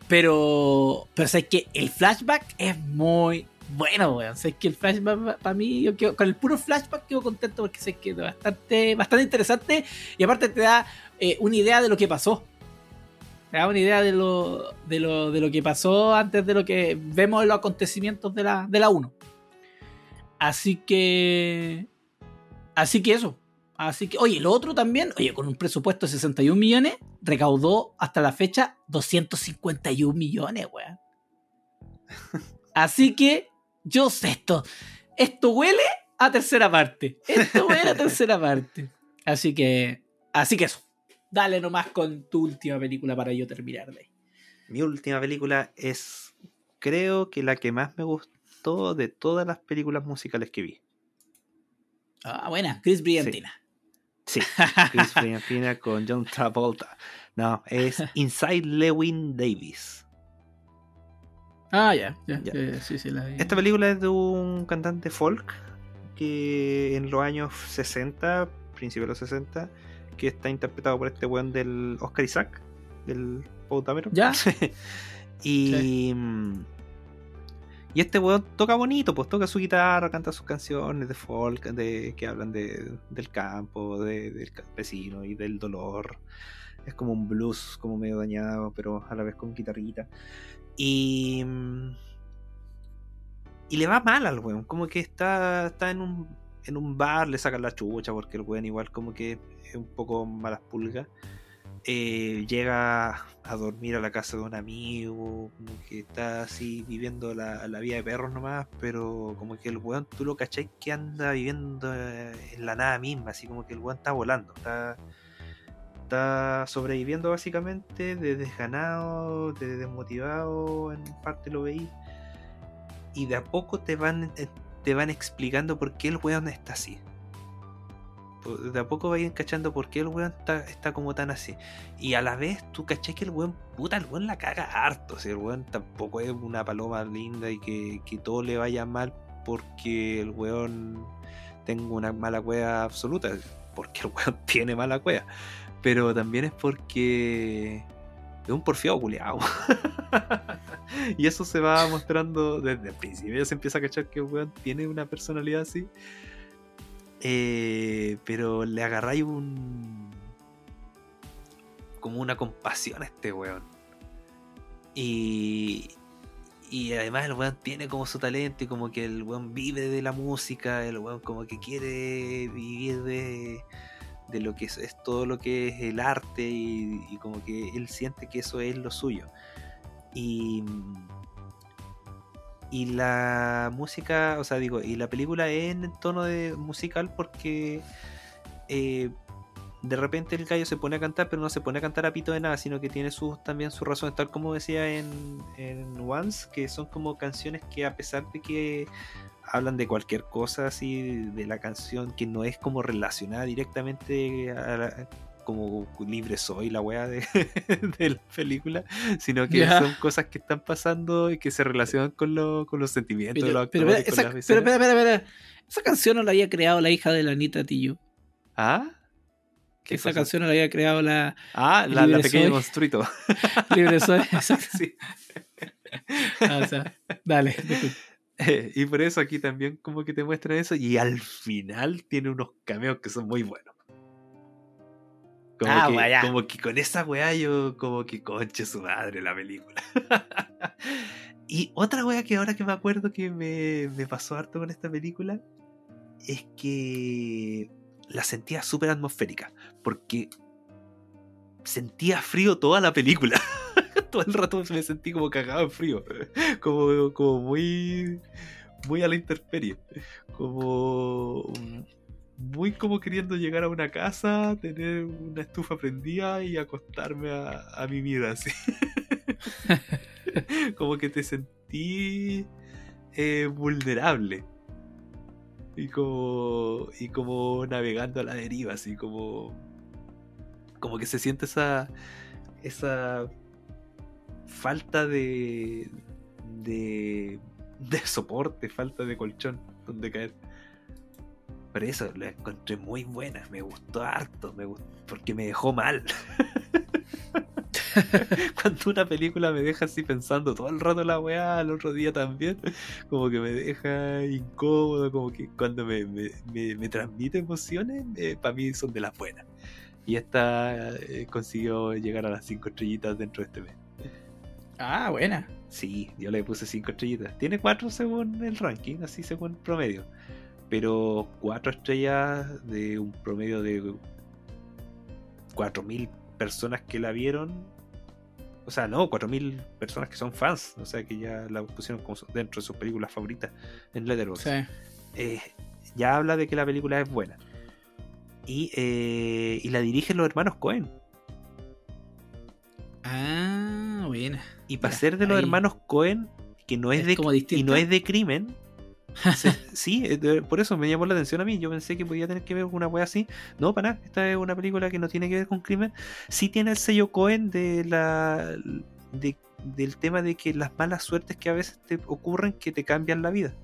Pero, pero que el flashback es muy bueno, weón. Que el flashback para mí, con el puro flashback quedo contento porque sé que es bastante, bastante interesante. Y aparte te da eh, una idea de lo que pasó. Te da una idea de lo, de lo, de lo que pasó antes de lo que vemos en los acontecimientos de la, de la 1. Así que. Así que eso. Así que, oye, lo otro también, oye, con un presupuesto de 61 millones, recaudó hasta la fecha 251 millones, weón. Así que, yo sé esto. Esto huele a tercera parte. Esto huele a tercera parte. Así que, así que eso. Dale nomás con tu última película para yo terminar de ahí. Mi última película es, creo que la que más me gustó de todas las películas musicales que vi. Ah, buena, Chris Brillantina. Sí, Chris Brillantina con John Travolta. No, es Inside Lewin Davis. Ah, ya, ya, Ya. ya, sí, sí, la vi. Esta película es de un cantante folk que en los años 60, principios de los 60, que está interpretado por este weón del Oscar Isaac, del Pautamero. Ya. y, y este weón toca bonito, pues toca su guitarra, canta sus canciones de folk de, que hablan de, del campo, de- del campesino y del dolor. Es como un blues, como medio dañado, pero a la vez con guitarrita. Y. Y le va mal al weón. Como que está, está en, un, en un bar, le sacan la chucha porque el weón igual como que un poco malas pulgas. Eh, llega a dormir a la casa de un amigo, como que está así viviendo la, la vida de perros nomás, pero como que el weón tú lo cachai que anda viviendo eh, en la nada misma, así como que el weón está volando, está, está sobreviviendo básicamente de desganado, de desmotivado, en parte lo veí, y de a poco te van, te van explicando por qué el weón está así. De a poco vayan cachando por qué el weón está, como tan así. Y a la vez tú caché que el weón, puta, el weón la caga harto. O sea, el weón tampoco es una paloma linda y que, que todo le vaya mal porque el weón tenga una mala cueva absoluta. Porque el weón tiene mala cueva. Pero también es porque es un porfiado culiado. y eso se va mostrando desde el principio. Se empieza a cachar que weón tiene una personalidad así. Eh, pero le agarráis un. como una compasión a este weón. Y. Y además el weón tiene como su talento y como que el weón vive de la música, el weón como que quiere vivir de, de lo que es, todo lo que es el arte y como que él siente que eso es lo suyo. Y, y la música, o sea, digo, y la película es en tono de musical porque eh, de repente el gallo se pone a cantar, pero no se pone a cantar a pito de nada, sino que tiene sus, también su razón, tal como decía en, en Once, que son como canciones que a pesar de que hablan de cualquier cosa así de la canción que no es como relacionada directamente a la- como libre soy la weá de, de la película, sino que son cosas que están pasando y que se relacionan con, lo- con los sentimientos de Pero, los pero, actores. pero espera, espera, espera. Esa canción no la había creado la hija de la Anita Tillo. ¿Ah? ¿Qué Esa cosa? canción no la había creado la Ah, la, la pequeña soy. monstruito. Libre Soy. Exacto. sí. Ah, o sea, dale. Eh, y por eso aquí también como que te muestran eso y al final tiene unos cameos que son muy buenos. Como, Ah, que, vaya. como que con esa weá yo como que conche su madre la película. y otra weá que ahora que me acuerdo que me, me pasó harto con esta película es que la sentía súper atmosférica porque sentía frío toda la película. Todo el rato me sentí como cagado en frío. Como, como muy. Muy a la intemperie. Como. Muy como queriendo llegar a una casa, tener una estufa prendida y acostarme a, a mimir así. como que te sentí eh, vulnerable. Y como. Y como navegando a la deriva, así como. Como que se siente esa. esa falta de, de, de soporte, falta de colchón donde caer. Por eso la encontré muy buena, me gustó harto, me gustó, porque me dejó mal. Cuando una película me deja así pensando todo el rato la weá, al otro día también, como que me deja incómodo, como que cuando me, me, me- me transmite emociones, para mí son de las buenas. Y esta eh, consiguió llegar a las 5 estrellitas dentro de este mes. Ah, buena. Sí, yo le puse 5 estrellitas. Tiene 4 según el ranking, así según el promedio. Pero 4 estrellas de un promedio de 4.000 personas que la vieron. O sea, no, 4.000 personas que son fans. O sea, que ya la pusieron como dentro de sus películas favoritas en Letterboxd. Sí. Eh, ya habla de que la película es buena. Y, eh, y la dirigen los hermanos Cohen. Ah, buena. Y para ser de los ahí. hermanos Cohen, que no es, Es de como y no es de crimen. Sí, eh, por eso me llamó la atención a mí. Yo pensé que podía tener que ver con una wea así. No, para nada. Esta es una película que no tiene que ver con crimen. Sí tiene el sello Cohen de la de- del tema de que las malas suertes que a veces te ocurren que te cambian la vida.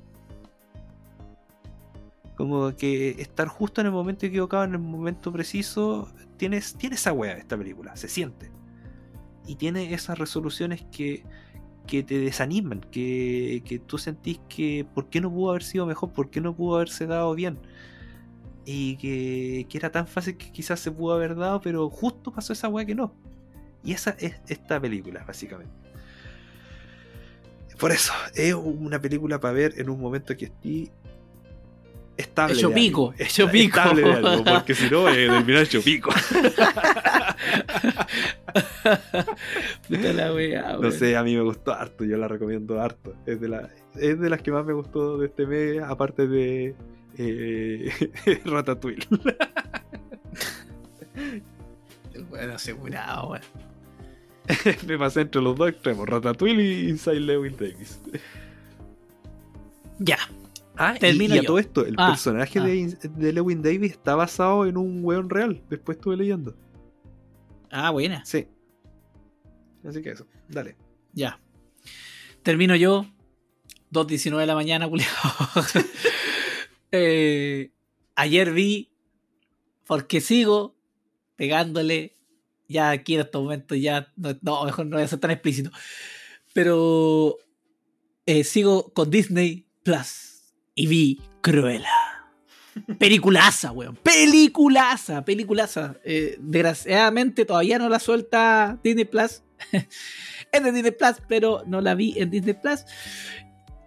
Como que estar justo en el momento equivocado, en el momento preciso, tienes, tiene esa wea esta película, se siente. Y tiene esas resoluciones que, que te desaniman, que, que tú sentís que por qué no pudo haber sido mejor, por qué no pudo haberse dado bien. Y que, que era tan fácil que quizás se pudo haber dado, pero justo pasó esa weá que no. Y esa es esta película, básicamente. Por eso, es una película para ver en un momento que esté estable. Hecho pico, hecho pico. Estable de ánimo, porque si no, eh, terminar hecho pico. Puta la wea, No sé, a mí me gustó harto, yo la recomiendo harto. Es de, la, es de las que más me gustó de este mes, aparte de eh, Ratatouille. Bueno, asegurado, weón. me pasé entre los dos extremos, Ratatouille y Inside Lewin Davis. Ya. Ah, y, Termino y a yo. todo esto, el Ah, personaje ah. de, In- de Lewin Davis está basado en un weón real. Después estuve leyendo. Ah, buena. Sí. Así que eso, dale. Ya. Termino yo. 2.19 de la mañana, culiao. Eh, ayer vi. Porque sigo pegándole. Ya aquí en estos momentos ya. No, no, mejor no voy a ser tan explícito. Pero eh, sigo con Disney Plus y vi Cruella. Peliculaza, weón. Peliculaza, peliculaza. Eh, desgraciadamente todavía no la suelta Disney Plus. es de Disney Plus, pero no la vi en Disney Plus.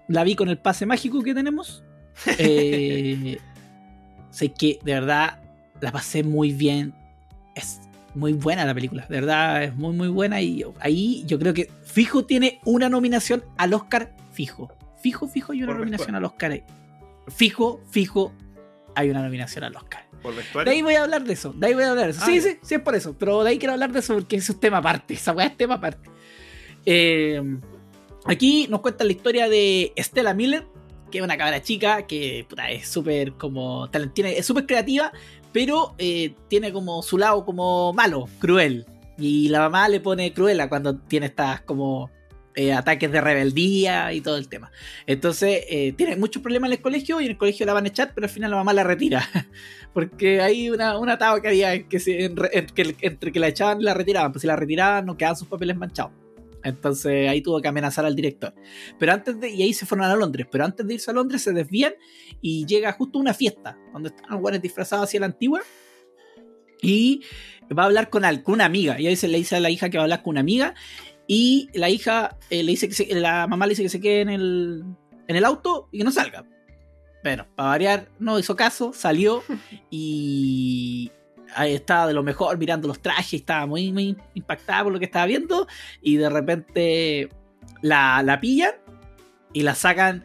La vi con el pase mágico que tenemos. Eh, sé que de verdad la pasé muy bien. Es muy buena la película. De verdad es muy, muy buena. Y ahí yo creo que fijo tiene una nominación al Oscar. Fijo. Fijo, fijo, y una Por nominación al Oscar. Fijo, fijo, hay una nominación al Oscar. Por De vestuario. ahí voy a hablar de eso. De ahí voy a hablar de eso. Ah, sí, sí, sí, es por eso. Pero de ahí quiero hablar de eso porque eso es tema aparte. Esa weá es tema aparte. Eh, aquí nos cuenta la historia de Stella Miller, que es una cabra chica que puta, es súper como. talent- Tiene, es súper creativa, pero eh, tiene como su lado como malo, cruel. Y la mamá le pone cruela cuando tiene estas como. Eh, ataques de rebeldía y todo el tema. Entonces, eh, tiene muchos problemas en el colegio y en el colegio la van a echar, pero al final la mamá la retira. Porque hay una, una que había que que- entre que la echaban y la retiraban. Pues si la retiraban, no quedaban sus papeles manchados. Entonces ahí tuvo que amenazar al director. Pero antes de. Y ahí se fueron a Londres. Pero antes de irse a Londres se desvían y llega justo una fiesta donde están los guanes disfrazados hacia la antigua. Y va a hablar con, al- con una amiga. Y ahí se le dice a la hija que va a hablar con una amiga. Y la hija eh, le dice que se- la mamá le dice que se quede en el, en el auto y que no salga. Bueno, para variar, no hizo caso, salió y ahí estaba de lo mejor mirando los trajes, estaba muy, muy impactada por lo que estaba viendo y de repente la, la pillan y la sacan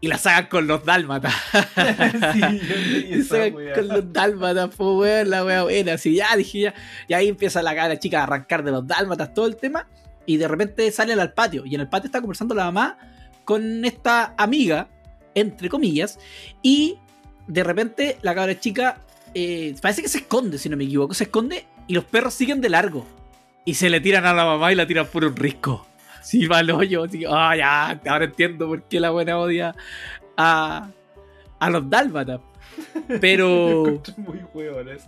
y la sacan con los dálmatas. Y sacan con los dálmatas, pues weón, la wea buena, así ya dije ya. Y ahí empieza la cara chica a arrancar de los dálmatas todo el tema. Y de repente salen al patio. Y en el patio está conversando la mamá con esta amiga, entre comillas. Y de repente la cabra chica eh, parece que se esconde, si no me equivoco. Se esconde y los perros siguen de largo. Y se le tiran a la mamá y la tiran por un risco. Sí, va al hoyo. Así, ah, ya, ahora entiendo por qué la buena odia a, a los dálmatas. Pero. Muy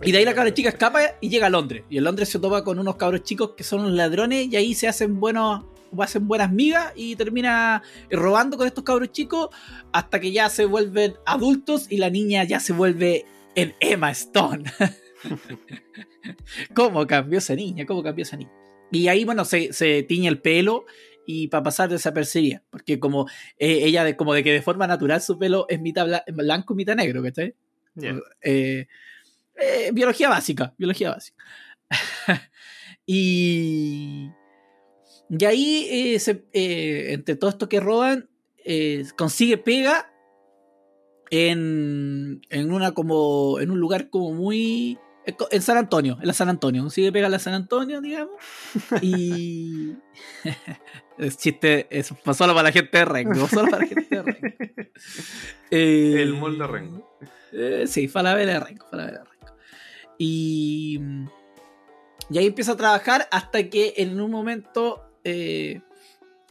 Y de ahí la cabra chica escapa y llega a Londres. Y en Londres se topa con unos cabros chicos que son unos ladrones y ahí se hacen buenos hacen buenas migas y termina robando con estos cabros chicos hasta que ya se vuelven adultos y la niña ya se vuelve en Emma Stone. ¿Cómo cambió esa niña? ¿Cómo cambió esa niña? Y ahí, bueno, se, se tiñe el pelo y para pasar desapercibida. Porque como eh, ella, de, como de que de forma natural su pelo es mitad bla- blanco y mitad negro, ¿cachai? Eh, eh, biología básica, biología básica. y, y ahí, eh, se- entre todo esto que roban, consigue pega en, en una como en un lugar como muy en San Antonio, en la San Antonio, consigue pega en la San Antonio, digamos, y es chiste, es solo para la gente de Rengo, solo para la gente de Rengo. El molde de Rengo. Eh, sí, Falabella de Rengo, Falabella de Rengo. Y, y ahí empieza a trabajar hasta que en un momento eh,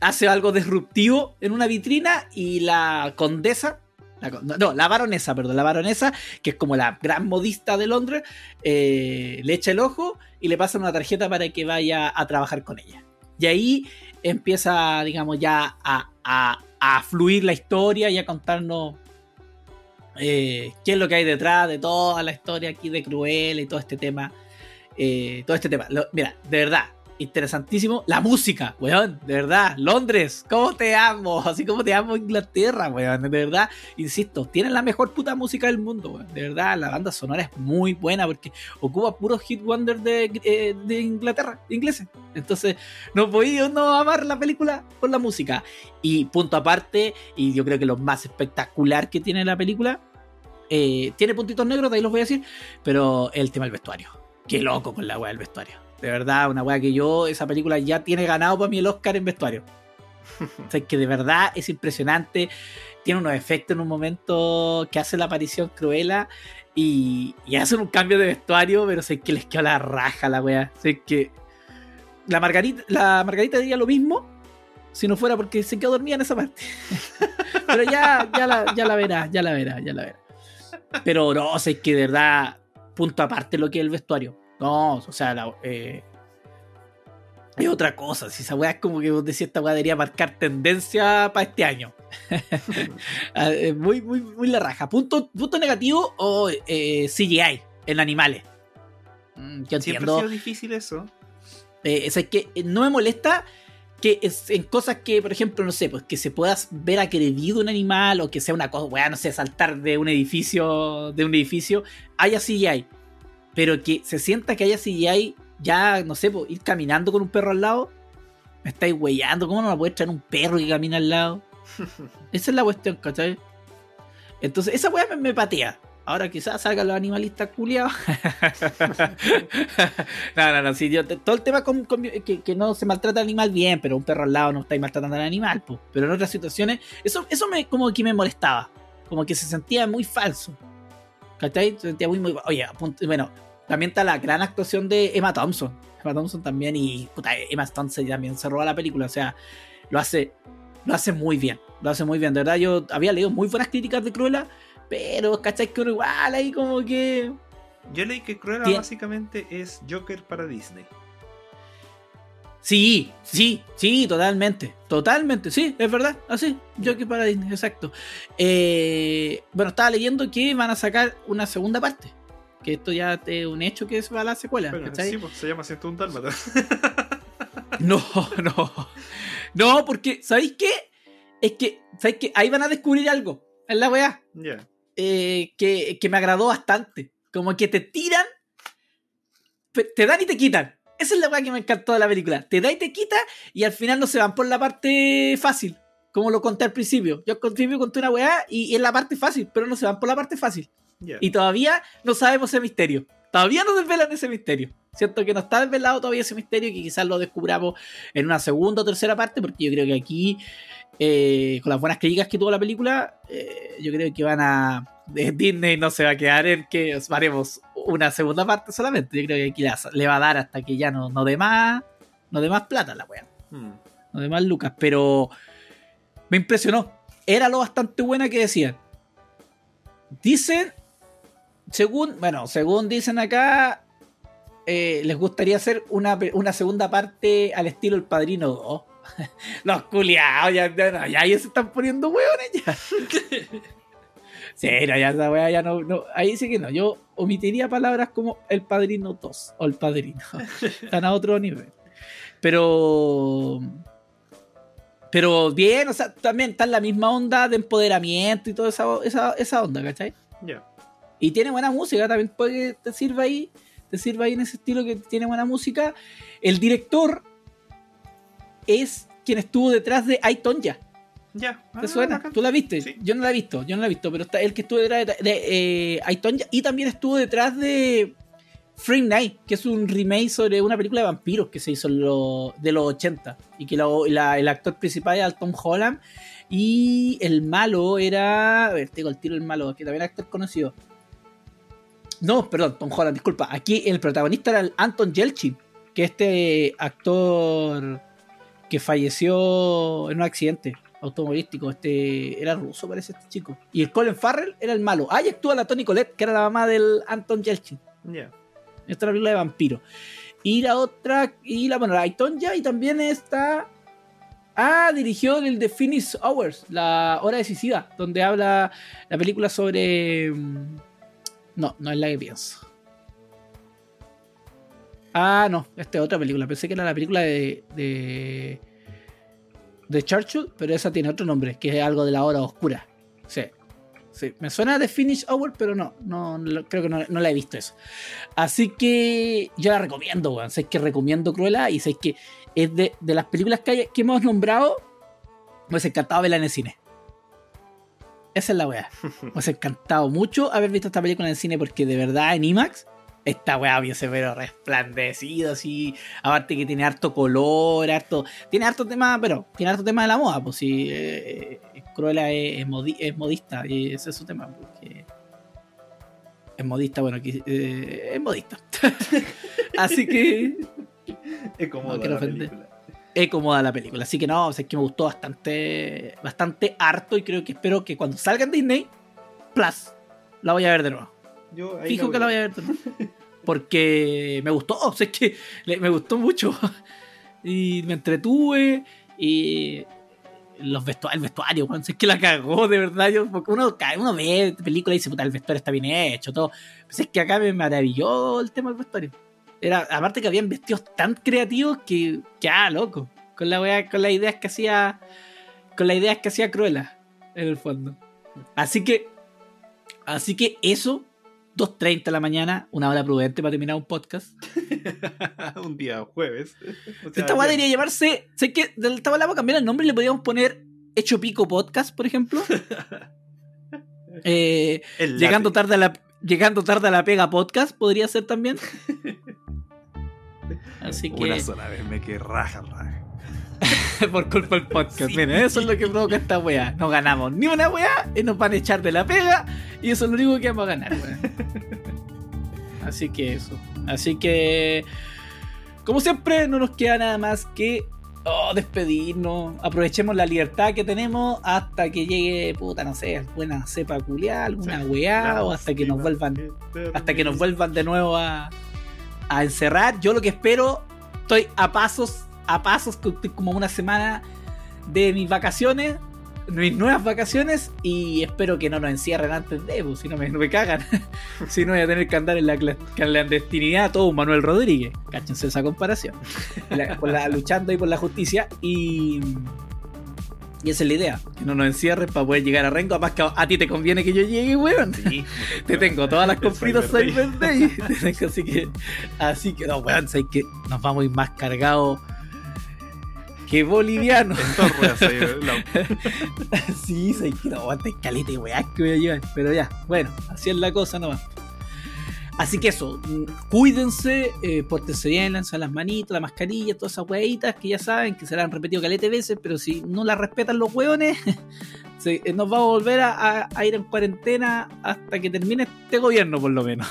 hace algo disruptivo en una vitrina y la condesa, la no, la baronesa, perdón, la baronesa, que es como la gran modista de Londres, eh, le echa el ojo y le pasa una tarjeta para que vaya a trabajar con ella. Y ahí empieza, digamos, ya a, a- a fluir la historia y a contarnos eh, qué es lo que hay detrás de toda la historia aquí de Cruella y todo este tema. eh, todo este tema. Lo- mira, de verdad, interesantísimo. La música, weón, de verdad. Londres, ¿cómo te amo? Así como te amo Inglaterra, weón. De verdad, insisto, tienen la mejor puta música del mundo, weón. De verdad, la banda sonora es muy buena porque ocupa puros hit wonder de, eh, de Inglaterra, ingleses. Entonces, no podía no amar la película por la música. Y punto aparte, y yo creo que lo más espectacular que tiene la película, eh, tiene puntitos negros, de ahí los voy a decir, pero el tema del vestuario. Qué loco con la weá del vestuario. De verdad, una weá que yo, esa película ya tiene ganado para mí el Oscar en vestuario. O sea, que de verdad es impresionante. Tiene unos efectos en un momento que hace la aparición Cruella y, y hacen un cambio de vestuario, pero sé que les quedó la raja la weá. Sé que la Margarita, la Margarita diría lo mismo si no fuera porque se quedó dormida en esa parte. pero ya, ya, la, ya la verá, ya la verá, ya la verá. Pero no, es que de verdad, punto aparte lo que es el vestuario. No, o sea, la- eh, es otra cosa. Si esa weá es como que vos decías, esta weá debería marcar tendencia para este año. Ah, muy, muy, muy la raja. Punto, punto negativo o eh, CGI en animales. Mm, Yo Siempre ha entiendo. sido difícil eso. Eh, es que no me molesta que es en cosas que, por ejemplo, no sé, pues que se pueda ver agredido un animal o que sea una cosa, weá, no sé, saltar de un edificio, de un edificio, haya CGI. Pero que se sienta que haya CGI, ya, no sé, ir caminando con un perro al lado, me estáis weyando, ¿cómo no me puedes traer un perro que camina al lado? Esa es la cuestión, ¿cachai? Entonces, esa weá me, me patea. Ahora quizás salgan los animalistas culiados. no, no, no. Sí, yo, todo el tema con, con- que, que no se maltrata al animal bien, pero un perro al lado no estáis maltratando al animal. po. Pero en otras situaciones, eso, eso me, como que me molestaba. Como que se sentía muy falso. ¿Cachai? Se sentía muy, muy. Oye, apunt- bueno, también está la gran actuación de Emma Thompson. Emma Thompstone también y puta, Emma Thompson también se roba la película. O sea, lo hace, lo hace muy bien. Lo hace muy bien. De verdad, yo había leído muy buenas críticas de Cruella. Pero, ¿cachai? Que igual ahí como que. Yo leí que Cruella Tien- básicamente es Joker para Disney. Sí, sí, sí, totalmente. Totalmente, sí, es verdad. Así, que para Disney, exacto. Eh, bueno, estaba leyendo que van a sacar una segunda parte. Que esto ya es un hecho que es para la secuela. Bueno, sí, pues, se llama 101 Dálmata. No, no. No, porque, ¿sabéis qué? Es que, ¿sabéis qué? Ahí van a descubrir algo. En la weá. Ya. eh, que, que me agradó bastante. Como que te tiran, te dan y te quitan. Esa es la weá que me encantó de la película. Te da y te quita y al final no se van por la parte fácil. Como lo conté al principio. Yo al principio conté una weá y, y es la parte fácil, pero no se van por la parte fácil. Y todavía no sabemos ese misterio. Todavía no desvelan ese misterio. Siento que no está desvelado todavía ese misterio que quizás lo descubramos en una segunda o tercera parte, porque yo creo que aquí, eh, con las buenas críticas que tuvo la película, eh, yo creo que van a. de Disney no se va a quedar en que os haremos una segunda parte solamente. Yo creo que aquí la- le va a dar hasta que ya no, no dé más. No dé más plata la wea. Hmm. No dé más lucas. Pero me impresionó. Era lo bastante buena que decían. Dicen, según, bueno, según dicen acá, eh, les gustaría hacer una, una segunda parte al estilo El Padrino 2. Los culiados, ya, ya, no, ya, ya se están poniendo hueones ya. Sí, no, ya esa wea ya no, no, ahí sí que no. Yo omitiría palabras como El Padrino 2 o El Padrino. Están a otro nivel. Pero. Pero bien, o sea, también está en la misma onda de empoderamiento y toda esa, esa, esa onda, ¿cachai? Ya. Y tiene buena música, también puede que te sirva ahí, te sirva ahí en ese estilo que tiene buena música. El director es quien estuvo detrás de Aitonja. Ya. ¿Te Ah, suena? ¿Tú la viste? Sí. Yo no la he visto, yo no la he visto, pero está el que estuvo detrás de, de eh, Aitonja y también estuvo detrás de Freak Night, que es un remake sobre una película de vampiros que se hizo lo- de los 80 y que lo- la- el actor principal era Tom Holland y el malo era, a ver, tengo el tiro el malo, que también es actor conocido. No, perdón, Tom Holland, disculpa. Aquí el protagonista era el Anton Yelchin, que este actor que falleció en un accidente automovilístico. Este era ruso, parece este chico. Y el Colin Farrell era el malo. Ahí actúa la Tony Colette, que era la mamá del Anton Yelchin. Ya. Esta es la película de vampiro. Y la otra, y la, bueno, la Aitonja, y también está. Ah, dirigió el The Finish Hours, la hora decisiva, donde habla la película sobre. No, no es la que pienso. Ah, no, esta es otra película. Pensé que era la película de. de. de Churchill, pero esa tiene otro nombre, que es algo de la hora oscura. Sí. Sí, me suena de Finish Hour, pero no, no, no- creo que no, no la he visto eso. Así que yo la recomiendo, weón. Sé que recomiendo Cruella y sé que es de, de las películas que, hay- que hemos nombrado, me hubiese encantado verla en el cine. Esa es la weá. Me hubiese encantado mucho haber visto esta película en el cine porque de verdad en IMAX, esta weá hubiese pero resplandecido así. Aparte que tiene harto color, harto. Tiene harto tema, pero tiene harto tema de la moda, pues sí. eh, Cruella es, es modi- es modista y ese es su tema. Porque es modista, bueno, aquí, eh, es modista. Así que Es como No cómoda la película. Así que no, o sea, es que me gustó bastante, bastante harto y creo que espero que cuando salga en Disney Plus la voy a ver de nuevo. Yo ahí Fijo que la voy a ver de nuevo. Porque me gustó, o sea, es que me gustó mucho. y me entretuve y los vestu el vestuario, si es que la cagó, de verdad, yo, porque uno, uno ve películas y dice, puta, el vestuario está bien hecho, todo, pero es que acá me maravilló el tema del vestuario. Era, aparte que habían vestidos tan creativos que, que ah, loco, con la wea- con las ideas que hacía, con las ideas que hacía Cruella, en el fondo. Así que, así que eso, 2.30 de la mañana, una hora prudente para terminar un podcast. un día jueves. O sea, Esta weá debería llamarse. Sé que del vamos a cambiar el nombre y le podríamos poner Hecho Pico Podcast, por ejemplo. Eh, llegando, tarde a la, llegando tarde a la pega podcast, podría ser también. Así Una que, sola vez me que raja, raja. por culpa del podcast. Sí. Miren, eso es lo que provoca esta weá. No ganamos ni una weá y nos van a echar de la pega. Y eso es lo único que vamos a ganar, weá. Así que eso. Así que. Como siempre, no nos queda nada más que oh, despedirnos. Aprovechemos la libertad que tenemos hasta que llegue, puta, no sé, alguna cepa culiar, alguna weá, o hasta que nos vuelvan hasta que nos vuelvan de nuevo a, a encerrar. Yo lo que espero, estoy a pasos, a pasos, como una semana de mis vacaciones, mis nuevas vacaciones, y espero que no nos encierren antes de, pues, si no me, cagan. si no voy a tener que andar en la cla- clandestinidad todo un Manuel Rodríguez. Cáchense esa comparación. La- por la- luchando ahí por la justicia y... Y esa es la idea, que no nos encierren para poder llegar a Rengo. Además que a, a ti te conviene que yo llegue, weón. Sí, Te tengo todas las compritas Cyber Day. Así que, así que, no, weón, sabes que nos vamos a ir más cargados que la- sí, sabes que no, aguanta caleta y weá que voy a llevar. Pero ya, bueno, así es la cosa nomás. Así que eso, mm, cuídense, eh, pórtense bien, lanzan las manitas, la mascarilla, todas esas weitas que ya saben que se las han repetido caleta de veces, pero si no las respetan los hueones, se- eh, nos vamos a volver a, a- a ir en cuarentena hasta que termine este gobierno, por lo menos.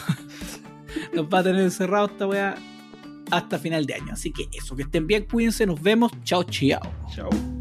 nos va a tener encerrado esta wea hasta final de año. Así que eso, que estén bien, cuídense, nos vemos, chao, chao. Chao.